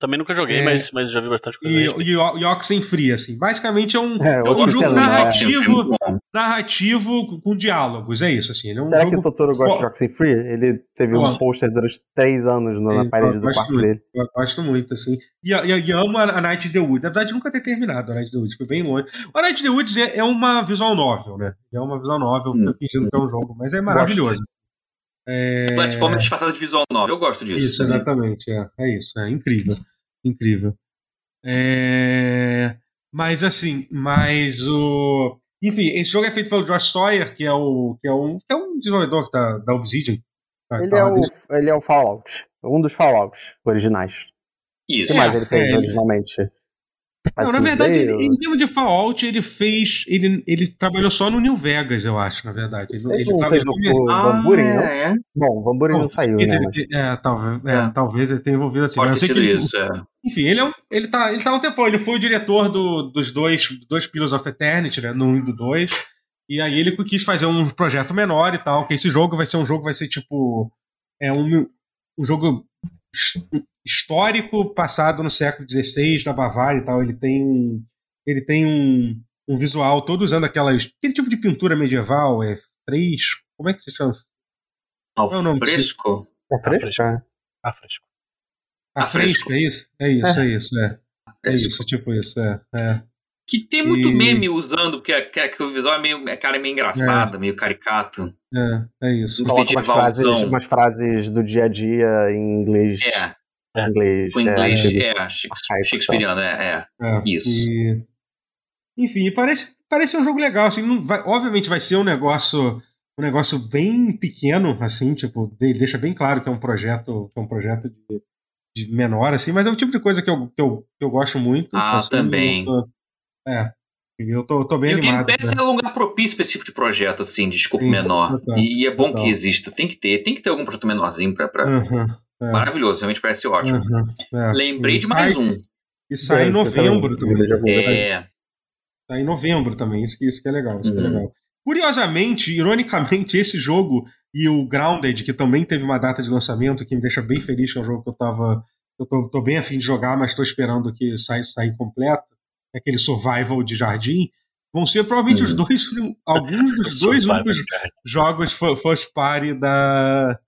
Também nunca joguei, é, mas, mas já vi bastante coisa. E, e, e Oxenfree, assim. Basicamente é um, é, é um jogo narrativo, é narrativo com diálogos, é isso, assim. é um Será jogo que o Totoro gosta de Oxenfree? Ele teve um pôster durante três anos na parede do quarto dele. Eu gosto muito, assim. E, e, e amo a, a Night in the Woods. Na verdade, nunca ter terminado a Night in the Woods, foi bem longe. A Night in the Woods é, é uma visual novel, né? É uma visual novel, hum. fingindo que é um jogo, mas é maravilhoso. É... Plataforma disfarçada de visual novel, eu gosto disso. Isso, exatamente, é, é isso, é incrível incrível. É... Mas assim, mas o. Enfim, esse jogo é feito pelo Josh Sawyer, que é, o, que é, um, que é um desenvolvedor da, da Obsidian. Tá, ele, tá é o, ele é o Fallout. Um dos Fallouts originais. Isso. O que mais ele fez é, originalmente? Não, na verdade, ele, em termos de Fallout, ele fez. Ele, ele trabalhou só no New Vegas, eu acho, na verdade. Ele, ele, ele trabalhou no ah, Van Buren, não? É. Bom, Van Buren não, saiu, né? Ele, é, talvez, é, é, talvez ele tenha envolvido assim. Pode mas eu sei que isso, é. Enfim, ele, é um, ele, tá, ele tá há um tempão. Ele foi o diretor do, dos dois, dois Pillars of Eternity, né? No 1 e do 2. E aí ele quis fazer um projeto menor e tal, que esse jogo vai ser um jogo, vai ser tipo. É um, um jogo histórico passado no século XVI na Bavária e tal. Ele tem ele tem um, um visual todo usando aquelas aquele tipo de pintura medieval, é fresco. Como é que se chama? Ao é fresco? É fresco? Fresco. A fresco, é isso? É isso, é, é isso, é. É isso, tipo isso, é. é. Que tem muito e... meme usando, porque é, que, que o visual é meio, é, cara, é meio engraçado, é. meio caricato. É, é isso. Coloca umas frases, umas frases do dia a dia em inglês. É. É. Inglês. O inglês, é, é Shakespeareano, é, é, é. Isso. E... Enfim, parece, parece um jogo legal, assim, não vai, obviamente vai ser um negócio um negócio bem pequeno, assim, tipo, deixa bem claro que é um projeto, que é um projeto de, de menor, assim, mas é o tipo de coisa que eu, que eu, que eu gosto muito. Ah, assim, também. Eu tô, é, eu tô, tô bem e animado. o Game Pass né? é um lugar propício para esse tipo de projeto, assim, de escopo Sim, menor. Total, e é bom total. que exista, tem que ter, tem que ter algum projeto menorzinho pra... pra... Uhum. É. Maravilhoso, realmente parece ótimo. Uhum, é. Lembrei e de mais um. E sai em novembro também. É. Sai em novembro também, isso, isso que é legal. Isso uhum. que é uhum. legal. Curiosamente, ironicamente, esse jogo e o Grounded, que também teve uma data de lançamento, que me deixa bem feliz, que é um jogo que eu tava. Eu tô, tô bem afim de jogar, mas estou esperando que saia sair completo. É aquele survival de jardim. Vão ser provavelmente os uhum. dois, alguns dos *laughs* dois únicos jogos first party *laughs* da,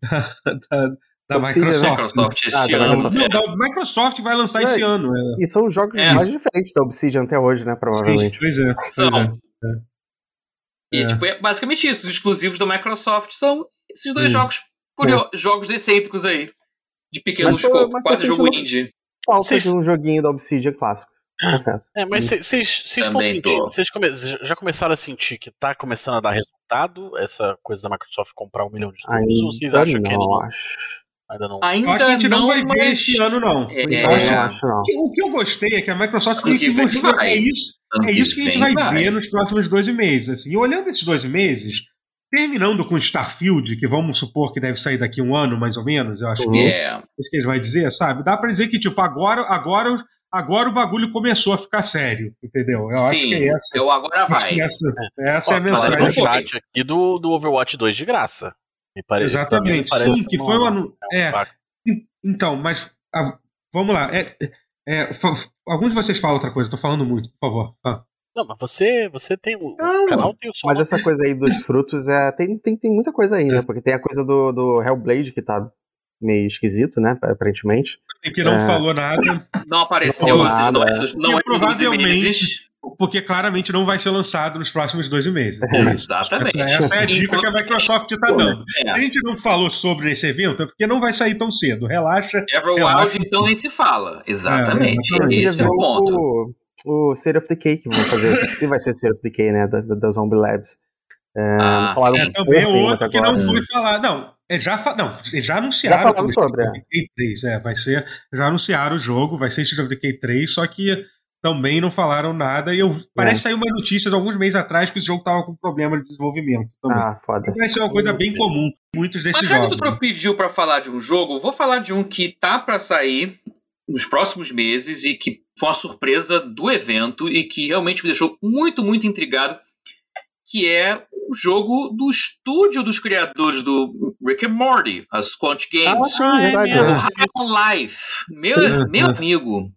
da, da Da Microsoft. Microsoft esse ah, ano. Não, da Microsoft vai lançar é, esse ano. É. E são os jogos é. mais diferentes da Obsidian até hoje, né? Provavelmente. Sim, pois é. São. Pois é. E, tipo, é basicamente isso. Os exclusivos da Microsoft são esses dois jogos curiosos, jogos excêntricos aí. De pequenos, mas, mas quase jogo indie. Falta Cês... de um joguinho da Obsidian clássico. É, mas vocês estão sentindo. Vocês come, já começaram a sentir que tá começando a dar resultado essa coisa da Microsoft comprar um milhão de estúdios? Ou vocês acham não, que não? Acho. Ainda não. Ainda eu acho que a gente não, não vai ver mas... esse ano, não. É, acho, acho não. O que eu gostei é que a Microsoft meio que mostrou é isso. é isso que a gente vai, vai, ver nos próximos 12 meses. Assim, e olhando esses 12 meses, terminando com Starfield, que vamos supor que deve sair daqui um ano, mais ou menos, eu acho que é isso que eles vão dizer, sabe? Dá pra dizer que, tipo, agora, agora, agora o bagulho começou a ficar sério, entendeu? Eu Sim, acho que é essa. Eu agora vai. Essa, essa é a mensagem. O chat aqui do, do Overwatch 2 de graça. Me parece, Exatamente, sim, que foi um, é, é então, mas a, vamos lá. É, é, alguns de vocês falam outra coisa, estou falando muito, por favor. Ah. Não, mas você, você tem o, o canal tem o Mas essa coisa aí dos frutos é, tem, tem, tem muita coisa aí, né? É. Porque tem a coisa do, do Hellblade que tá meio esquisito, né? Aparentemente. E que não é... falou nada. Não apareceu, não, nada, não, é, não é provavelmente porque claramente não vai ser lançado nos próximos dois meses. É *laughs* Exatamente. Essa, essa, é a dica Enquanto... que a Microsoft está dando. É. A gente não falou sobre esse evento é porque não vai sair tão cedo. Relaxa. Everwild, então, nem se fala. Exatamente. É, Esse é o ponto. O, o State of Decay que vão fazer. se vai ser State of Decay, né? Da, da Zombie Labs. É, ah, é também outro que não foi falar. Não, é já, não, já anunciaram. Já falaram sobre. Decay 3, é, vai ser. Já anunciaram o jogo, vai ser State of Decay 3, só que também não falaram nada. E eu, parece é. sair uma notícia alguns meses atrás que o jogo tava com problema de desenvolvimento. Também. Ah, foda. Parece ser uma coisa bem comum. Muitos desses Mas já jogos. Mas tu pediu para falar de um jogo, vou falar de um que tá para sair nos próximos meses e que foi uma surpresa do evento e que realmente me deixou muito, muito intrigado, que é o jogo do estúdio dos criadores do Rick and Morty, a Squanch Games. Ah, sim, verdade. O Life. Meu, meu amigo,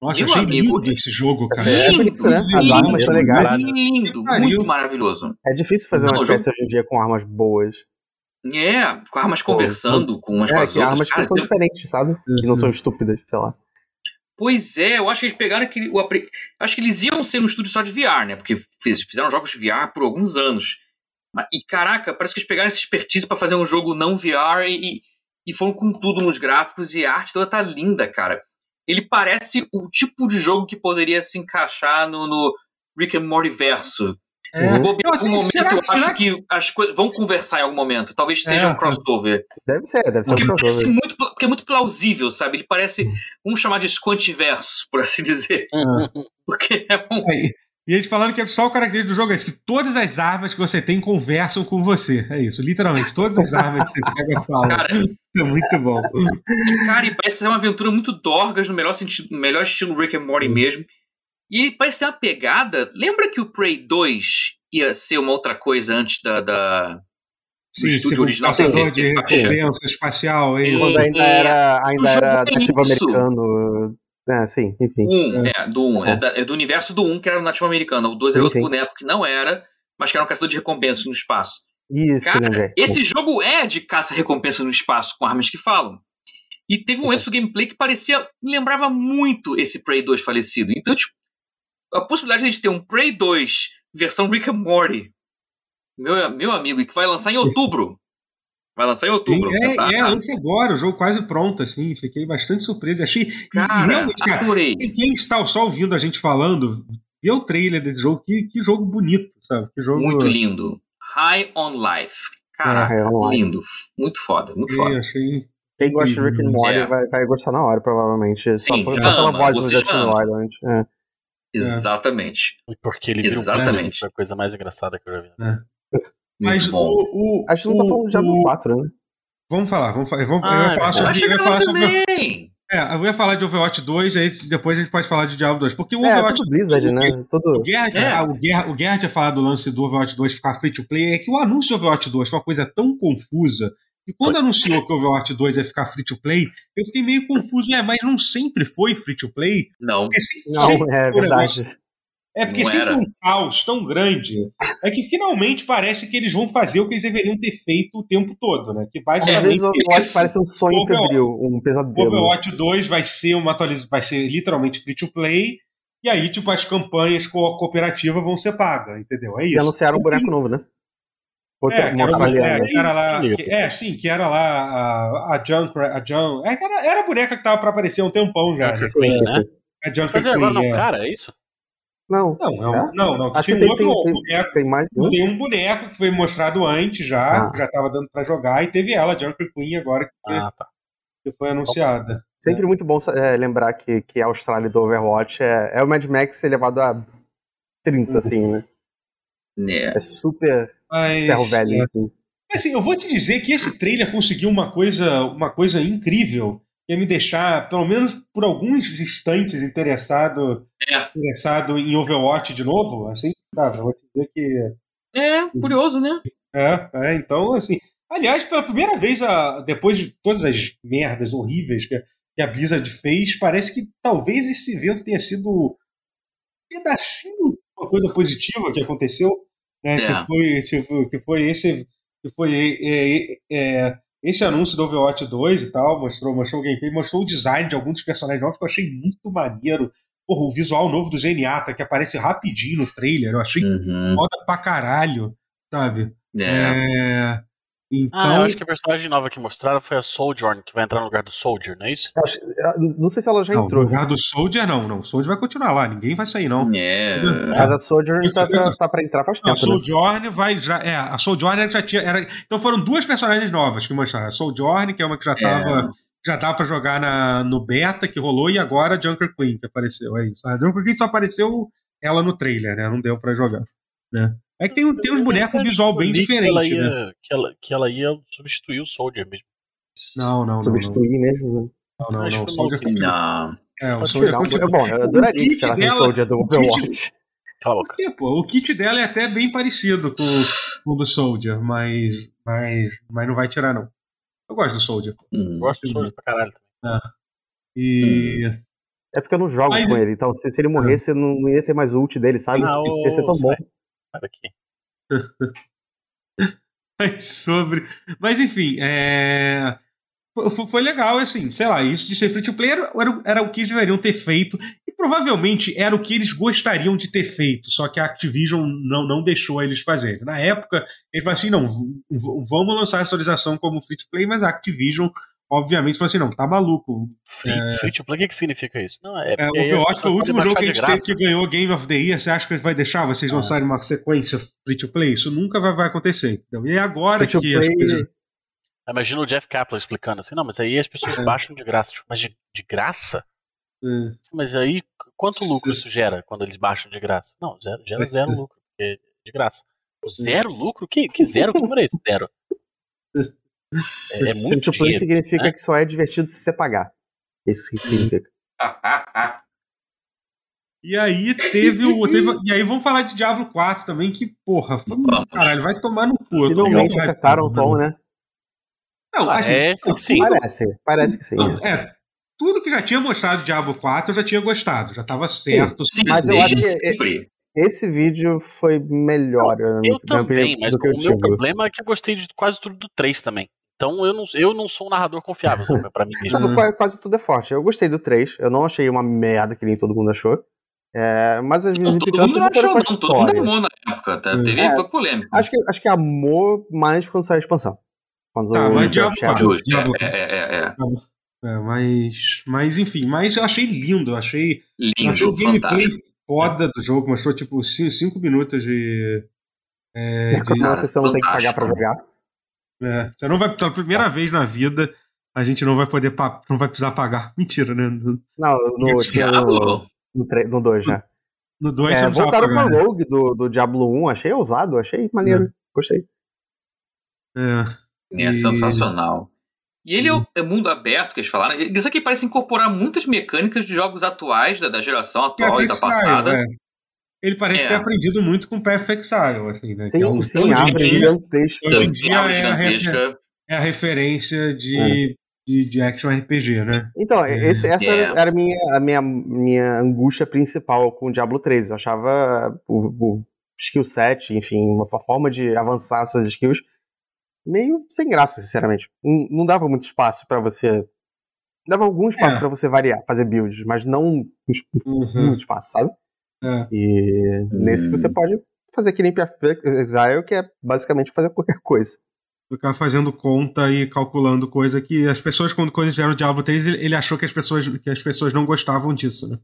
nossa, Meu achei amigo, lindo esse jogo, cara. É, lindo, né? As armas são legais. Lindo, muito maravilhoso. É difícil fazer uma peça hoje em dia com armas boas. É, com armas conversando com umas é, com as outras. armas cara, que são diferentes, sabe? Uhum. Que não são estúpidas, sei lá. Pois é, eu acho que eles pegaram aquele. O, acho que eles iam ser um estúdio só de VR, né? Porque fizeram jogos de VR por alguns anos. E caraca, parece que eles pegaram essa expertise para fazer um jogo não VR e, e foram com tudo nos gráficos e a arte toda tá linda, cara ele parece o tipo de jogo que poderia se encaixar no, no Rick and Morty verso. É. Se bobear em algum momento, será, eu acho que, que as coisas vão conversar em algum momento. Talvez seja é. um crossover. Deve ser, deve ser porque um crossover. Muito, porque é muito plausível, sabe? Ele parece, hum. vamos chamar de squantiverso, por assim dizer. Uhum. *laughs* Porque é um... E eles falaram que é só o característico do jogo é isso, que todas as armas que você tem conversam com você. É isso, literalmente. Todas as armas que você pega falam. Cara, é muito bom. Cara, e parece ser uma aventura muito dorgas, no melhor sentido, no melhor estilo Rick and Morty mesmo. E parece ter uma pegada. Lembra que o Prey 2 ia ser uma outra coisa antes da. da Sim, estúdio original ser de recompensa espacial. É Quando ainda era, ainda era nativo americano. Ah, sim, enfim. Um, é, é do 1. Um, é, é, do universo do 1, um, que era o nativo americano. O 2 era outro boneco que não era, mas que era um caçador de recompensas no espaço. Isso, Cara, né, esse jogo é de caça-recompensa no espaço, com armas que falam. E teve um momento do gameplay que parecia. lembrava muito esse Prey 2 falecido. Então, tipo, a possibilidade de a gente ter um Prey 2 versão Rick and Morty, meu, meu amigo, e que vai lançar em outubro. Vai lançar em outubro. É, tá, é, lança agora, o jogo quase pronto, assim. Fiquei bastante surpreso. Achei. Cara, realmente, cara, adorei. quem está só ouvindo a gente falando, vê o trailer desse jogo, que, que jogo bonito, sabe? Que jogo... Muito lindo. High on Life. Caraca, é, lindo. Muito foda, muito é, foda. Achei. Quem gosta de Rick and Morty é. vai, vai gostar na hora, provavelmente. Sim, só, só pela voz do Justin Roiland. É. Exatamente. Porque ele virou Exatamente. Um a coisa mais engraçada que eu já vi. É. Mas o, o. Acho que não tá falando de Diablo 4, né? Vamos falar, vamos falar. Vamos, ah, eu ia falar sobre. Eu ia falar sobre é, eu ia falar de Overwatch 2, aí depois a gente pode falar de Diablo 2. Porque o é, Overwatch. Tudo Blizzard, né? Todo... O Guerra, é. o, Guerra, o Guerra tinha falado do lance do Overwatch 2 ficar free to play. É que o anúncio do Overwatch 2 foi uma coisa tão confusa. E quando foi. anunciou que o Overwatch 2 ia ficar free to play, eu fiquei meio confuso. É, mas não sempre foi free to play? Não. Porque sempre, não, sempre é verdade. É porque Não sempre era. um caos tão grande. É que finalmente parece que eles vão fazer o que eles deveriam ter feito o tempo todo, né? Que Às basicamente vezes eu acho esse- que parece um sonho Overwatch- febril, um pesadelo. Overwatch 2 vai ser uma atualização, vai ser literalmente free to play, e aí, tipo, as campanhas co cooperativas vão ser pagas, entendeu? É E isso. anunciaram um boneco novo, né? Outra, É, que uma era, uma, é, que era lá. Que- é, sim, que era lá a, a Junker. A Jun, é, era, era a boneca que tava pra aparecer há um tempão já. Junker né? Sim, sim, né? sim. A Junker Mas agora não, Queen, é. cara, é isso? Não, Não, não, É? não, não. acho Tem que um tem, outro tem, boneco. tem mais um. Tem um boneco que foi mostrado antes já, Ah. que já tava dando pra jogar, e teve ela, a Junker Queen, agora que, Ah, tá. que foi anunciada. Sempre muito bom é, lembrar que, que a Austrália do Overwatch é, é o Mad Max elevado a 30, assim, né? Né. É super Mas, ferro velho. é. assim. Assim, eu vou te dizer que esse trailer conseguiu uma coisa, uma coisa incrível, que é me deixar, pelo menos por alguns instantes, interessado, É. interessado em Overwatch de novo. Assim? Eu vou te dizer que. É, curioso, né? É, é, então, assim. Aliás, pela primeira vez, a- depois de todas as merdas horríveis que, a- que a Blizzard fez, parece que talvez esse evento tenha sido um pedacinho uma coisa positiva que aconteceu, né? É. Que foi, tipo, que foi esse, que foi é, é, é, esse anúncio do Overwatch 2 e tal, mostrou, mostrou o gameplay, mostrou o design de alguns dos personagens novos que eu achei muito maneiro. Porra, o visual novo do Zenyatta, que aparece rapidinho no trailer, eu achei Uhum. foda pra caralho, sabe? É. É, Então, Ah, eu acho que a personagem nova que mostraram foi a Sojourn, que vai entrar no lugar do Soldier, não é isso? Acho- Não sei se ela já não, entrou, no lugar do Soldier não, não. O Soldier vai continuar lá, ninguém vai sair não. É. mas a Sojourn tá pra, tá pra entrar faz Não, a tempo, né? Vai já. É, a Sojourn já tinha. Era, então foram duas personagens novas que mostraram. A Sojourn, que é uma que já É. tava. Já dava pra jogar na, no beta que rolou, e agora a Junker Queen que apareceu. É isso. A Junker Queen só apareceu ela no trailer, né? Não deu pra jogar. Né? É que tem, tem uns bonecos com visual bem Eu li que ela diferente, ia, né? que, ela, que ela ia substituir o Soldier mesmo. Não, não, não. Não, Substituir mesmo. né? não, não, Acho não. que O Soldier, foi Não. é, o Soldier não. É bom, eu O adoraria que o dela- Soldier do o kit- Overwatch. Cala a boca. É, pô, o kit dela é até bem *laughs* parecido com, com o do Soldier, mas, mas, mas não vai tirar, não. Eu gosto do Soldier. Hum. Gosto do Soldier pra caralho também. E. É porque eu não jogo Mas- com ele, então se, se ele morresse, eu não, não ia ter mais ult dele, sabe? Ah, Tipo, ia ser tão bom. Daqui. *laughs* Mas sobre. Mas enfim, é. Foi, legal, assim, sei lá, isso de ser free to play era, era, o que eles deveriam ter feito. E provavelmente era o que eles gostariam de ter feito, só que a Activision não, não deixou eles fazerem. Na época, eles falaram assim: não, vamos lançar essa atualização como free to play, mas a Activision, obviamente, falou assim: não, tá maluco. Free, free to play, o que, que significa isso? Não, é É, o Overwatch foi último jogo que a gente teve que ganhou Game of the Year. Você acha que vai deixar vocês Ah. lançarem uma sequência free to play? Isso nunca vai, vai acontecer, entendeu? E é agora Free que as coisas. Imagina o Jeff Kaplan explicando assim, não, mas aí as pessoas É. baixam de graça. Tipo, mas de, de graça? É. Mas aí, quanto lucro isso gera quando eles baixam de graça? Não, zero, gera zero lucro, porque é de graça. O zero lucro? Que, que zero? Número é esse? Zero. É, é Free muito to play dinheiro. significa né? que só é divertido se você pagar. Isso que significa. E aí teve o. teve- e aí vamos falar de Diablo 4 também, que, porra, foi, Vamos. caralho, vai tomar no cu. eu Finalmente acertaram o tom, né? Não, assim, É, não, sim. Parece, parece que sim. não, é, tudo que já tinha mostrado Diablo 4 eu já tinha gostado, já tava certo. Sim, Mas eu acho que-. Esse vídeo foi melhor, Eu minha também, opinião, mas do que o meu problema é que eu gostei de quase tudo do 3 também. Então eu não, eu não sou um narrador confiável? Pra mim mesmo. Quase tudo é forte. Eu gostei do 3, eu não achei uma merda que nem todo mundo achou. É, mas as minhas Não, todo implicâncias mundo não achou, não. Todo mundo história. amou na época. tá? Hum. Teve É. polêmica. Acho que, acho que amor mais quando sai a expansão. Quando Tá, o mas o Diablo Shadow- 4. Justo. Diablo. É, é, é, é. É, mas, mas, enfim, mas eu achei lindo, eu achei. Eu achei o Lindo, gameplay fantástico. foda do jogo, mostrou tipo 5 minutos de. É, de você você não tem que pagar pra jogar. É, você não vai, pela primeira vez na vida, a gente não vai poder, não vai precisar pagar. *laughs* Mentira, né? No- Não, no, Diablo. no, tre- no 2 já. No 2 É, você não voltaram pagar. com a né? Do, do Diablo 1, achei ousado, achei maneiro. Gostei. É. É sensacional. E ele é o é mundo aberto que eles falaram. Isso aqui parece incorporar muitas mecânicas de jogos atuais, da, da geração atual e da passada. Style, é. Ele parece É. ter aprendido muito com Perfect Style, assim, né? que Sim, é um- sim, hoje em árvore dia- gigantesca. Hoje em dia é a, refer- gigantesca. é a referência de, de, de action RPG, né? Então, esse, essa era a minha, a minha, minha angústia principal com o Diablo 3. Eu achava o, o skill set, enfim, uma forma de avançar suas skills meio sem graça, sinceramente. Não, não dava muito espaço para você. Dava algum espaço é. para você variar, fazer builds, mas não uhum. muito espaço, sabe? É. E hum. nesse você pode fazer que nem Perfect Exile, que é basicamente fazer qualquer coisa. Ficar fazendo conta e calculando coisa que as pessoas, quando, fizeram o Diablo 3, ele, achou que as, pessoas, que as pessoas não gostavam disso, né?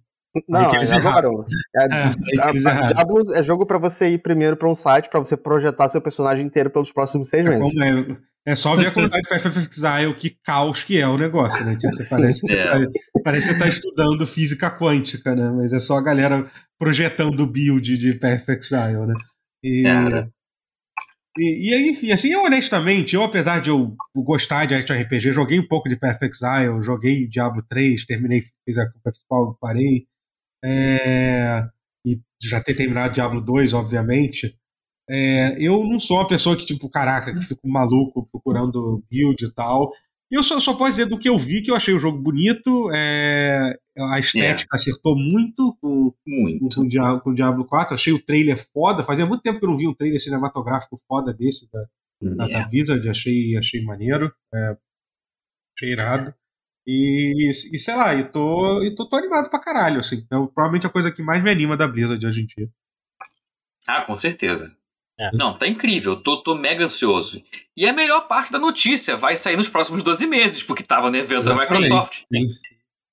Não, que eles erraram. É, é, Diablo é jogo para você ir primeiro para um site para você projetar seu personagem inteiro pelos próximos seis é meses. É, é só ver a quantidade de Perfect Exile, que caos que é o negócio, né? Tipo, *laughs* parece, que é. tá, parece que você tá estudando física quântica, né? Mas é só a galera projetando o build de Perfect Exile, né? E, e, e, enfim, assim, eu honestamente, eu apesar de eu gostar de action RPG, joguei um pouco de Perfect Exile, joguei Diablo 3, terminei, fiz a principal, parei é, e já ter terminado Diablo 2, obviamente, é, eu não sou uma pessoa que, tipo, caraca, que fico maluco procurando build e tal. Eu só, só posso dizer do que eu vi, que eu achei o jogo bonito, é, a estética yeah. acertou muito com, muito. Com, com, com o Diablo 4, achei o trailer foda, fazia muito tempo que eu não vi um trailer cinematográfico foda desse da, da, da Blizzard, achei, achei maneiro, é, achei irado. E, e sei lá, e tô, e tô, tô animado pra caralho, assim. Então, provavelmente a coisa que mais me anima da Blizzard hoje em dia. Ah, com certeza. É. Não, tá incrível. Tô, tô mega ansioso. E a melhor parte da notícia vai sair nos próximos 12 meses, porque tava no evento Exatamente. da Microsoft. Sim.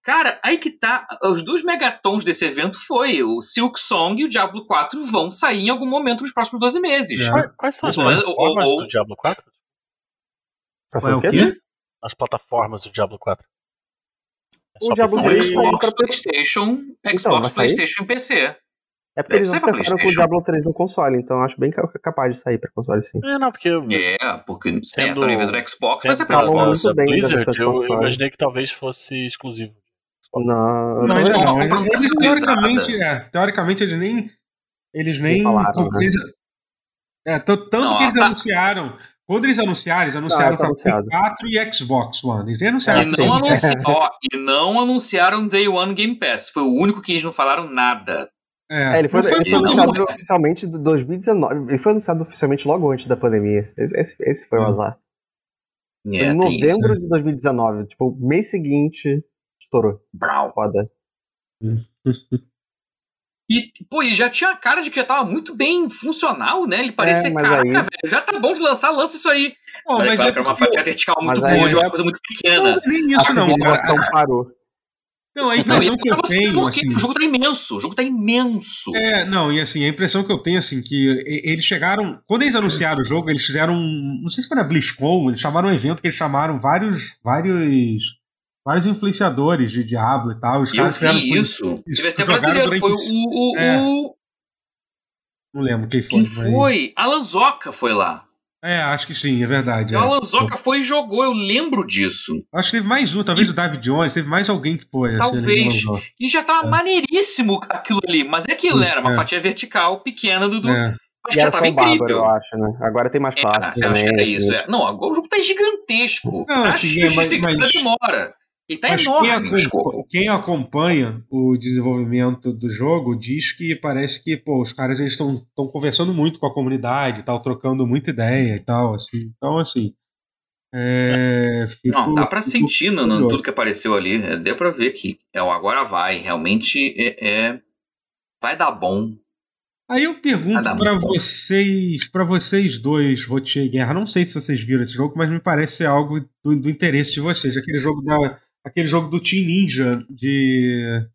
Cara, aí que tá. Os dois megatons desse evento foi o Silk Song e o Diablo 4 vão sair em algum momento nos próximos 12 meses. É. Quais, são as plataformas do Diablo 4? Quais o quê? As plataformas do Diablo 4. É o Diablo 3 Xbox, PlayStation, então, Xbox, PlayStation e PC. É porque Deve eles acertaram com o Diablo 3 no console, então acho bem capaz de sair pra console sim. É, não, porque. É, porque sendo, é, do Xbox vai ser pra Xbox. Muito bem Blizzard, eu, eu imaginei que talvez fosse exclusivo. Não, não, não, não, não eles, teoricamente, é, teoricamente eles nem. Eles nem. Falaram, né? é, tanto não, que eles tá. anunciaram quando eles anunciaram, eles anunciaram para Play 4 e Xbox One. Eles anunciaram. E não, anunci... ó, e não anunciaram Day One Game Pass. Foi o único que eles não falaram nada. É, é ele foi, foi, ele foi anunciado oficialmente em 2019. Ele foi anunciado oficialmente logo antes da pandemia. Esse, esse foi o hum. azar. É, em novembro isso, né? de 2019. Tipo, mês seguinte, estourou. Brau. Foda. E, pô, e já tinha a cara de que já tava muito bem funcional, né? Ele parecia, é, caraca, aí... velho, já tá bom de lançar, lança isso aí. Pô, mas, mas é uma fatia vertical muito boa, de uma coisa muito pequena. Não, nem isso, a não. A parou. Não, a impressão não, que eu tenho. Porque assim, o jogo tá imenso, o jogo tá imenso. É, não, e assim, a impressão que eu tenho, assim, que eles chegaram. Quando eles anunciaram o jogo, eles fizeram. Não sei se foi na BlizzCon, eles chamaram um evento que eles chamaram vários. vários vários influenciadores de Diablo e tal. Os eu vi isso. isso. Teve até brasileiro, foi o, o, é. o, Não lembro quem foi. Quem foi? Alan Zoca foi lá. É, acho que sim, é verdade. O é. Alan Zoca foi e jogou, eu lembro disso. Acho que teve mais um, talvez e... o David Jones, teve mais alguém que foi. Assim, talvez. Assim, e já tava é. maneiríssimo aquilo ali, mas é aquilo, né? Era uma é. fatia vertical pequena do. É. Acho que já tava incrível. Bárbaro, eu acho, né? Agora tem mais fácil. É, acho que era isso. É. Não, agora o jogo tá gigantesco. Não, tá assim, é, mas, mas... demora. E tá Mas enorme quem, acompanha, quem acompanha o desenvolvimento do jogo diz que parece que pô, os caras estão conversando muito com a comunidade, tal, trocando muita ideia e tal. Assim. Então, assim. É, fico, Não, dá pra sentir no, no, tudo que apareceu ali. É, deu pra ver que é o agora vai. Realmente é, é vai dar bom. Aí eu pergunto para vocês, para vocês dois, Rotier e Guerra, não sei se vocês viram esse jogo, mas me parece ser algo do, do interesse de vocês. Aquele jogo da aquele jogo do Team Ninja de.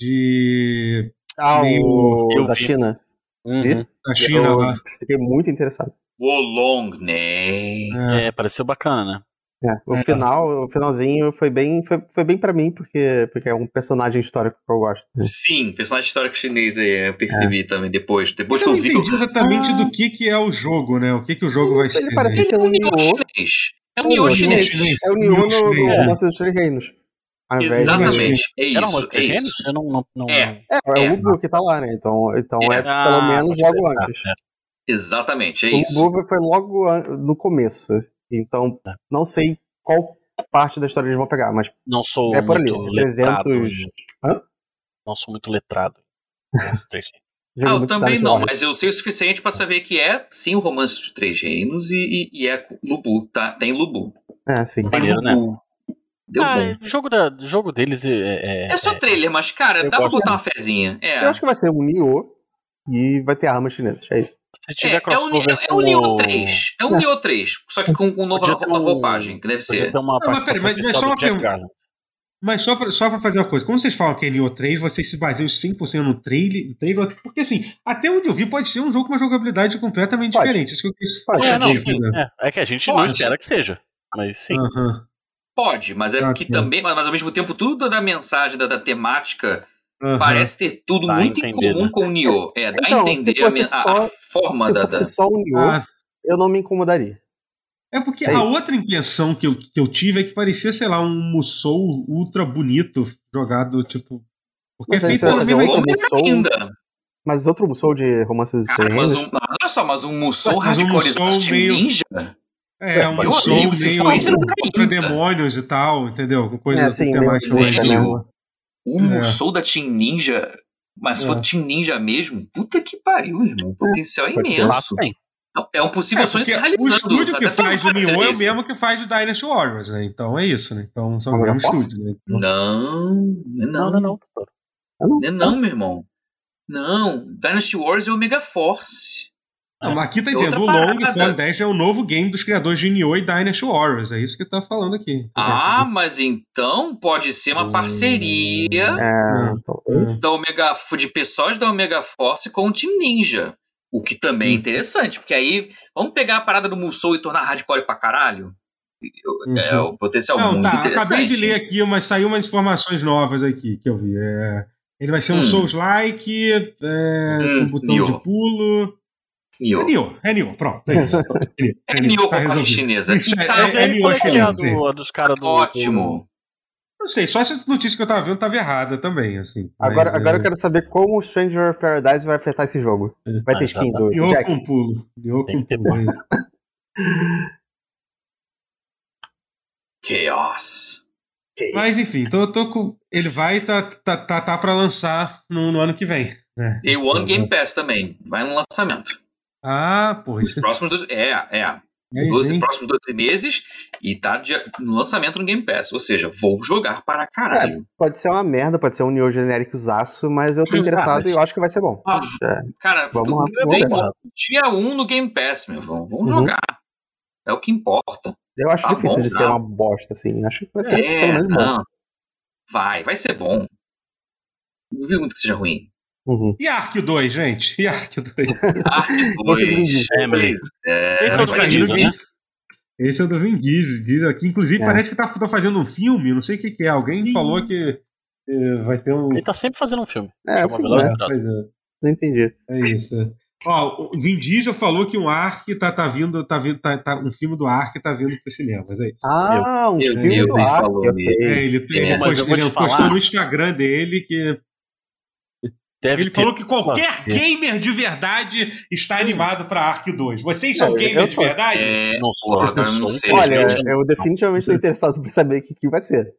de. Ah, o da China. Uhum. Da China eu lá. Fiquei muito interessado. Wolong, né? É. é, pareceu bacana, né? É, o é. final, o finalzinho foi bem, foi, foi bem para mim porque porque é um personagem histórico que eu gosto. Sim, personagem histórico chinês aí, eu percebi é. também depois, depois eu que eu vi. Eu entendi exatamente ah. do que que é o jogo, né? O que que o jogo vai ser. Ele parece ser um chinês. É o Nioh chinês. É o Nioh no, no Romance dos Três Reinos. Exatamente, é isso. É, é isso. Eu não, não, não... É, é, é, o Ubu que tá lá, né? Então, então é, é pelo ah, menos logo antes. Exatamente, é o isso. O Ubu foi logo no começo. Então, não sei qual parte da história eles vão pegar, mas. Não sou é por ali, muito 300. letrado. Hã? Não sou muito letrado. Ah, eu também não, mas eu sei o suficiente para saber que é sim o romance dos Três Reinos e, e, e é Lubu, tá? Tem Lubu. É, sim. Tem Maneiro, né? Lubu. Deu ah, bom. o jogo, da, o jogo deles é. É, É só trailer, mas, cara, Eu dá pra botar uma fezinha. É. Eu acho que vai ser um Nioh e vai ter armas chinesas. É isso. Se É, tiver é o, crossover é, é o com Nioh 3. É o É. Nioh 3. Só que com, com nova, nova um- roupagem, que deve ser. uma Não, mas peraí, mas- só uma pergunta. Mas só pra, só pra fazer uma coisa, quando vocês falam que é Nioh 3, vocês se baseiam 100% no trailer, no trailer, porque assim, até onde eu vi pode ser um jogo com uma jogabilidade completamente Pode. diferente. Isso que eu quis Pode. É, não, né? é, é que a gente não Pode. espera que seja. Mas sim. Pode, mas é Ah, porque sim. também, mas, mas ao mesmo tempo, tudo da mensagem, da, da temática, parece ter tudo Dá muito entender, em comum né? com o Nioh. É, dá Então, a se entender a, fosse men- a- só- a forma Se da. fosse da- só um Nioh, Ah, eu não me incomodaria. É porque É a outra impressão que eu, que eu tive é que parecia, sei lá, um Musou ultra bonito jogado, tipo. Porque Mas é feito fazer outro equipe. Musou? ainda. Mas outro Musou de romances de Cara, mas um, olha só, mas um Musou Mas um hardcore Musou Team meio- Ninja? É, um Meu Musou meio dá contra demônios e tal, entendeu? Com coisa É, sim, meio temática velho. mesmo. O É. Musou da Team Ninja. Mas se É. for Team Ninja mesmo, puta que pariu, irmão. O potencial é pode ser. imenso. É um possível É, sonho se porque o realizando. estúdio que faz o Nioh é o mesmo que faz o Dynasty Warriors, né? Então é isso, né? Então são o mesmo estúdio, né? Então- Não, não, Não, não, não. Não é não, meu irmão. Não, Dynasty Wars é Omega Force. Não, mas aqui tá É dizendo, o Long. Fallen 10 é o novo game dos criadores de Nioh e Dynasty Warriors. É isso que tá falando aqui. Ah, mas então pode ser uma parceria é, Hum. talvez. da Omega, de pessoas da Omega Force com o Team Ninja. O que também é Hum. interessante, porque aí vamos pegar a parada do Musou e tornar hardcore pra caralho? Eu- É Uhum. um potencial Não, muito tá, interessante. acabei de ler aqui, mas saiu umas informações novas aqui que eu vi. É, ele vai ser um Hum. Souls-like, é, Hum, com botão Nioh. de pulo. É Nioh. Nioh, é Nioh, pronto, é isso. *laughs* É Nioh com tá a chinesa. Isso, E é- tá é- é Nioh é é a chinês, do- a dos caras do. ótimo. Não sei, só essa notícia que eu tava vendo tava errada também, assim. Agora, Mas, agora é, eu quero saber como o Stranger of Paradise vai afetar esse jogo. Vai ter Ah, skin do Nioh Jack. com pulo. Tem com pulo. é isso. *laughs* Chaos. Mas enfim, tô, tô com. Ele vai tá, tá, tá, tá pra lançar no, no ano que vem. né? Day One Game Pass também. Vai no lançamento. Ah, pô, Os isso próximos dois. É, é. É 12, hein? próximos 12 meses e tá de- no lançamento no Game Pass. Ou seja, vou jogar para caralho. Pode ser uma merda, pode ser um Nioh genérico zaço, mas eu tô Hum, *laughs* interessado ah, mas- e eu acho que vai ser bom. Ah, É, Cara, Vamos lá, tu- vamos dia 1 no Game Pass, meu. Vamos, vamos Uhum. jogar. É o que importa. eu acho Tá difícil bom, de tá. ser uma bosta, assim. Acho que vai ser É, pelo menos bom. não. Vai, vai ser bom. Não vi muito que seja ruim. Uhum. E Ark 2, gente? E Ark 2? Ah, Esse é do Vin dois. Diesel. Family. É, Esse é o do Vin no- né? Esse é o do Vin Diesel, Diesel aqui. Inclusive, É. parece que tá, tá fazendo um filme, não sei o que, que é. Alguém falou que eh, vai ter um. Ele tá sempre fazendo um filme. É, assim, né? Pois é. Não entendi. É isso. é. Ó, o Vin Diesel falou que um Ark tá, tá vindo, tá vindo, tá, tá- um filme do Ark tá vindo pros cinemas, é isso. Ah, um Eu- filme eu do Ark, falou. É, ele, ele, É, mas ele postou no Instagram dele que Deve ele ter- falou que qualquer Nossa, gamer de verdade está animado pra Ark 2. Vocês são É, gamers de tô. verdade? É, Não sou, não eu não sou. sei. Olha, gente. eu definitivamente tô interessado pra saber o que, que vai ser.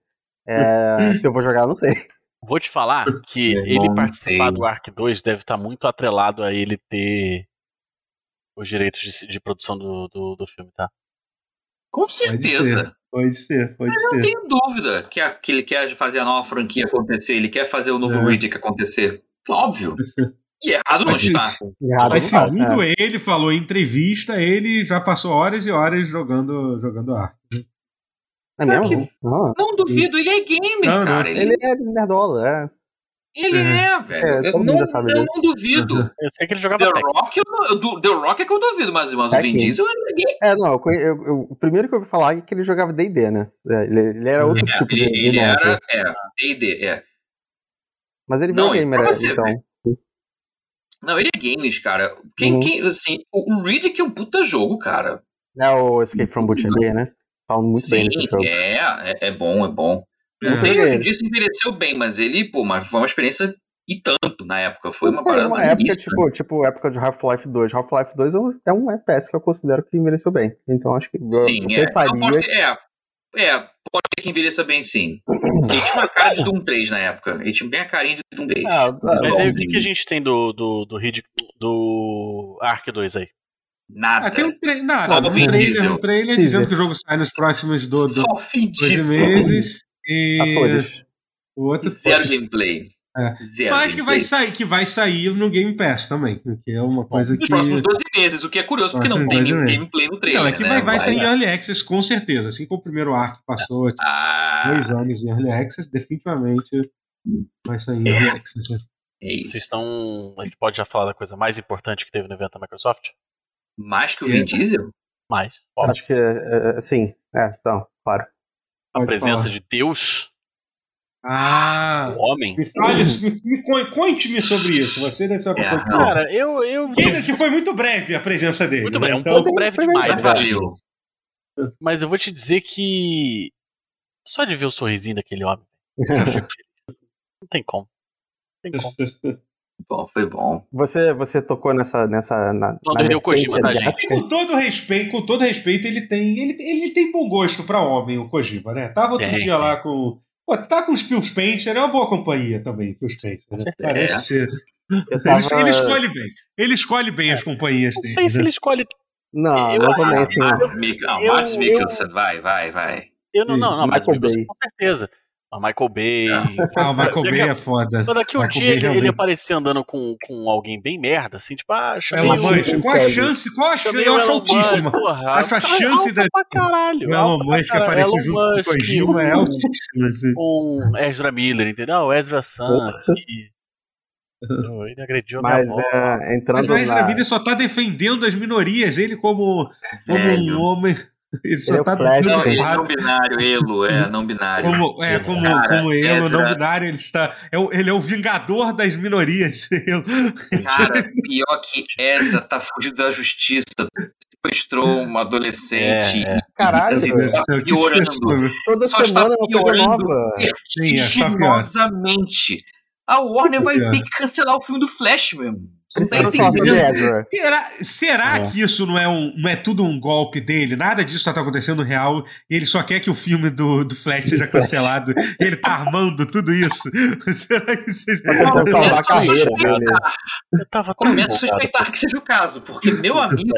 É, *laughs* se eu vou jogar, eu não sei. Vou te falar que ele não participar sei. do Ark 2 deve estar muito atrelado a ele ter os direitos de, de produção do, do, do filme, tá? Com Pode certeza. ser, pode ser, pode Não ser. tenho dúvida que, a- que ele quer fazer a nova franquia acontecer, ele quer fazer o novo É. Riddick acontecer. Óbvio. E errado não Mas está. isso- Errado Mas não segundo é. ele, falou em entrevista, ele já passou horas e horas jogando, jogando Ark. É mesmo? que- Ah, Não duvido, ele é gamer, Não, não. cara. Ele, ele é nerdola, é. ele é, velho. É, eu, todo mundo não, eu não duvido. Eu sei que ele The jogava Tekken. Rock, eu, não- eu The Rock é que eu duvido, mas, mas o É Vin Diesel é gamer. É, não, eu, eu- eu- o primeiro que eu ouvi falar é que ele jogava D&D, né? É, Ele, ele era outro tipo de, ele, de ele era. É, D&D, é. Mas ele Não, virou gamer, pra é, você então. Não, ele é games, cara. Quem, Uhum. quem, assim, o, o Riddick é um puta jogo, cara. É o Escape from Butcherbee, né? Falam muito Sim, bem desse jogo. é, é, é bom, é bom. Não É. sei hoje em dia se envelheceu bem, mas ele, pô, mas foi uma experiência e tanto na época. Foi uma sei, parada numa época, magnífica. tipo, tipo, época de Half-Life 2. Half-Life 2 é um- é um FPS que eu considero que envelheceu bem. Então acho que eu, Sim, eu é. pensaria pode ter- é. É, que envelheça bem sim. Ele tinha uma cara de Doom 3 na época. Ele tinha bem a carinha de Doom 3. Ah, mas aí o que, que a gente tem do, do, do, do Ark 2 aí? Nada. Ah, tem um, tra nada, um trailer, um trailer dizendo que o jogo sai nos próximos do, do, dois meses. E Atores. o outro Zero gameplay. É. Zero Mas que vai sair, que vai sair no Game Pass também, que é uma coisa Nos que... próximos 12 meses, o que é curioso, porque não tem nenhum gameplay no trailer, Então, é que né? vai, vai, sair em Early Access com certeza, assim como o primeiro arco passou tipo, ah. dois anos em Early Access, definitivamente vai sair em Early Access. Né? É isso. Vocês estão... A gente pode já falar da coisa mais importante que teve no evento da Microsoft? Mais que o Vin Diesel? Mais. Acho que, é, é, sim, é, então, claro. A pode presença falar. de Deus ah! O homem? Me fale, me, conte-me sobre isso. Você deve ser uma pessoa é, que. Cara, eu. eu... Que, que, foi muito breve a presença dele. Muito né? breve, um então, pouco breve demais. Valeu. Mas eu vou te dizer que. Só de ver o sorrisinho daquele homem. Não tem como. Não tem como. Bom, foi bom. Você, você tocou nessa. nessa na, Kojima da gente. Com todo respeito, com todo respeito, ele tem. Ele, ele tem bom gosto pra homem, o Kojima, né? Tava outro é, dia lá com Pô, tá com os Phil Spencer, é uma boa companhia também, Phil Spencer. Né? Parece é. ser. Tava... Ele, ele, escolhe bem. Ele escolhe bem é. as companhias dele. Não sei né? se ele escolhe. Não, eu, não também assim. Mads Mikkelsen, vai, vai, vai. Eu não, não, não, Mads Mikkelsen com certeza. A Michael Bay. Ah, o Michael *laughs* Bay é foda. Mas daqui um dia ele, ele aparecer andando com, com alguém bem merda, assim, tipo, ah, chamei Elon Musk. Qual a chance? Qual a chance? Eu acho altíssima. Acho a chance da. Pra caralho. O Elon Musk aparecer junto com o Kojima é altíssima. Assim. Com Ezra Miller, entendeu? Ezra Santos. Ele agrediu Mas é, entrando Mas o Ezra Miller só tá defendendo as minorias, ele como, como um homem. Ele só ele é tá Flash, não, ele é não binário, Elo, é não binário. Como, é, como, Cara, como Elo, não binário, ele está. É o, ele é o vingador das minorias. *laughs* Cara, pior que essa tá fugindo da justiça. Sequestrou uma adolescente. É, é. Caralho, tá piorando. Toda Só está piorando vertiginosamente. A Warner vai ter que cancelar o filme do Flash mesmo. Será, será é. que isso não é, um, não é tudo um golpe dele? Nada disso está acontecendo real e ele só quer que o filme do, do Flash seja cancelado e ele tá armando tudo isso? *laughs* será que seja. Salvar a carreira Eu tava Começo a suspeitar que seja o caso, porque, *laughs* meu amigo.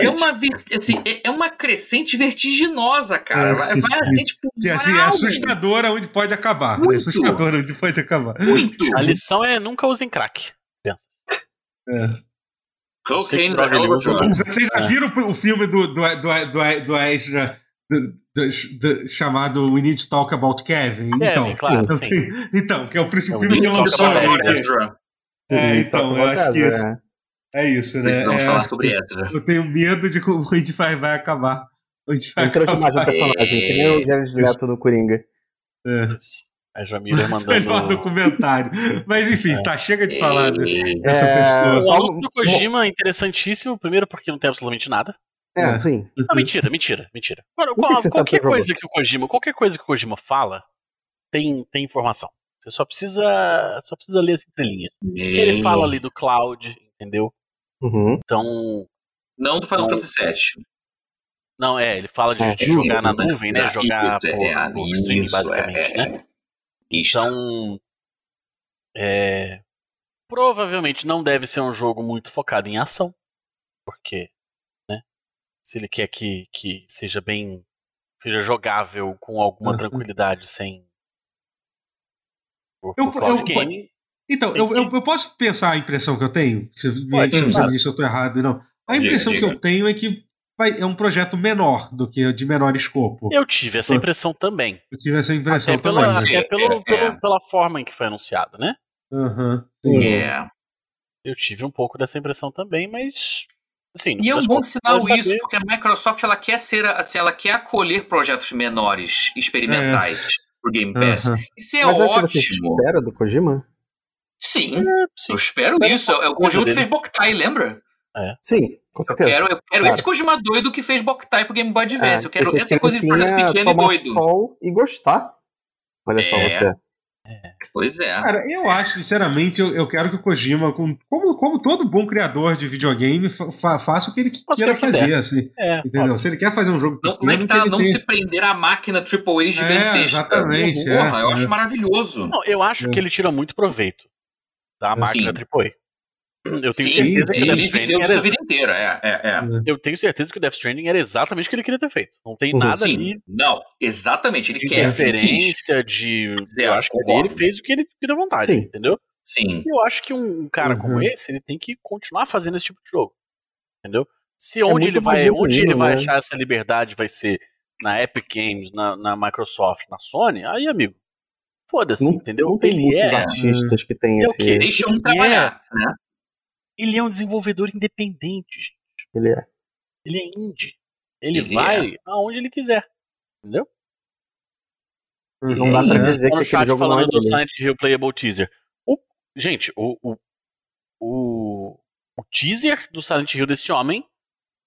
É uma, assim, é, é uma crescente vertiginosa, cara. É, vai, vai assim, tipo. Que, assim, é assustadora onde pode acabar. É assustadora onde pode acabar. Muito. A lição é nunca usem crack. Pensa. É. Cocaine Vocês já é. viram o filme do, do, do, do, do Ezra do, do, chamado We Need to Talk About Kevin? É, então, claro, então, então, que é o principal filme que lançou. É, então, eu acho que isso. É isso, né? Precisamos é, falar sobre Ezra. Eu tenho medo de como o Ed vai, acabar. O Ed vai Entrou demais um personagem, que nem o Jared Leto no Coringa. É. A Jamila *laughs* mandando. Melhor documentário. Mas enfim, é. tá, chega de falar dessa é... pessoa. O do Kojima é interessantíssimo, primeiro porque não tem absolutamente nada. É, é. sim. Não, mentira, mentira, mentira. Mano, qual, que qualquer coisa que o Kojima, qualquer coisa que o Kojima fala, tem, tem informação. Você só precisa, só precisa ler as entrelinhas. Ele fala ali do cloud, entendeu? Uhum. Então. Não do Final então, Fantasy VII. Não, é, ele fala de, de jogar na nuvem, né? Jogar por, é, por streaming, basicamente, é, né? Então, é, provavelmente não deve ser um jogo muito focado em ação, porque, né, se ele quer que, que seja bem, seja jogável com alguma uhum. tranquilidade sem o, eu, eu, game, então, eu, eu, eu, posso pensar a impressão que eu tenho? Se Pode, me claro. se eu estou errado não. A impressão diga, diga. que eu tenho é que é um projeto menor do que de menor escopo. Eu tive essa impressão também. Eu tive essa impressão até também. Pela, até pelo, é, pelo, é. pela forma em que foi anunciado, né? Uhum, é. Eu tive um pouco dessa impressão também, mas Assim, e é um bom sinal isso, porque a Microsoft ela quer ser assim, ela quer acolher projetos menores, experimentais é. pro Game Pass. Uhum. Isso é Mas ótimo. É o que você espera do Kojima? Sim, é, sim. eu espero isso. É o Kojima que fez Boktai, lembra? É. Sim, com certeza. Eu quero, eu quero claro. esse Kojima doido que fez Boktai pro Game Boy Advance. É, eu quero essa coisa de projeto pequeno e doido. sol e gostar. Olha é. só você. É. Pois é. Cara, eu acho, sinceramente, eu, eu quero que o Kojima, com, como, como todo bom criador de videogame, fa, faça o que ele queira fazer. Assim, é, entendeu? Se ele quer fazer um jogo não, pequeno, Como é que tá, não tem... se prender a máquina AAA é, gigantesca. É, exatamente. Porra, é, eu acho maravilhoso. Não, eu acho que ele tira muito proveito da máquina Sim. AAA. Eu tenho sim, certeza sim, que o Death Stranding era... vida inteira. É, é, é. Eu tenho certeza que o Death Stranding era exatamente o que ele queria ter feito. Não tem uhum. nada sim. ali. Não, exatamente. Ele de quer. Referência, de. eu acho que ele fez o que ele deu vontade, sim. entendeu? Sim. Eu acho que um cara uhum. como esse, ele tem que continuar fazendo esse tipo de jogo. Entendeu? Se onde é ele vai, onde ele vai né? achar essa liberdade vai ser na Epic Games, na, na Microsoft, na Sony, aí, amigo, foda-se, entendeu? Não tem ele muitos é, artistas que tem é esse. Deixa um trabalhar, é, né? Ele é um desenvolvedor independente, gente. Ele é. Ele é indie. Ele, ele vai é. aonde ele quiser. Entendeu? Não dá pra dizer que aquele jogo falando não é do Silent Hill Playable Teaser. O, gente, o, o, o, o teaser do Silent Hill desse homem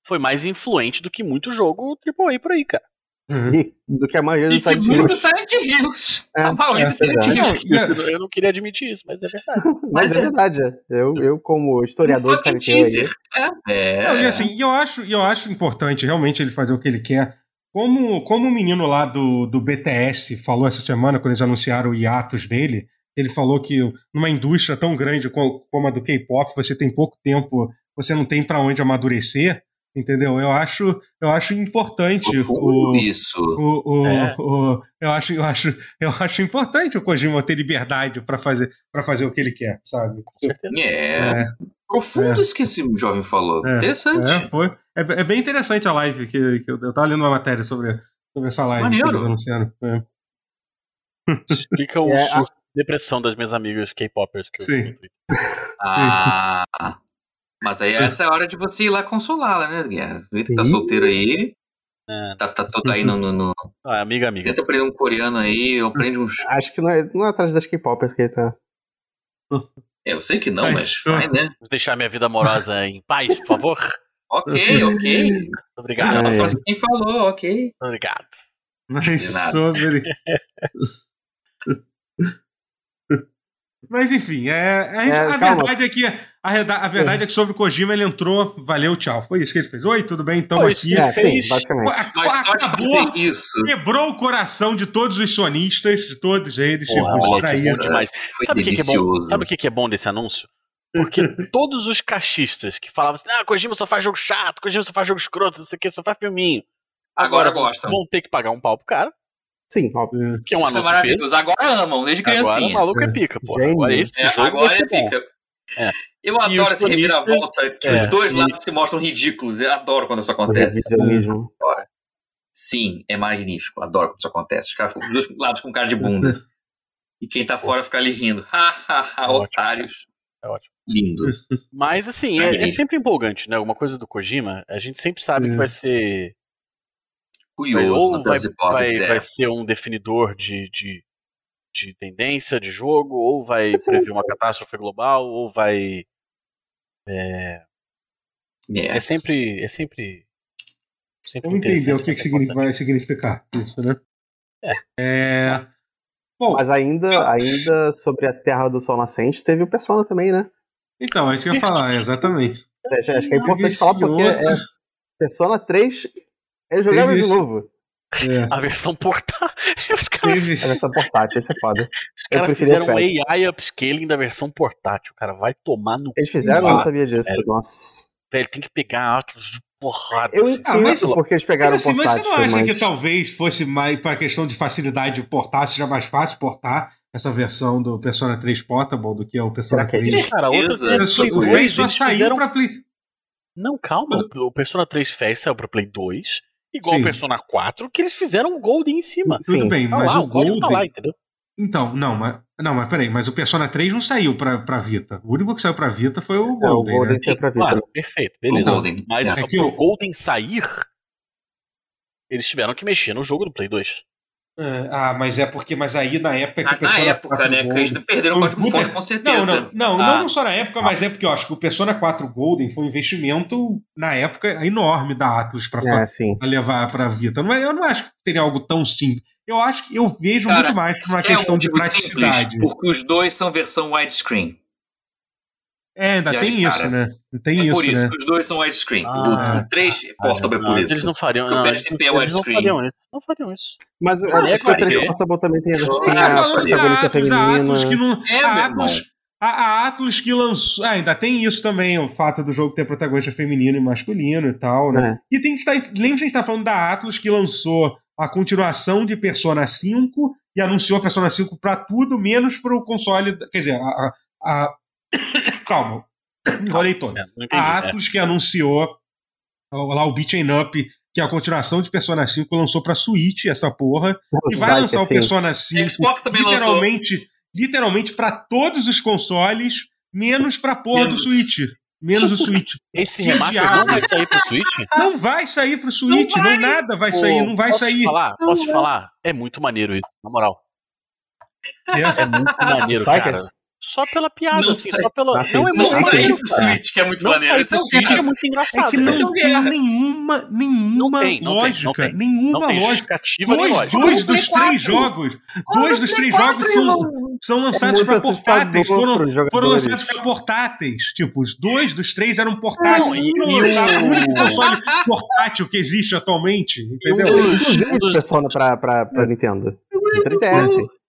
foi mais influente do que muito jogo AAA por aí, cara. Uhum. E, do que a maioria dos Silent Hills. Silent Hills. É, a maioria dos Silent Hills. Eu não queria admitir isso, mas é verdade. *laughs* mas, mas é, é, verdade. Eu, eu como historiador de Silent Hill. É. é. Não, e assim, eu acho, eu acho importante realmente ele fazer o que ele quer. Como, como o menino lá do, do BTS falou essa semana, quando eles anunciaram o hiatus dele, ele falou que numa indústria tão grande como a do K-pop, você tem pouco tempo, você não tem para onde amadurecer. Entendeu? Eu acho, eu acho importante o, isso. O, o, é. o, eu acho, eu acho, eu acho importante o Kojima ter liberdade para fazer, para fazer o que ele quer, sabe? É. é. Profundo é. isso que esse jovem falou. É. Interessante. É, foi. É, é, bem interessante a live que, que eu, eu tava lendo uma matéria sobre, sobre essa live Maneiro. que eles anunciaram. É. Explica o é, a... depressão das minhas amigas K-popers que Sim. eu Ah. Mas aí essa é a hora de você ir lá consolá-la, né, Guerra? Vê que tá solteiro aí. É. Tá, tá todo aí no. no, no... *laughs* Ah, amiga, amiga. Tenta aprender um coreano aí, ou aprende uns. *laughs* Acho que não é, não é atrás das K-popers que ele tá. É, *laughs* eu sei que não, mas vai, né? Vamos deixar minha vida amorosa em paz, por favor. ok, ok. Obrigado. É. Quem falou, ok. Obrigado. Mas sobre. Mas enfim, é, a, gente, é, a verdade é que a, a verdade é. é. que sobre o Kojima ele entrou, valeu, tchau. Foi isso que ele fez. Oi, tudo bem? Então aqui. É, sim, basicamente. acabou, isso. quebrou o coração de todos os sonistas, de todos eles. Pô, tipo, é bom demais. Sabe o que, que, é bom? Sabe o que, que é bom desse anúncio? Porque *laughs* todos os cachistas que falavam assim, ah, Kojima só faz jogo chato, Kojima só faz jogo escroto, não sei o que, só faz filminho. Agora, Agora gostam. Vão ter que pagar um pau pro cara. Sim, óbvio. Que é um anúncio maravilhoso. Agora amam, desde criancinha. Agora o maluco é, é pica, pô. Agora esse é, jogo agora é pica. É. Eu e adoro esse reviravolta, que é, os dois e... lados se mostram ridículos. Eu adoro quando isso acontece. Sim, é magnífico. Adoro quando isso acontece. Os caras ficam dos dois lados com cara de bunda. *laughs* e quem tá fora fica ali rindo. Ha, otários. É ótimo. Lindo. Mas assim, é, é, sempre empolgante, né? Alguma coisa do Kojima, a gente sempre sabe que vai ser curioso ou vai, vai, é. vai, ser um definidor de, de, de, tendência de jogo, ou vai prever uma catástrofe global, ou vai. É, é sempre. É sempre. sempre Vamos entender o que, que significa, vai significar isso, né? É. é... Bom, Mas ainda, ainda sobre a Terra do Sol Nascente, teve o Persona também, né? Então, é isso que eu ia falar, exatamente. É, acho que é importante falar porque é Persona 3 é jogável de novo. É. A versão portátil. *laughs* Cara... A versão portátil, isso é foda. Os caras fizeram um AI upscaling da versão portátil, cara. Vai tomar no. Eles fizeram? Eu não sabia disso. É. Nossa. Velho, tem que pegar atos de porrada. Eu entendo assim. porque eles pegaram mas, assim, portátil. Mas você não acha mas... que talvez fosse mais, para questão de facilidade de portar, seja mais fácil portar essa versão do Persona 3 Portable do que é o Persona 3? Sim, cara, outra o 3 só saiu fizeram... pra Play. Não, calma. O Persona 3 Fast saiu pra Play 2 igual o Persona 4, que eles fizeram um Golden em cima. Tudo Sim. bem, tá mas lá, o Golden... Tá lá, entendeu? Então, não, mas, não, mas peraí, mas o Persona 3 não saiu pra, pra Vita. O único que saiu pra Vita foi o Golden. É, o Golden né? saiu pra Vita. Claro, perfeito, beleza. O Golden. Mas é. pro o Golden sair, eles tiveram que mexer no jogo do Play 2. É, ah, mas é porque, mas aí na época é que o Persona Na época, né? Golden, que eles perderam o código fonte com certeza. Não, não, não, ah. não só na época, mas é porque eu acho que o Persona 4 Golden foi um investimento na época enorme da Atlus para é, levar para Vita. Não, é, eu não acho que teria algo tão simples. Eu acho que eu vejo Cara, muito mais por uma questão é um de praticidade. Simples, porque os dois são versão widescreen. É, ainda tem isso, né? Tem é isso, por isso né? que os dois são widescreen. Ah, o 3 ah, portable por isso. Eles não fariam. Não, o PSP é widescreen. Não fariam isso. Não fariam isso. Mas ah, acho que o 3 portable também tem a versão protagonista feminina. Que não, é, a Atlas, a, a Atlas que lançou. Ah, ainda tem isso também, o fato do jogo ter protagonista feminino e masculino e tal, né? É. E tem que estar. Lembra que a gente tá falando da Atlas que lançou a continuação de Persona 5 e anunciou a Persona 5 para tudo, menos para o console. Quer dizer, a, a *coughs* calma, enrolei todo. É, a é. Atlus, é. que anunciou lá o Beat Up, que é a continuação de Persona 5, lançou pra Switch essa porra. Nossa, e vai lançar o Persona 5 literalmente, lançou. literalmente para todos os consoles, menos pra porra menos. do Switch. Menos o Switch. Esse remaster não vai sair pro Switch? Não vai sair pro Switch, não, vai. não nada vai Pô, sair, não vai posso sair. Te falar? Posso te falar? É muito maneiro isso, na moral. É, é muito maneiro, cara só pela piada, não assim, só pela. Assim, não é muito maneiro. o Switch, que é muito não maneiro. Esse Switch é muito engraçado. É que não tem nenhuma, nenhuma tem, lógica. Tem, nenhuma lógica. Dois, dois dos três jogos. Dois dos três jogos são, são lançados é para portáteis. Foram, foram lançados para portáteis. Tipo, os dois dos três eram portáteis. Não, e, e o único console portátil que existe atualmente. Entendeu? Inclusive, Persona pra, pra, pra Nintendo. 3DS.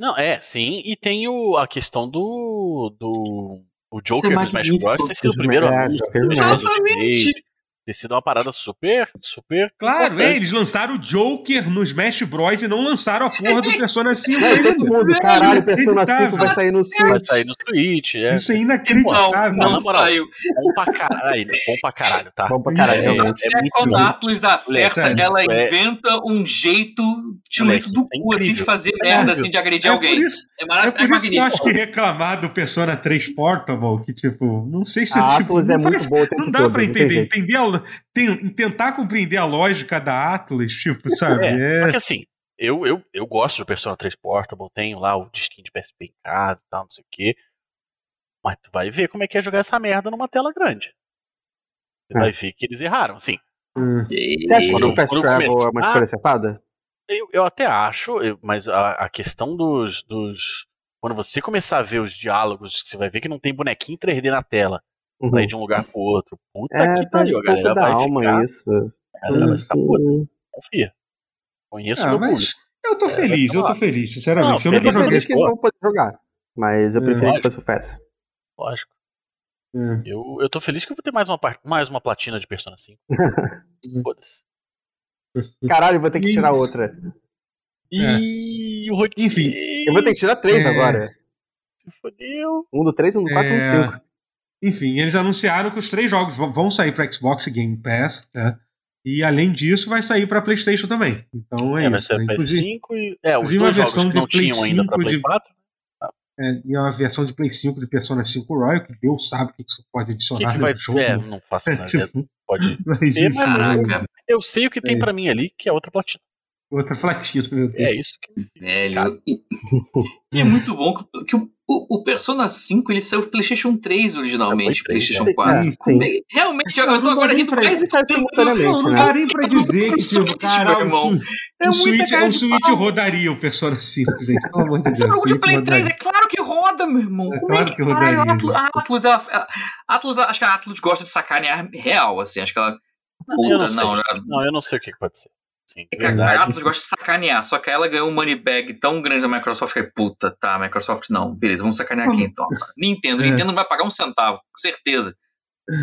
Não, é, sim, e tem o, a questão do. do o Joker do Smash Bros. ter sido o primeiro anúncio do Exatamente ter sido uma parada super, super. Claro, é, eles lançaram o Joker no Smash Bros. e não lançaram a porra do Persona 5. É, todo mundo, caralho, Persona 5 vai sair no Switch. Vai sair no Switch, é. Isso é inacreditável. Não, não, não saiu. Bom pra caralho, bom pra caralho, tá? Bom pra caralho, realmente. É, é, quando a Atlus acerta, ela é inventa um jeito tirulito do cu, assim, de fazer merda, assim, de agredir alguém. é maravilhoso. É por isso que eu acho que reclamar do Persona 3 Portable, que tipo, não sei se... A tipo, Atlus é muito boa Não dá pra entender. Entender tem, tentar compreender a lógica da Atlas, tipo, sabe? É, é... Porque assim, eu, eu, eu gosto do Persona 3 Portable, tenho lá o disquinho de PSP em casa e tal, não sei o quê. Mas tu vai ver como é que é jogar essa merda numa tela grande. Você é. vai ver que eles erraram, assim. Hum. Você acha que o Fast Travel é uma escolha acertada? Eu, eu até acho, mas a, a questão dos, dos. Quando você começar a ver os diálogos, você vai ver que não tem bonequinho 3D na tela uhum. pra ir de um lugar pro outro. Puta é, que pariu, a galera vai alma ficar. Isso. A galera vai ficar puta. Uhum. Confia. Conheço ah, meu mas. Eu tô é, feliz, eu tô feliz, sinceramente. Não, eu não tô feliz que não pode jogar. Mas eu prefiro é, que fosse o FES. Lógico. É. Eu, eu tô feliz que eu vou ter mais uma, mais uma platina de Persona 5. *laughs* Foda-se. Caralho, vou ter que tirar outra. E é. o Enfim, eu vou ter que tirar três é. agora. Se fodeu. Um do 3, um do 4 e um do 5. É. Enfim, eles anunciaram que os três jogos vão sair para Xbox Game Pass, né? E além disso, vai sair para PlayStation também. Então é, é isso. Vai sair né? PS5 e. É, os dois jogos que não tinham ainda para Play 4. É, e uma versão de Play 5 de Persona 5 Royal, que Deus sabe o que isso pode adicionar que que vai, no jogo. É, não faço nada. tipo, pode *laughs* mas, ter, mas eu sei o que tem é. para mim ali, que é outra platina. Outra platina, meu Deus. É isso que. Velho. E é muito bom que, que o o, o, Persona 5 ele saiu PlayStation 3 originalmente, é, PlayStation 4. É, sim. Realmente, eu, eu tô agora rindo mais. Não, não dá nem pra dizer que tipo, cara, o, é o, Switch, o Switch rodaria o Persona 5, gente. Pelo amor de Deus. Jogo de Play 3 é claro que roda, meu irmão. É Como claro é que, rodaria. Atlas, a Atlas, a, Atlas, acho que a Atlas gosta de sacanear real, assim. Acho que ela. Puta, não, não, não, eu não sei o que pode ser. Sim, é a Atlas gosta de sacanear, só que ela ganhou um money bag tão grande da Microsoft que é puta, tá, Microsoft não, beleza, vamos sacanear aqui então. *laughs* Nintendo, é. Nintendo não vai pagar um centavo, com certeza.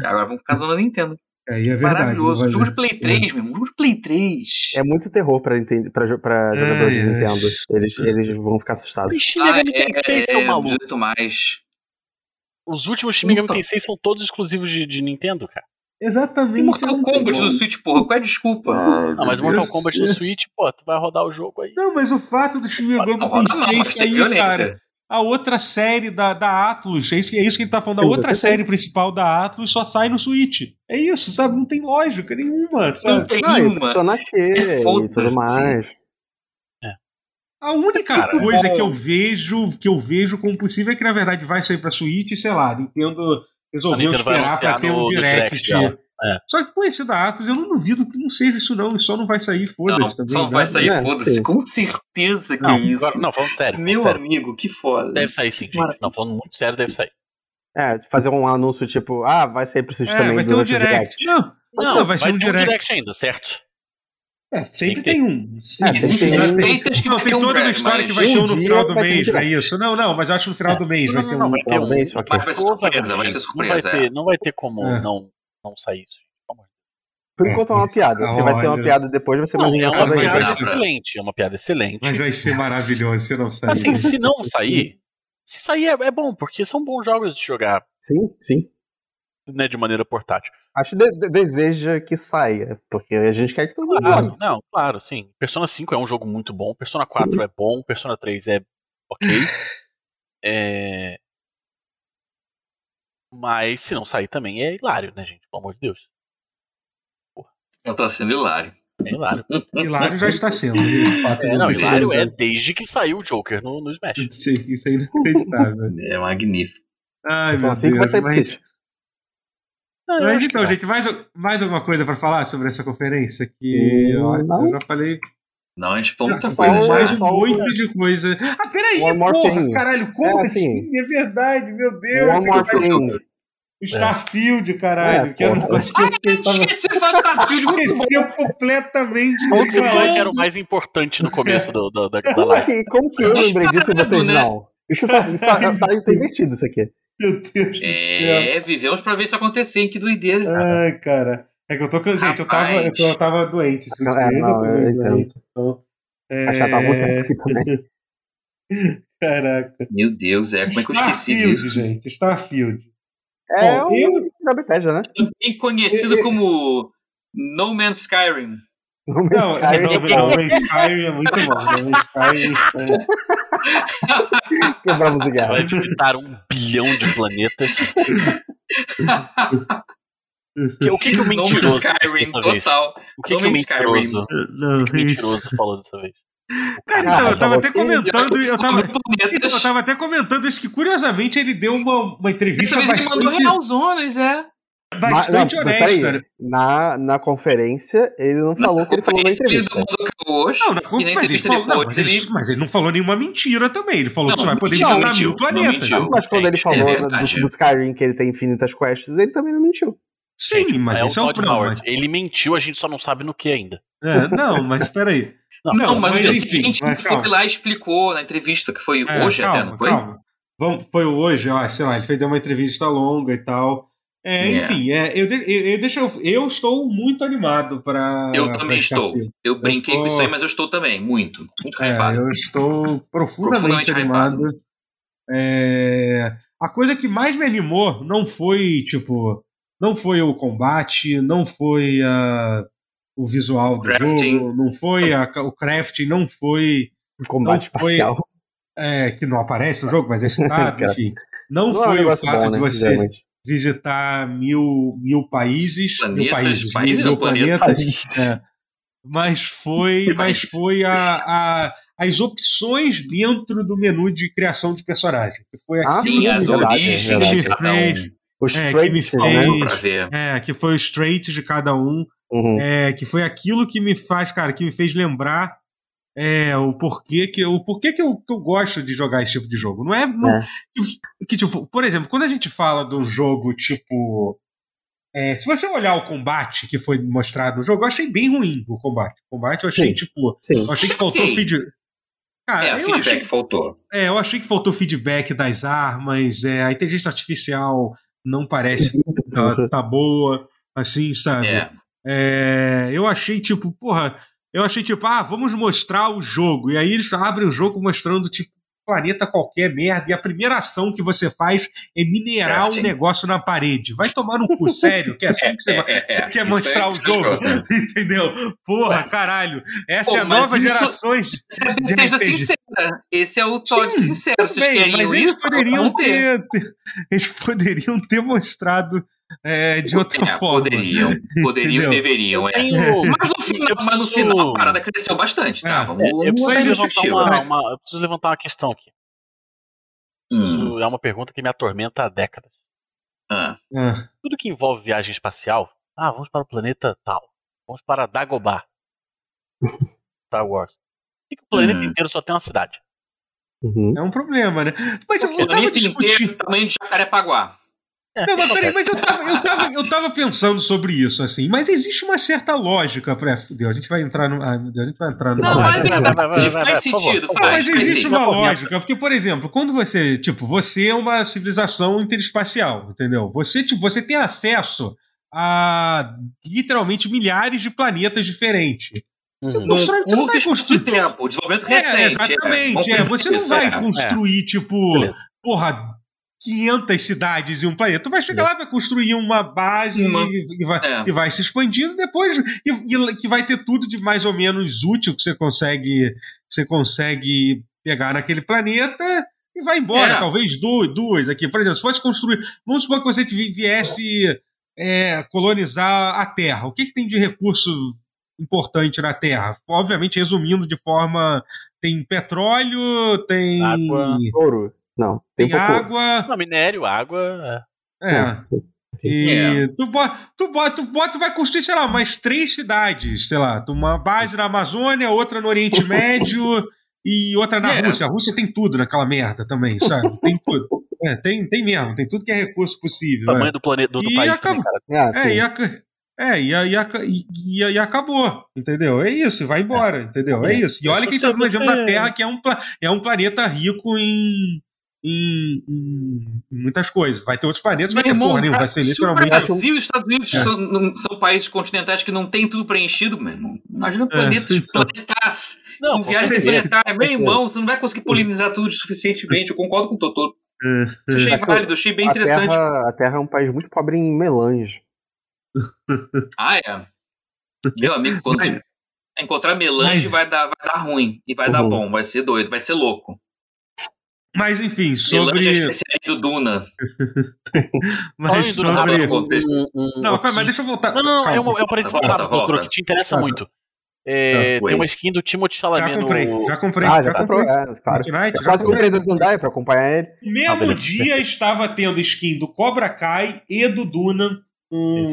Agora vamos ficar zoando a Nintendo. É, e é verdade. Maravilhoso. Jogo de Play 3, é. meu irmão. Jogo de Play 3. É muito terror pra, pra, pra é, jogadores de Nintendo. Eles, eles vão ficar assustados. Os Shin Megami ah, Tensei é, são malucos. mais. Os últimos Shin Megami Tensei são todos exclusivos de, de Nintendo, cara. Exatamente. Mortal Kombat no Switch, porra. Qual é a desculpa? Ah, não, mas Mortal Kombat no Switch, pô, tu vai rodar o jogo aí. Não, mas o fato do Shin Megami Tensei sair, cara. A outra série da, da Atlus, é isso, é isso que ele tá falando, a outra série principal da Atlus só sai no Switch. É isso, sabe? Não tem lógica nenhuma, sabe? Não tem nenhuma. Só na é e tudo mais. A única Cara, coisa é... que eu vejo que eu vejo como possível é que na verdade vai sair para Switch, sei lá, Nintendo resolveu esperar para ter um direct. direct é. Só que conhecido a Atos, eu não duvido que não seja isso, não. Só não vai sair, foda-se também. Só não vai né? sair, é, foda-se. Com certeza que não, é isso. Agora, não, falando sério. Meu sério. amigo, que foda. Deve sair sim, gente. Não, falando muito sério, deve sair. É, fazer um anúncio tipo, ah, vai sair pro Switch é, também. Vai ter um direct. direct. Não, não, não, vai, vai ser um direct. um direct ainda, certo? É, sempre tem, tem um. Sim, Existem suspeitas que não, tem toda uma história que vai ter um no final do mês, não é isso? Não, não, mas acho que no final do mês vai ter um. Vai ter um mês, vai ser surpresa, vai ser surpresa. Não vai ter como não sair isso. Por é. enquanto é uma piada. Se vai ser uma piada depois, vai ser mais engraçado ainda. É uma piada excelente, é uma piada excelente. Mas vai ser maravilhoso se não sair. Assim, se não sair, se sair é, é bom, porque são bons jogos de jogar. Sim, sim. Né, de maneira portátil. Acho que de deseja que saia, porque a gente quer que todo mundo claro, jogue. Não, claro, sim. Persona 5 é um jogo muito bom, Persona 4 sim. é bom, Persona 3 é ok. é... Mas se não sair também é hilário, né, gente? Pelo amor de Deus. Está sendo hilário. É hilário. *laughs* hilário já está sendo. É, não, hilário é desde que saiu o Joker no, no Smash. Isso é inacreditável. é magnífico. Ai, Só assim Deus, que vai sair mas... Não, mas então, gente, mais, mais alguma coisa para falar sobre essa conferência? Que hum, eu, eu, já falei. Não, a gente falou muita coisa. Mais um monte de coisa. Ah, peraí, porra, caralho, como é, assim, assim? É verdade, meu Deus. One more thing. Starfield, caralho, é, que era um negócio que eu tava... Esqueci de falar Starfield, Esqueceu completamente. Como que você falou que era o mais importante no começo do, do, da, da como live? Que, como que eu lembrei disso e vocês né? não? Isso tá, isso tá, tá, *laughs* tá invertido, isso aqui. Meu Deus É, vivemos pra ver isso acontecer, que doideira. Cara. Ai, cara. É que eu tô com. Gente, eu tava, eu, eu tava doente. Isso não, é, não, eu doente. Então, é... Tá aqui também. *laughs* Caraca. Meu Deus, é. Como é que eu esqueci disso? gente. Starfield. É Bom, eu... da Bethesda, né? Também conhecido eu, como No Man's Skyrim. No Man's não, Skyrim. Não, Man's Skyrim é muito bom. No Man's Skyrim é... *laughs* Quebramos o Vai visitar um bilhão de planetas. o que, que o mentiroso Skyrim, dessa vez? Total. O que, que o mentiroso, não, o que, que mentiroso falou dessa vez? Cara, então, eu tava até comentando. Eu tava, *laughs* então, eu tava até comentando isso que, curiosamente, ele deu uma, uma entrevista Dessa bastante. Ele mandou realzones, é. Bastante não, honesta. Na, na conferência, ele não falou o que ele falou na entrevista. Hoje, não, na conferência ele falou, mas, ele... mas, ele, não falou nenhuma mentira também. Ele falou não, que você vai poder visitar mentiu, mil planetas. Mas quando é, ele falou é do, do, Skyrim que ele tem infinitas quests, ele também não mentiu. Sim, mas é isso é o problema. Ele mentiu, a gente só não sabe no que ainda. É, não, mas peraí. *laughs* Não, não mas, mas no dia seguinte ele foi lá e explicou na entrevista, que foi é, hoje calma, até, não foi? Calma. Vamos, foi hoje, ó, sei lá, ele fez uma entrevista longa e tal. É, yeah. Enfim, é, eu, eu, eu, deixa eu, eu estou muito animado para. Eu também estou. Eu brinquei eu tô... com isso aí, mas eu estou também, muito. Muito é, Eu estou profundamente, profundamente animado. É, a coisa que mais me animou não foi, tipo, não foi o combate, não foi a o visual do crafting. jogo, não foi a, o crafting, não foi. O combate não foi, espacial. É, que não aparece no jogo, mas é citado, *laughs* enfim. Não, não foi é um o fato bom, de né, você visitar mil, mil países. Planetas, mil países, países mil, mil planetas. É, mas foi, mas foi a, a, as opções dentro do menu de criação de personagem. Que foi ah, sim, as origens que fez. Os é, traits, que fez, né? É, que foi os traits de cada um. Uhum. É, que foi aquilo que me faz, cara, que me fez lembrar é, o porquê que o porquê que eu, que eu gosto de jogar esse tipo de jogo. Não é, não, é. que tipo, por exemplo, quando a gente fala de um jogo tipo é, se você olhar o combate que foi mostrado no jogo, eu achei bem ruim o combate. O combate eu achei, sim, tipo. Sim. Eu achei que faltou feedback. Cara, é, eu feedback achei, faltou. É, eu achei que faltou feedback das armas, é, a inteligência artificial não parece tá, tá boa, assim, sabe? É. É, eu achei tipo, porra, eu achei tipo, ah, vamos mostrar o jogo. E aí eles abrem o jogo mostrando, tipo, planeta qualquer merda, e a primeira ação que você faz é minerar um negócio na parede. Vai tomar no cu, *laughs* sério, que é assim que você, vai, você quer mostrar é o jogo. *laughs* Entendeu? Porra, caralho. Essa Pô, é a nova isso, gerações. Seja sincera. Esse é o Todd sincero. Vocês bem, querem mas eles poderiam ter, ter, eles poderiam ter mostrado é, de outra é, forma. Poderiam, poderiam e deveriam. É. Tenho... Mas, no final, preciso... mas no final a parada cresceu bastante, tá? É, Vamos, eu, preciso levantar uma, uma, eu preciso levantar uma questão aqui. Preciso, hum. É uma pergunta que me atormenta há décadas. Ah. ah. Tudo que envolve viagem espacial, ah, vamos para o planeta tal, vamos para Dagobah, *laughs* Star Wars. Por que, o planeta hum. inteiro só tem uma cidade? Uhum. É um problema, né? Mas eu, eu tava discutindo... o tamanho de Jacarepaguá. É. Não, mas peraí, mas eu tava, eu, tava, eu tava pensando sobre isso, assim, mas existe uma certa lógica pra. Fudeu, a gente vai entrar no. Ai, meu Deus, a gente vai entrar no. Não, mas vai, vai, vai, faz sentido, faz. Mas existe uma lógica, porque, por exemplo, quando você. Tipo, você é uma civilização interespacial, entendeu? Você, tipo, você tem acesso a literalmente milhares de planetas diferentes. Você uhum. constrói, você não vai construir tempo, desenvolvimento é, recente. Exatamente. É, você não vai é. construir, tipo, Beleza. porra, 500 cidades em um planeta. Tu vai chegar é. lá, vai construir uma base uma... E, e, vai, é. e vai se expandindo depois e, e, que vai ter tudo de mais ou menos útil que você consegue você consegue pegar naquele planeta e vai embora. É. Talvez duas, duas aqui. Por exemplo, se fosse construir. Vamos supor que você viesse é, colonizar a Terra. O que, que tem de recurso importante na Terra? Obviamente, resumindo de forma. Tem petróleo, tem. Água, ouro. Não, tem, tem água. Não, minério, água. É. é. E é. tu, bota, tu, bota, tu bota, tu vai construir, sei lá, mais três cidades, sei lá, uma base na Amazônia, outra no Oriente *laughs* Médio e outra na é. Rússia. A Rússia tem tudo naquela merda também, sabe? Tem tudo. É, tem, tem mesmo, tem tudo que é recurso possível. O tamanho né? do planeta do, do país acabou, também, cara. Ah, é, e, a, é, e, e, e, e, acabou, entendeu? É isso, vai embora, entendeu? É isso. E olha que está no exemplo da Terra, que é um, é um planeta rico em, em, em, muitas coisas. Vai ter outros planetas, vai ter irmão, porra nenhuma. Vai ser literalmente. Se o Brasil e os Estados Unidos é. são, são, países continentais que não tem tudo preenchido, meu irmão. Imagina é. planetas, então. planetas, não, com viagem planetária. Meu irmão, você não vai conseguir polinizar tudo suficientemente. Eu concordo com o Totoro. É. Isso achei válido, achei bem a interessante. Terra, a Terra é um país muito pobre em melange. *laughs* ah, é. Meu amigo, quando Mas... encontrar melange Mas... vai, dar, vai dar ruim. E vai uhum. dar bom, vai ser doido, vai ser louco. Mas enfim, sobre. É do Duna. *laughs* mas sobre. Não, calma, mas deixa eu voltar. Não, não, calma. eu, eu parei de voltar, doutor, que te interessa muito. É, tem uma skin do Timothy Chalamet já comprei, no... Já comprei, ah, já, já comprei. É, claro. Night, já quase comprei da Zendaya pra acompanhar ele. No mesmo ah, dia estava tendo skin do Cobra Kai e do Duna no,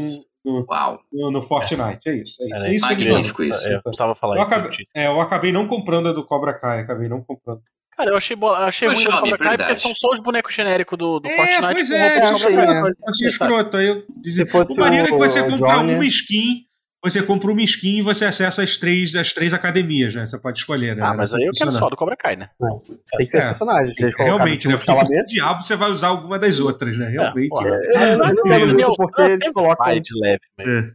no, Uau. no, no Fortnite. É isso. É isso, é, é isso magnífico isso. É, eu precisava falar eu isso. Acabei, é, eu acabei não comprando a do Cobra Kai, acabei não comprando. Cara, eu achei, achei ruim do Cobra Kai porque são só os bonecos genéricos do, do é, Fortnite. Pois é, com achei, é. achei escroto. Aí eu dizia, o maneiro é que você compra Johnny... uma skin você compra uma skin e você acessa as três, as três academias, né? Você pode escolher, né? Ah, mas aí eu quero só do Cobra Kai, né? Não, tem que ser é, personagem. Realmente, né? Porque o diabo você vai usar alguma das outras, né? Realmente. É, é, não porque eles colocam... Vai de leve mesmo.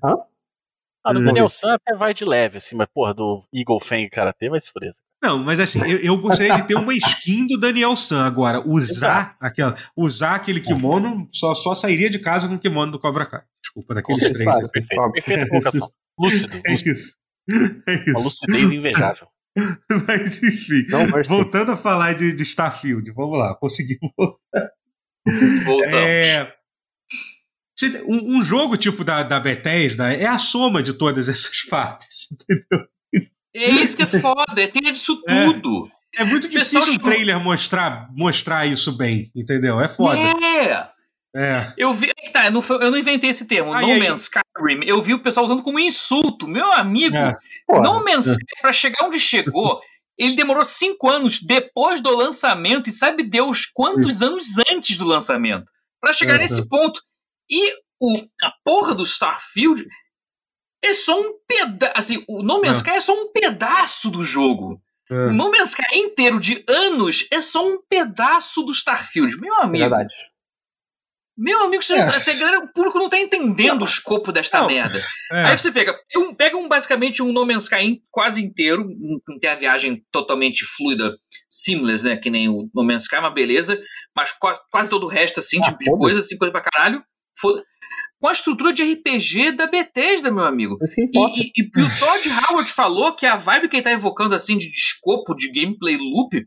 É. Ah, do Daniel San até vai de leve, assim, mas porra, do Eagle Fang Karate vai se fuder. Não, mas assim, eu, eu, gostaria de ter uma skin do Daniel San. Agora, usar aquela, usar aquele kimono, só, só sairia de casa com o kimono do Cobra Kai. Desculpa, daqueles três. Claro, perfeito, perfeita colocação. *laughs* Lúcido. É isso. É isso. Uma lucidez invejável. *laughs* Mas enfim, Não, voltando a falar de, de Starfield, vamos lá, conseguimos voltar. Voltamos. É, um, um, jogo tipo da, da Bethesda é a soma de todas essas *laughs* partes, entendeu? É isso que é foda, é tem disso é. tudo. É, é muito difícil o trailer mostrar, mostrar isso bem, entendeu? É foda. É. É. Eu vi. Tá, eu não, eu não inventei esse termo, aí, No Man's Skyrim. Eu vi o pessoal usando como insulto. Meu amigo, é. No Man's Sky, pra chegar onde chegou, *laughs* ele demorou cinco anos depois do lançamento, e sabe Deus quantos anos antes do lançamento, para chegar é, nesse ponto. E o, a porra do Starfield é só um pedaço. Assim, o No Man's é. Sky é só um pedaço do jogo. É. O No Man's Sky inteiro de anos é só um pedaço do Starfield. Meu amigo. É verdade. Meu amigo, você, é. você, o público não tá entendendo o escopo desta não. merda. É. Aí você pega, um, pega um, basicamente um No Man's Sky quase inteiro, não tem a viagem totalmente fluida, seamless, né? Que nem o No Man's Sky, uma beleza, mas quase, quase todo o resto, assim, ah, tipo de coisa, assim, coisa pra caralho. Foda com a estrutura de RPG da Bethesda, meu amigo. E, e, e, o Todd Howard falou que a vibe que ele tá evocando, assim, de escopo, de gameplay loop,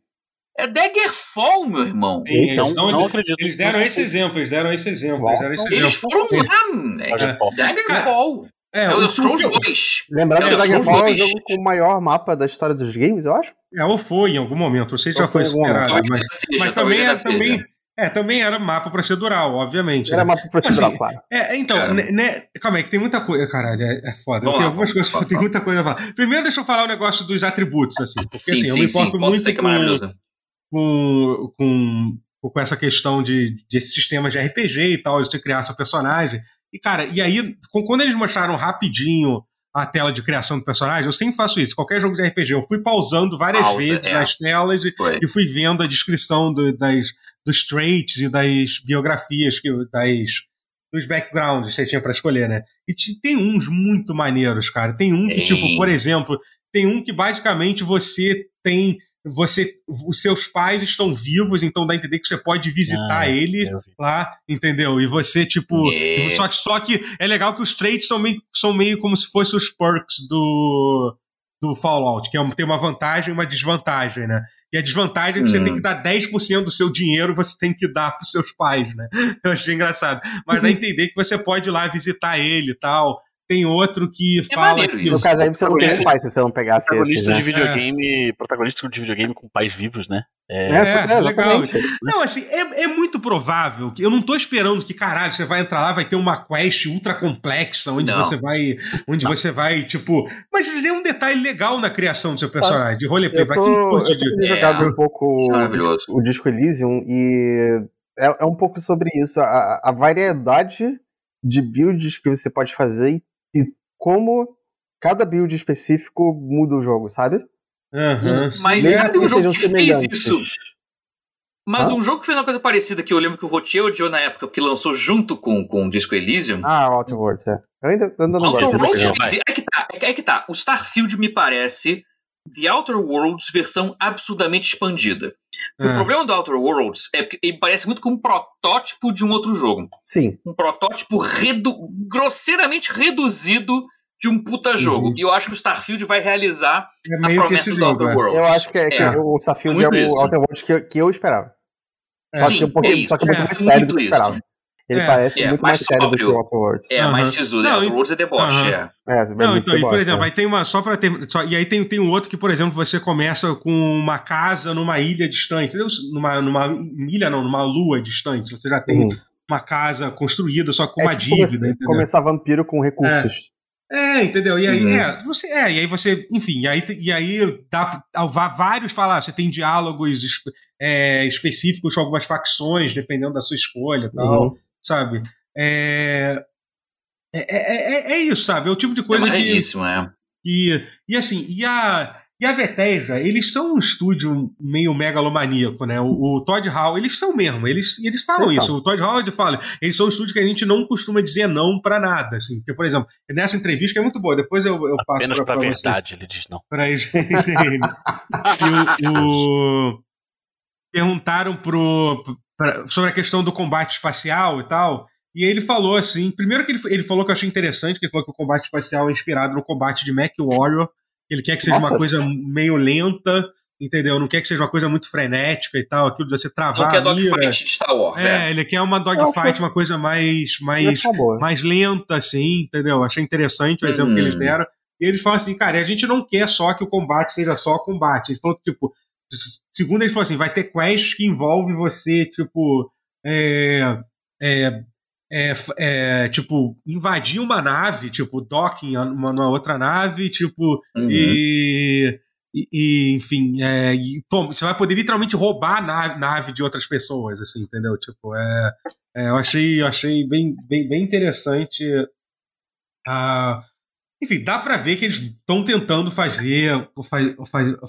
É Daggerfall, meu irmão. Sim, eles, não, não, acredito. Eles deram esse exemplo, eles deram esse exemplo. Eles, deram esse eles foram lá, moleque. Daggerfall. É, é o, Thrones 2. Lembrando é, que o Daggerfall é o jogo com o maior mapa da história dos games, eu acho. É, ou foi em algum momento. Não sei se já foi superado. Mas, mas também, é, também, é, também era mapa procedural, obviamente. Era né? mapa procedural, assim, claro. É, então, né, né, calma aí, que tem muita coisa. Caralho, é, é foda. Vamos tem lá, algumas coisas, tem muita coisa a falar. Primeiro, deixa eu falar o um negócio dos atributos, assim. Porque sim, assim, sim, eu me importo sim, muito é com, com, com, com, essa questão de, de esse sistema de RPG e tal, de você criar seu personagem. E, cara, e aí, quando eles mostraram rapidinho a tela de criação do personagem, eu sempre faço isso. Qualquer jogo de RPG, eu fui pausando várias Pausa, vezes é. nas telas e, e, fui vendo a descrição do, das, dos traits e das biografias, que, das, dos backgrounds que você tinha para escolher, né? E tem uns muito maneiros, cara. Tem um que, tipo, por exemplo, tem um que basicamente você tem você os seus pais estão vivos, então dá a entender que você pode visitar ah, ele lá, entendeu? E você, tipo. Yeah. Só, que, só que é legal que os traits são meio, são meio como se fossem os perks do, do Fallout, que é, tem uma vantagem e uma desvantagem, né? E a desvantagem é que hum. você tem que dar 10% do seu dinheiro, você tem que dar para os seus pais, né? *laughs* Eu achei engraçado. Mas dá a *laughs* entender que você pode ir lá visitar ele e tal. Tem outro que é fala que. No caso aí você não tem pai se você não pegasse protagonista esse, de né? videogame, é. Protagonista de videogame com pais vivos, né? É, é, é, é legal. Não, assim, é, é muito provável que eu não tô esperando que, caralho, você vai entrar lá, vai ter uma quest ultra complexa, onde não. você vai. Onde não. você vai, tipo. Mas tem um detalhe legal na criação do seu personagem, de roleplay. Pra quem curte de. Eu jogado um pouco o, o Disco Elysium e é, é um pouco sobre isso. A, a variedade de builds que você pode fazer e como cada build específico muda o jogo, sabe? Uhum, Mas sabe um jogo que fez isso? Mas Hã? um jogo que fez uma coisa parecida que eu lembro que o Rotier odiou na época, porque lançou junto com, com o Disco Elysium. Ah, Outer Worlds, é. Eu ainda, ainda não Outer gosto. Worlds, é, que tá, é que tá. O Starfield me parece The Outer Worlds versão absurdamente expandida. O ah. problema do Outer Worlds é que ele parece muito com um protótipo de um outro jogo. Sim. Um protótipo redu grosseiramente reduzido de um puta jogo. Uhum. E eu acho que o Starfield vai realizar é a promessa do Outer é. Worlds. Eu acho que, é, que é. o Starfield é, é o Outer Worlds que, que eu esperava. Só Sim, que um pouquinho, é isso. Só que um pouco mais sério do que eu esperava. Ele é, parece é, muito mais, mais sério do que o Outer Worlds. É, uhum. mais sisudo. Outer Worlds é deboche, uhum. é. é não, então, deboche, por exemplo, é. aí tem uma, só pra ter, só, e aí tem, tem um outro que, por exemplo, você começa com uma casa numa ilha distante? Numa, numa ilha não, numa lua distante, você já tem uhum. uma casa construída só com é uma tipo dívida, Começar vampiro com recursos. É. entendeu? E aí, uhum. é, você, é, e aí você, enfim, e aí, e aí dá vários falar, você tem diálogos é, específicos com algumas facções, dependendo da sua escolha e tal. Uhum sabe? É, é, é, é, é, isso, sabe? É o tipo de coisa é que. É. E, e assim, e a, e a Bethesda, eles são um estúdio meio megalomaníaco, né? O, o Todd Howard, eles são mesmo, eles, eles falam isso. O Todd Howard fala, eles são um estúdio que a gente não costuma dizer não para nada, assim. Porque, por exemplo, nessa entrevista que é muito boa, depois eu, eu passo Apenas pra, pra, pra verdade, vocês, ele diz não. Pra eles. *laughs* o, o, perguntaram pro, pra, sobre a questão do combate espacial e tal. E ele falou assim: primeiro que ele, ele falou que eu achei interessante, que ele falou que o combate espacial é inspirado no combate de Mac Warrior. Ele quer que seja Nossa. uma coisa meio lenta, entendeu? Não quer que seja uma coisa muito frenética e tal, aquilo de você travar. Não quer dogfight de Star Wars. É, é. ele quer uma dogfight, uma coisa mais, mais, mais lenta, assim, entendeu? Achei interessante o exemplo que eles hum. deram. E eles falam assim, cara, a gente não quer só que o combate seja só combate. Ele falou que, tipo, Segundo eles falaram assim, vai ter quests que envolvem você, tipo, é, é, é, é, tipo, invadir uma nave, tipo, docking uma, uma outra nave, tipo, uhum. e, e, enfim, é, e, você vai poder literalmente roubar a nave, nave de outras pessoas, assim, entendeu? Tipo, é, é eu achei, eu achei bem, bem, bem interessante enfim, dá para ver que eles estão tentando fazer,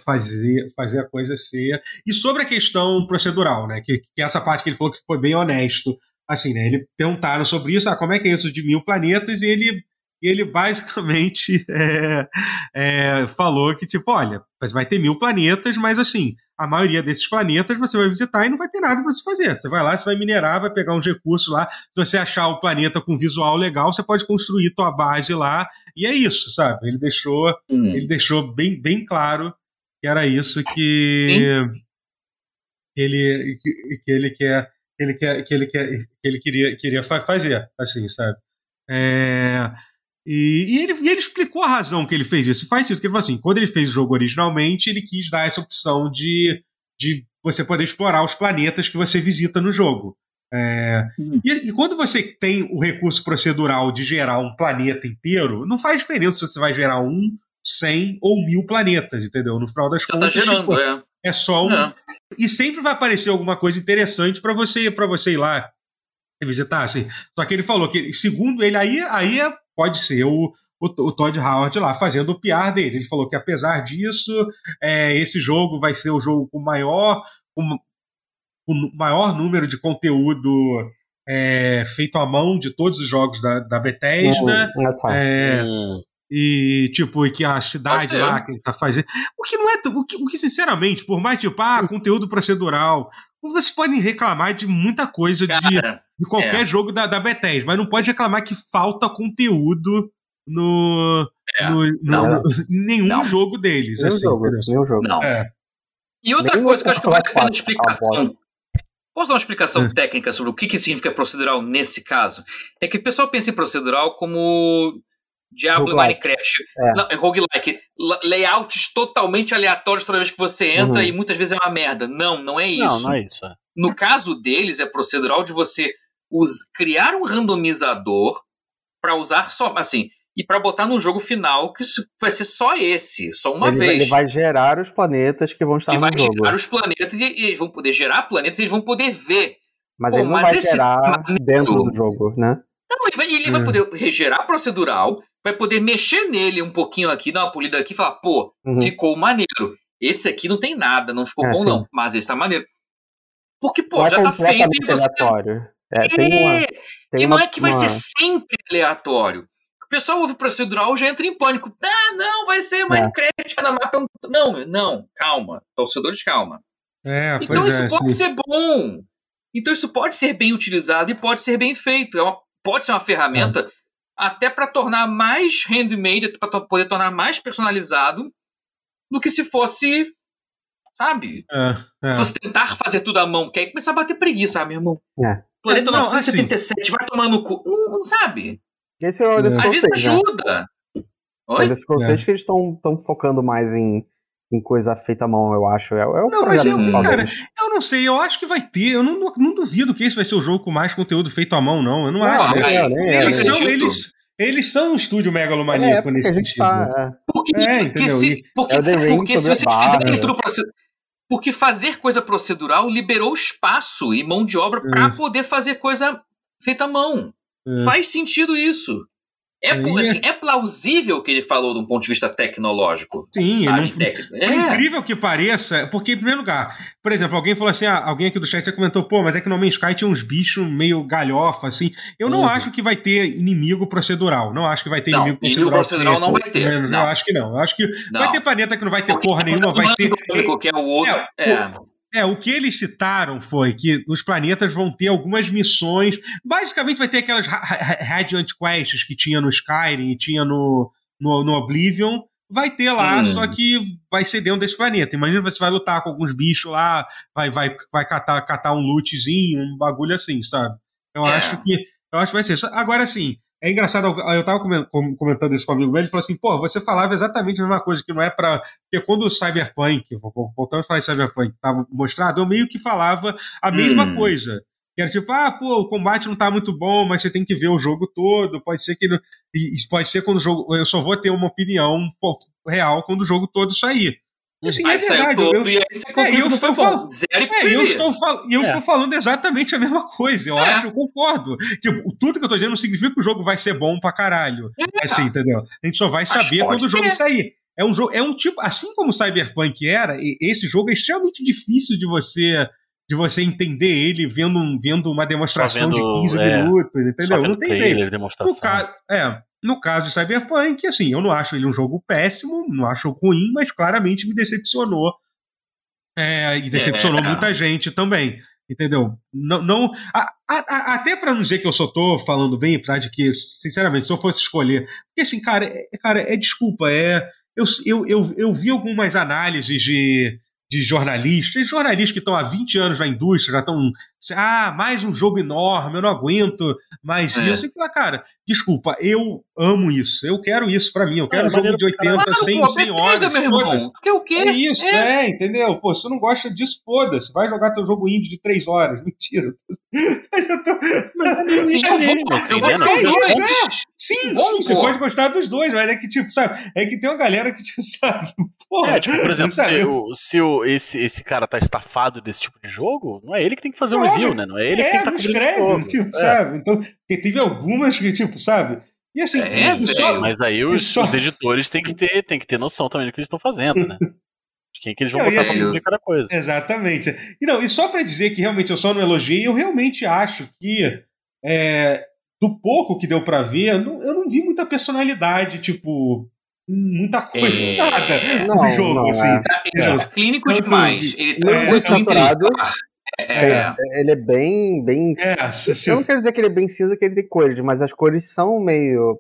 fazer, fazer a coisa ser. E sobre a questão procedural, né? Que, que essa parte que ele falou que foi bem honesto. Assim, né? Ele perguntaram sobre isso, ah, como é que é isso de mil planetas, e ele ele basicamente *laughs* é, é, falou que, tipo, olha, vai ter mil planetas, mas assim, a maioria desses planetas você vai visitar e não vai ter nada para você fazer. Você vai lá, você vai minerar, vai pegar uns recursos lá. Se você achar o planeta com visual legal, você pode construir tua base lá. E é isso, sabe? Ele deixou, hum. ele deixou bem, bem claro que era isso que. ele, que, que ele quer que ele quer que ele quer que ele queria queria fazer assim sabe é, e, e, ele, e ele explicou a razão que ele fez isso faz isso que ele falou assim quando ele fez o jogo originalmente ele quis dar essa opção de, de você poder explorar os planetas que você visita no jogo é, hum. e, e, quando você tem o recurso procedural de gerar um planeta inteiro, não faz diferença se você vai gerar um, cem ou mil planetas, entendeu? No final das você tá contas. Tá gerando, tipo, é. é só um. É. E sempre vai aparecer alguma coisa interessante para você para você ir lá visitar. Assim. Só que ele falou que, segundo ele, aí, aí é, pode ser o, o, o, Todd Howard lá fazendo o PR dele. Ele falou que apesar disso, é, esse jogo vai ser o jogo com maior, com, com maior número de conteúdo é, feito à mão de todos os jogos da, da Bethesda. Hum, tá. é, hum. E, tipo, e que a cidade lá que ele tá fazendo. O que não é. O que, o que, sinceramente, por mais, tipo, ah, *laughs* conteúdo procedural. Vocês podem reclamar de muita coisa Cara, de, de qualquer é. jogo da, da Bethesda, mas não pode reclamar que falta conteúdo no. É. no, no, no nenhum não. jogo deles. Nenhum assim, jogo, nenhum jogo. Não. É. E outra Nem coisa que eu acho que vale a pena explicação. Posso dar uma explicação é. técnica sobre o que, que significa procedural nesse caso? É que o pessoal pensa em procedural como Diablo e Minecraft. É. Não, é roguelike. Layouts totalmente aleatórios toda vez que você entra uhum. e muitas vezes é uma merda. Não, não é isso. Não, não é isso. É. No caso deles, é procedural de você us criar um randomizador para usar só. Assim, e para botar no jogo final que vai ser só esse, só uma ele, vez. Ele vai gerar os planetas que vão estar ele no jogo. Ele vai gerar os planetas e, e, eles vão poder gerar planetas e eles vão poder ver. Mas Pô, ele não mas vai gerar dentro do jogo, né? Não, ele vai, ele vai hum. poder regerar procedural, vai poder mexer nele um pouquinho aqui, dar uma polida aqui e falar, pô, uhum. ficou maneiro. Esse aqui não tem nada, não ficou é, bom sim. não, mas esse tá maneiro. Porque, pô, não já é tá feito e você... Aleatório. É, tem uma, tem e não é que vai ser sempre aleatório pessoal ouve procedural já entra em pânico. Ah, não, vai ser Minecraft, é. cada mapa é um... Não, não, calma. Torcedores, calma. É, então isso é, pode sim. ser bom. Então isso pode ser bem utilizado e pode ser bem feito. É uma, pode ser uma ferramenta é. Até para tornar mais handmade, para poder tornar mais personalizado do que se fosse, sabe? É, é. Se você tentar fazer tudo à mão, que aí começar a bater preguiça, meu irmão. É. Planeta não, 977 assim, vai tomar no cu. Não, não sabe? Esse é o Scrolls Às vezes né? ajuda. O Elder Scrolls 6 é. que eles estão focando mais em, em coisa feita à mão, eu acho. É, é o não, mas eu, cara, eu não sei, eu acho que vai ter. Eu não, não duvido que esse vai ser o jogo com mais conteúdo feito à mão, não. Eu não, não acho. É, é, eles, são, eles, eles são um estúdio megalomaníaco é, nesse sentido. Tá, porque, é, porque, se, porque, porque se vocês fizerem tudo porque fazer coisa procedural liberou espaço e mão de obra para poder fazer coisa feita à mão. É. Faz sentido isso. É, assim, é plausível o que ele falou de um ponto de vista tecnológico. Sim, não, por é. incrível que pareça, porque, em primeiro lugar, por exemplo, alguém falou assim: ah, alguém aqui do chat já comentou, pô, mas é que no Man's Sky tinha uns bichos meio galhofa, assim. Eu não uhum. acho que vai ter inimigo procedural. Não acho que vai ter não, inimigo procedural. Inimigo procedural não vai ter. Não. Eu acho que não. Eu acho que não. vai ter planeta que não vai ter porra nenhuma, vai ter. Que é o outro. É, é. É, o que eles citaram foi que os planetas vão ter algumas missões. Basicamente, vai ter aquelas Radiant Quests que tinha no Skyrim e tinha no, no, no Oblivion. Vai ter lá, hum. só que vai ser dentro desse planeta. Imagina você vai lutar com alguns bichos lá, vai, vai, vai catar, catar um lootzinho, um bagulho assim, sabe? Eu é. acho que. Eu acho que vai ser. Agora, assim, é engraçado, eu tava comentando isso com um amigo meu, ele falou assim, pô, você falava exatamente a mesma coisa, que não é para Porque quando o Cyberpunk, voltando a falar em Cyberpunk, tava mostrado, eu meio que falava a mesma hum. coisa. Que era tipo, ah, pô, o combate não tá muito bom, mas você tem que ver o jogo todo. Pode ser que. E pode ser quando o jogo. Eu só vou ter uma opinião real quando o jogo todo sair. Assim, aí é verdade. Todo, eu, e aí você é, eu estou falando, zero é, eu estou, fal eu é. estou falando exatamente a mesma coisa. Eu é. acho, eu concordo. Tipo, tudo que eu estou dizendo não significa que o jogo vai ser bom pra caralho. É. Assim, entendeu? A gente só vai saber quando o jogo sair. É um jogo, é um tipo, assim como o Cyberpunk era, esse jogo é extremamente difícil de você de você entender ele vendo, vendo uma demonstração vendo, de 15 é, minutos, entendeu? Não tem jeito. Demonstração. No caso, é, no caso de Cyberpunk, assim, eu não acho ele um jogo péssimo, não acho ruim, mas claramente me decepcionou. É, e decepcionou é. muita gente também. Entendeu? Não, não a, a, até para não dizer que eu só tô falando bem, apesar de que, sinceramente, se eu fosse escolher. Porque assim, cara, é, cara, é desculpa, é. Eu, eu, eu, eu vi algumas análises de, de jornalistas, jornalistas que estão há 20 anos na indústria, já estão. Ah, mais um jogo enorme, eu não aguento mais é. isso. E cara, desculpa, eu amo isso. Eu quero isso para mim. Eu quero é, um jogo de 80, cara, 100, 100 horas. Meu irmão. Porque o quê? É isso, é. é, entendeu? Pô, se você não gosta disso, foda-se. Vai jogar teu jogo indie de 3 horas. *laughs* Mentira. Mas eu tô. Mas sim, eu vou, eu vou, é, sim, sim, você pode gostar dos dois, mas é que, tipo, sabe? É que tem uma galera que, tipo, *laughs* sabe? Porra, é, tipo, por exemplo, se, o, se o, esse, esse cara tá estafado desse tipo de jogo, não é ele que tem que fazer o um review, né? Não é ele é, que tá escreve, tipo, é. sabe? Então, teve algumas que, tipo, sabe? E assim, é, só, mas aí os, só... os, editores têm que, ter, têm que ter noção também do que eles estão fazendo, né? *laughs* De quem que eles vão não, botar assim, pra cada coisa. Exatamente. E não, e só para dizer que realmente eu só não elogiei, eu realmente acho que é, do pouco que deu para ver, eu não, eu não vi muita personalidade, tipo, muita coisa, é... nada não, no jogo, não, assim. É. é clínico demais. Ele tá é, muito saturado. É. é. Ele é bem. bem é, eu não quero dizer que ele é bem cinza, que ele tem cores, mas as cores são meio.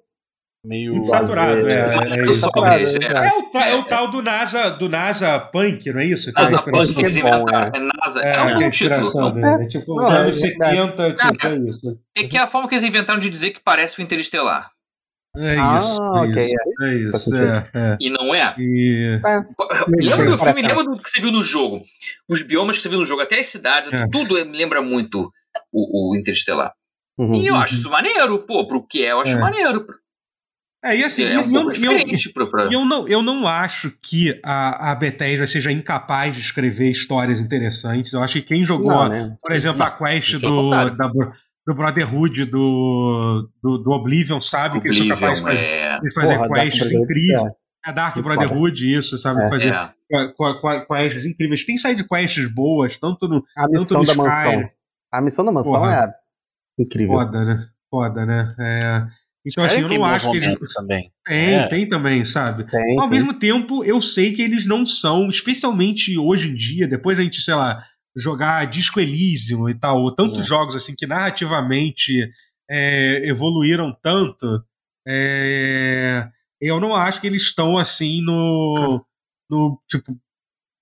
Meio saturado, é, é, é, é, saturado, é, o, é o tal do NASA, do NASA Punk, não é isso? NASA Punk, que é, bom, é. NASA, é, é um bom título. Dele. É tipo, os anos 70, tipo, é isso. É que é a forma que eles inventaram de dizer que parece o Interestelar. É ah, isso, é okay. isso, é isso. É, é. E não é? E... é. Lembra do filme, lembra do que você viu no jogo? Os biomas que você viu no jogo, até as cidades, é. tudo me lembra muito o, o Interestelar. Uhum, e eu uhum. acho isso maneiro, pô, pro que é, eu acho é. maneiro. É, e assim, é um eu, eu, pra, pra... eu, não, eu não acho que a, a Bethesda seja incapaz de escrever histórias interessantes. Eu acho que quem jogou, não, né? por exemplo, não, a quest do, da, do Brotherhood do, do, do Oblivion, sabe? Oblivion, que eles são capazes de fazer, é. de fazer Porra, quests incríveis. É. é Dark Brotherhood, isso, sabe? É. Fazer é. quests incríveis. Tem side quests boas, tanto no. A missão da mansão. A missão da mansão Porra. é incrível. Foda, né? Foda, né? É. Então, assim, eu não acho que eles. Também. Tem, é. tem também, sabe? Tem, Ao sim. mesmo tempo, eu sei que eles não são, especialmente hoje em dia, depois a gente, sei lá, jogar Disco Elysium e tal, ou tantos é. jogos assim que narrativamente é, evoluíram tanto, é, eu não acho que eles estão assim no, no tipo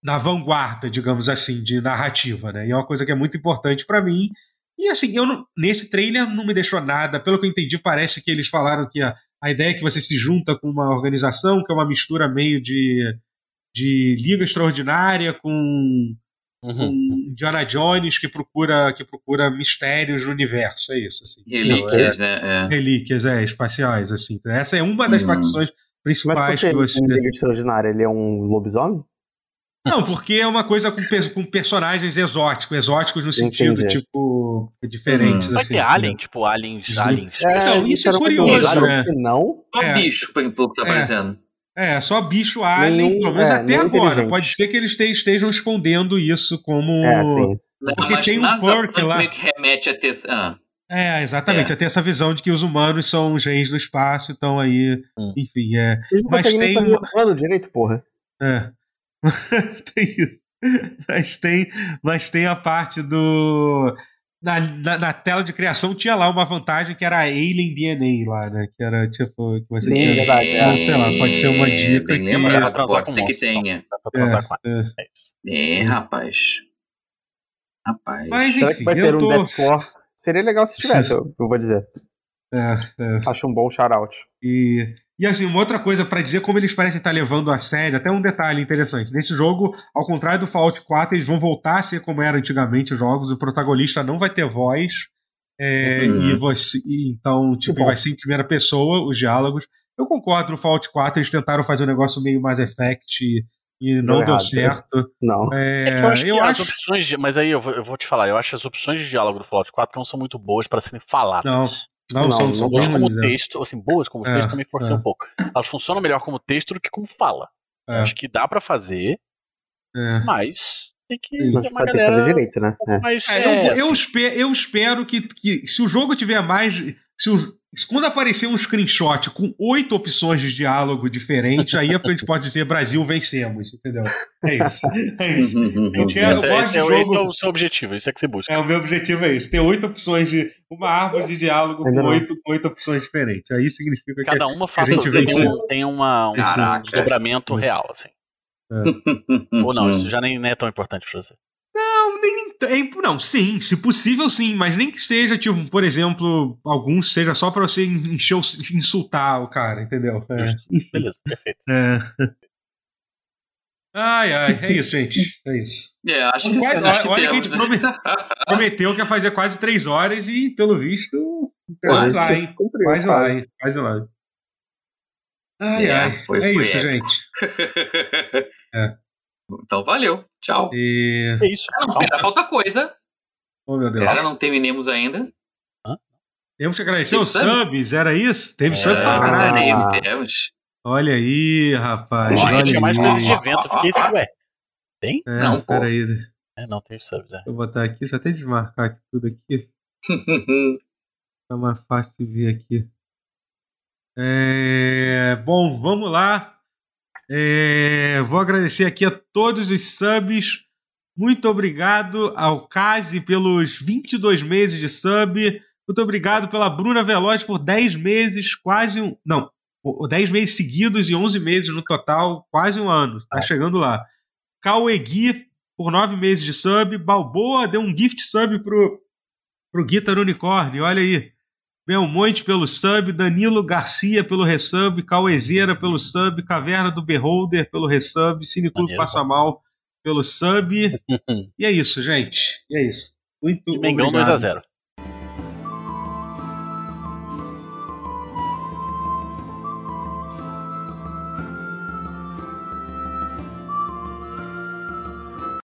na vanguarda, digamos assim, de narrativa, né? E é uma coisa que é muito importante para mim. E assim, eu não, nesse trailer não me deixou nada. Pelo que eu entendi, parece que eles falaram que a, a ideia é que você se junta com uma organização que é uma mistura meio de, de Liga Extraordinária com Uhum. Indiana Jones que procura que procura mistérios no universo, é isso. Assim. Relíquias, é, né? É. Relíquias, é, espaciais, assim. Essa é uma das uhum. facções principais que você. Ele é extraordinário, ele é um lobisomem? Não, porque é uma coisa com, com personagens exóticos, exóticos no sentido, Entendi. tipo, diferentes. Hum. Assim, Vai ter Alien, tipo, aliens, aliens. É, então, isso é curioso, né? Não. Só é. bicho, pelo que tá aparecendo. É, só bicho alien, pelo menos é, até agora. Pode ser que eles estejam escondendo isso como. É, sim. Porque Não, tem um perk lá. Que remete a ter... Ah. É, exatamente. É. Até essa visão de que os humanos são os reis do espaço, então aí. Hum. Enfim, é. Eles não mas tem. Humano direito, porra. É. *laughs* tem isso. Mas tem, mas tem a parte do na, na, na, tela de criação tinha lá uma vantagem que era a Alien DNA lá, né? Que era tipo. Que você Sim, tinha, verdade. É. Sei lá, pode ser uma dica. que... Lembra, pode ter que tenha. É, é. é isso. É, rapaz. Rapaz. Mas, Será que vai ter tô... um Deathcore? Seria legal se tivesse, eu, eu vou dizer. É, é. Acho um bom shout-out. E e assim, uma outra coisa para dizer como eles parecem estar levando a sério, até um detalhe interessante. Nesse jogo, ao contrário do Fallout 4, eles vão voltar a ser como era antigamente os jogos. O protagonista não vai ter voz. É, uhum. E você. então, tipo, vai ser em primeira pessoa os diálogos. Eu concordo, no Fallout 4 eles tentaram fazer um negócio meio mais effect e, e não, deu certo. Não. É, é que eu acho eu que acho... as opções de, Mas aí eu vou, eu vou, te falar, eu acho que as opções de diálogo do Fallout 4 não são muito boas para serem faladas. Não. Não, não, são, são boas como é. texto, assim, boas como é, texto também forçam é. um pouco. Elas funcionam melhor como texto do que como fala. É. Acho que dá para fazer, é. mas tem que ter uma galera... fazer direito, né? Mas, eu, eu, assim. espero, eu espero que, que se o jogo tiver mais, se os, quando aparecer um screenshot com oito opções de diálogo diferentes, aí é a gente pode dizer Brasil vencemos, entendeu? É isso. É isso. Eu quero, esse, esse, é, jogo... esse, é, o seu objetivo, isso é que você busca. É, o meu objetivo é isso. Ter oito opções de. Uma árvore de diálogo com oito, oito opções diferentes. Aí significa Cada que uma faz, a gente tem, tem uma, um, um desdobramento real, assim. É. Ou não, isso já nem é tão importante pra você. Nem, não, sim, se possível sim, mas nem que seja, tipo, por exemplo, alguns seja só pra você encher, insultar o cara, entendeu? É. Beleza, perfeito. É. Ai, ai, é isso, gente. É isso. É, acho que, quase, acho que olha que a gente prometeu que ia fazer quase três horas e, pelo visto, quase lá, hein? Quase lá, hein? Quase lá. Ai, é, ai. Foi, é foi isso, épico. gente. *laughs* é. Então, valeu. Tchau. E... É isso. Ah, não, falta coisa. Oh, meu Deus. Ainda não terminemos ainda. Hã? Temos que agradecer os subs, era isso? Teve é, sub pra caralho. Era isso, temos. Olha aí, rapaz. Olha, olha tinha mais coisa de evento. Fiquei assim, ué. Tem? É, não, peraí. É, não, tem subs, é. Vou botar aqui, só até desmarcar aqui tudo aqui. *laughs* tá mais fácil de ver aqui. É... Bom, vamos lá. É... Vou agradecer aqui a todos os subs. Muito obrigado ao Kazi pelos 22 meses de sub. Muito obrigado pela Bruna Veloz por 10 meses, quase um. Não, 10 meses seguidos e 11 meses no total, quase um ano. Tá é. chegando lá. Cauegui, por 9 meses de sub. Balboa deu um gift sub pro, pro Guitar Unicorn, olha aí. Belmonte pelo sub, Danilo Garcia pelo resub, Cauezeira pelo sub, Caverna do Beholder pelo resub, Cineclube Passa Mal pelo sub. *laughs* e é isso, gente. E é isso. Muito e Mengão obrigado. 2x0.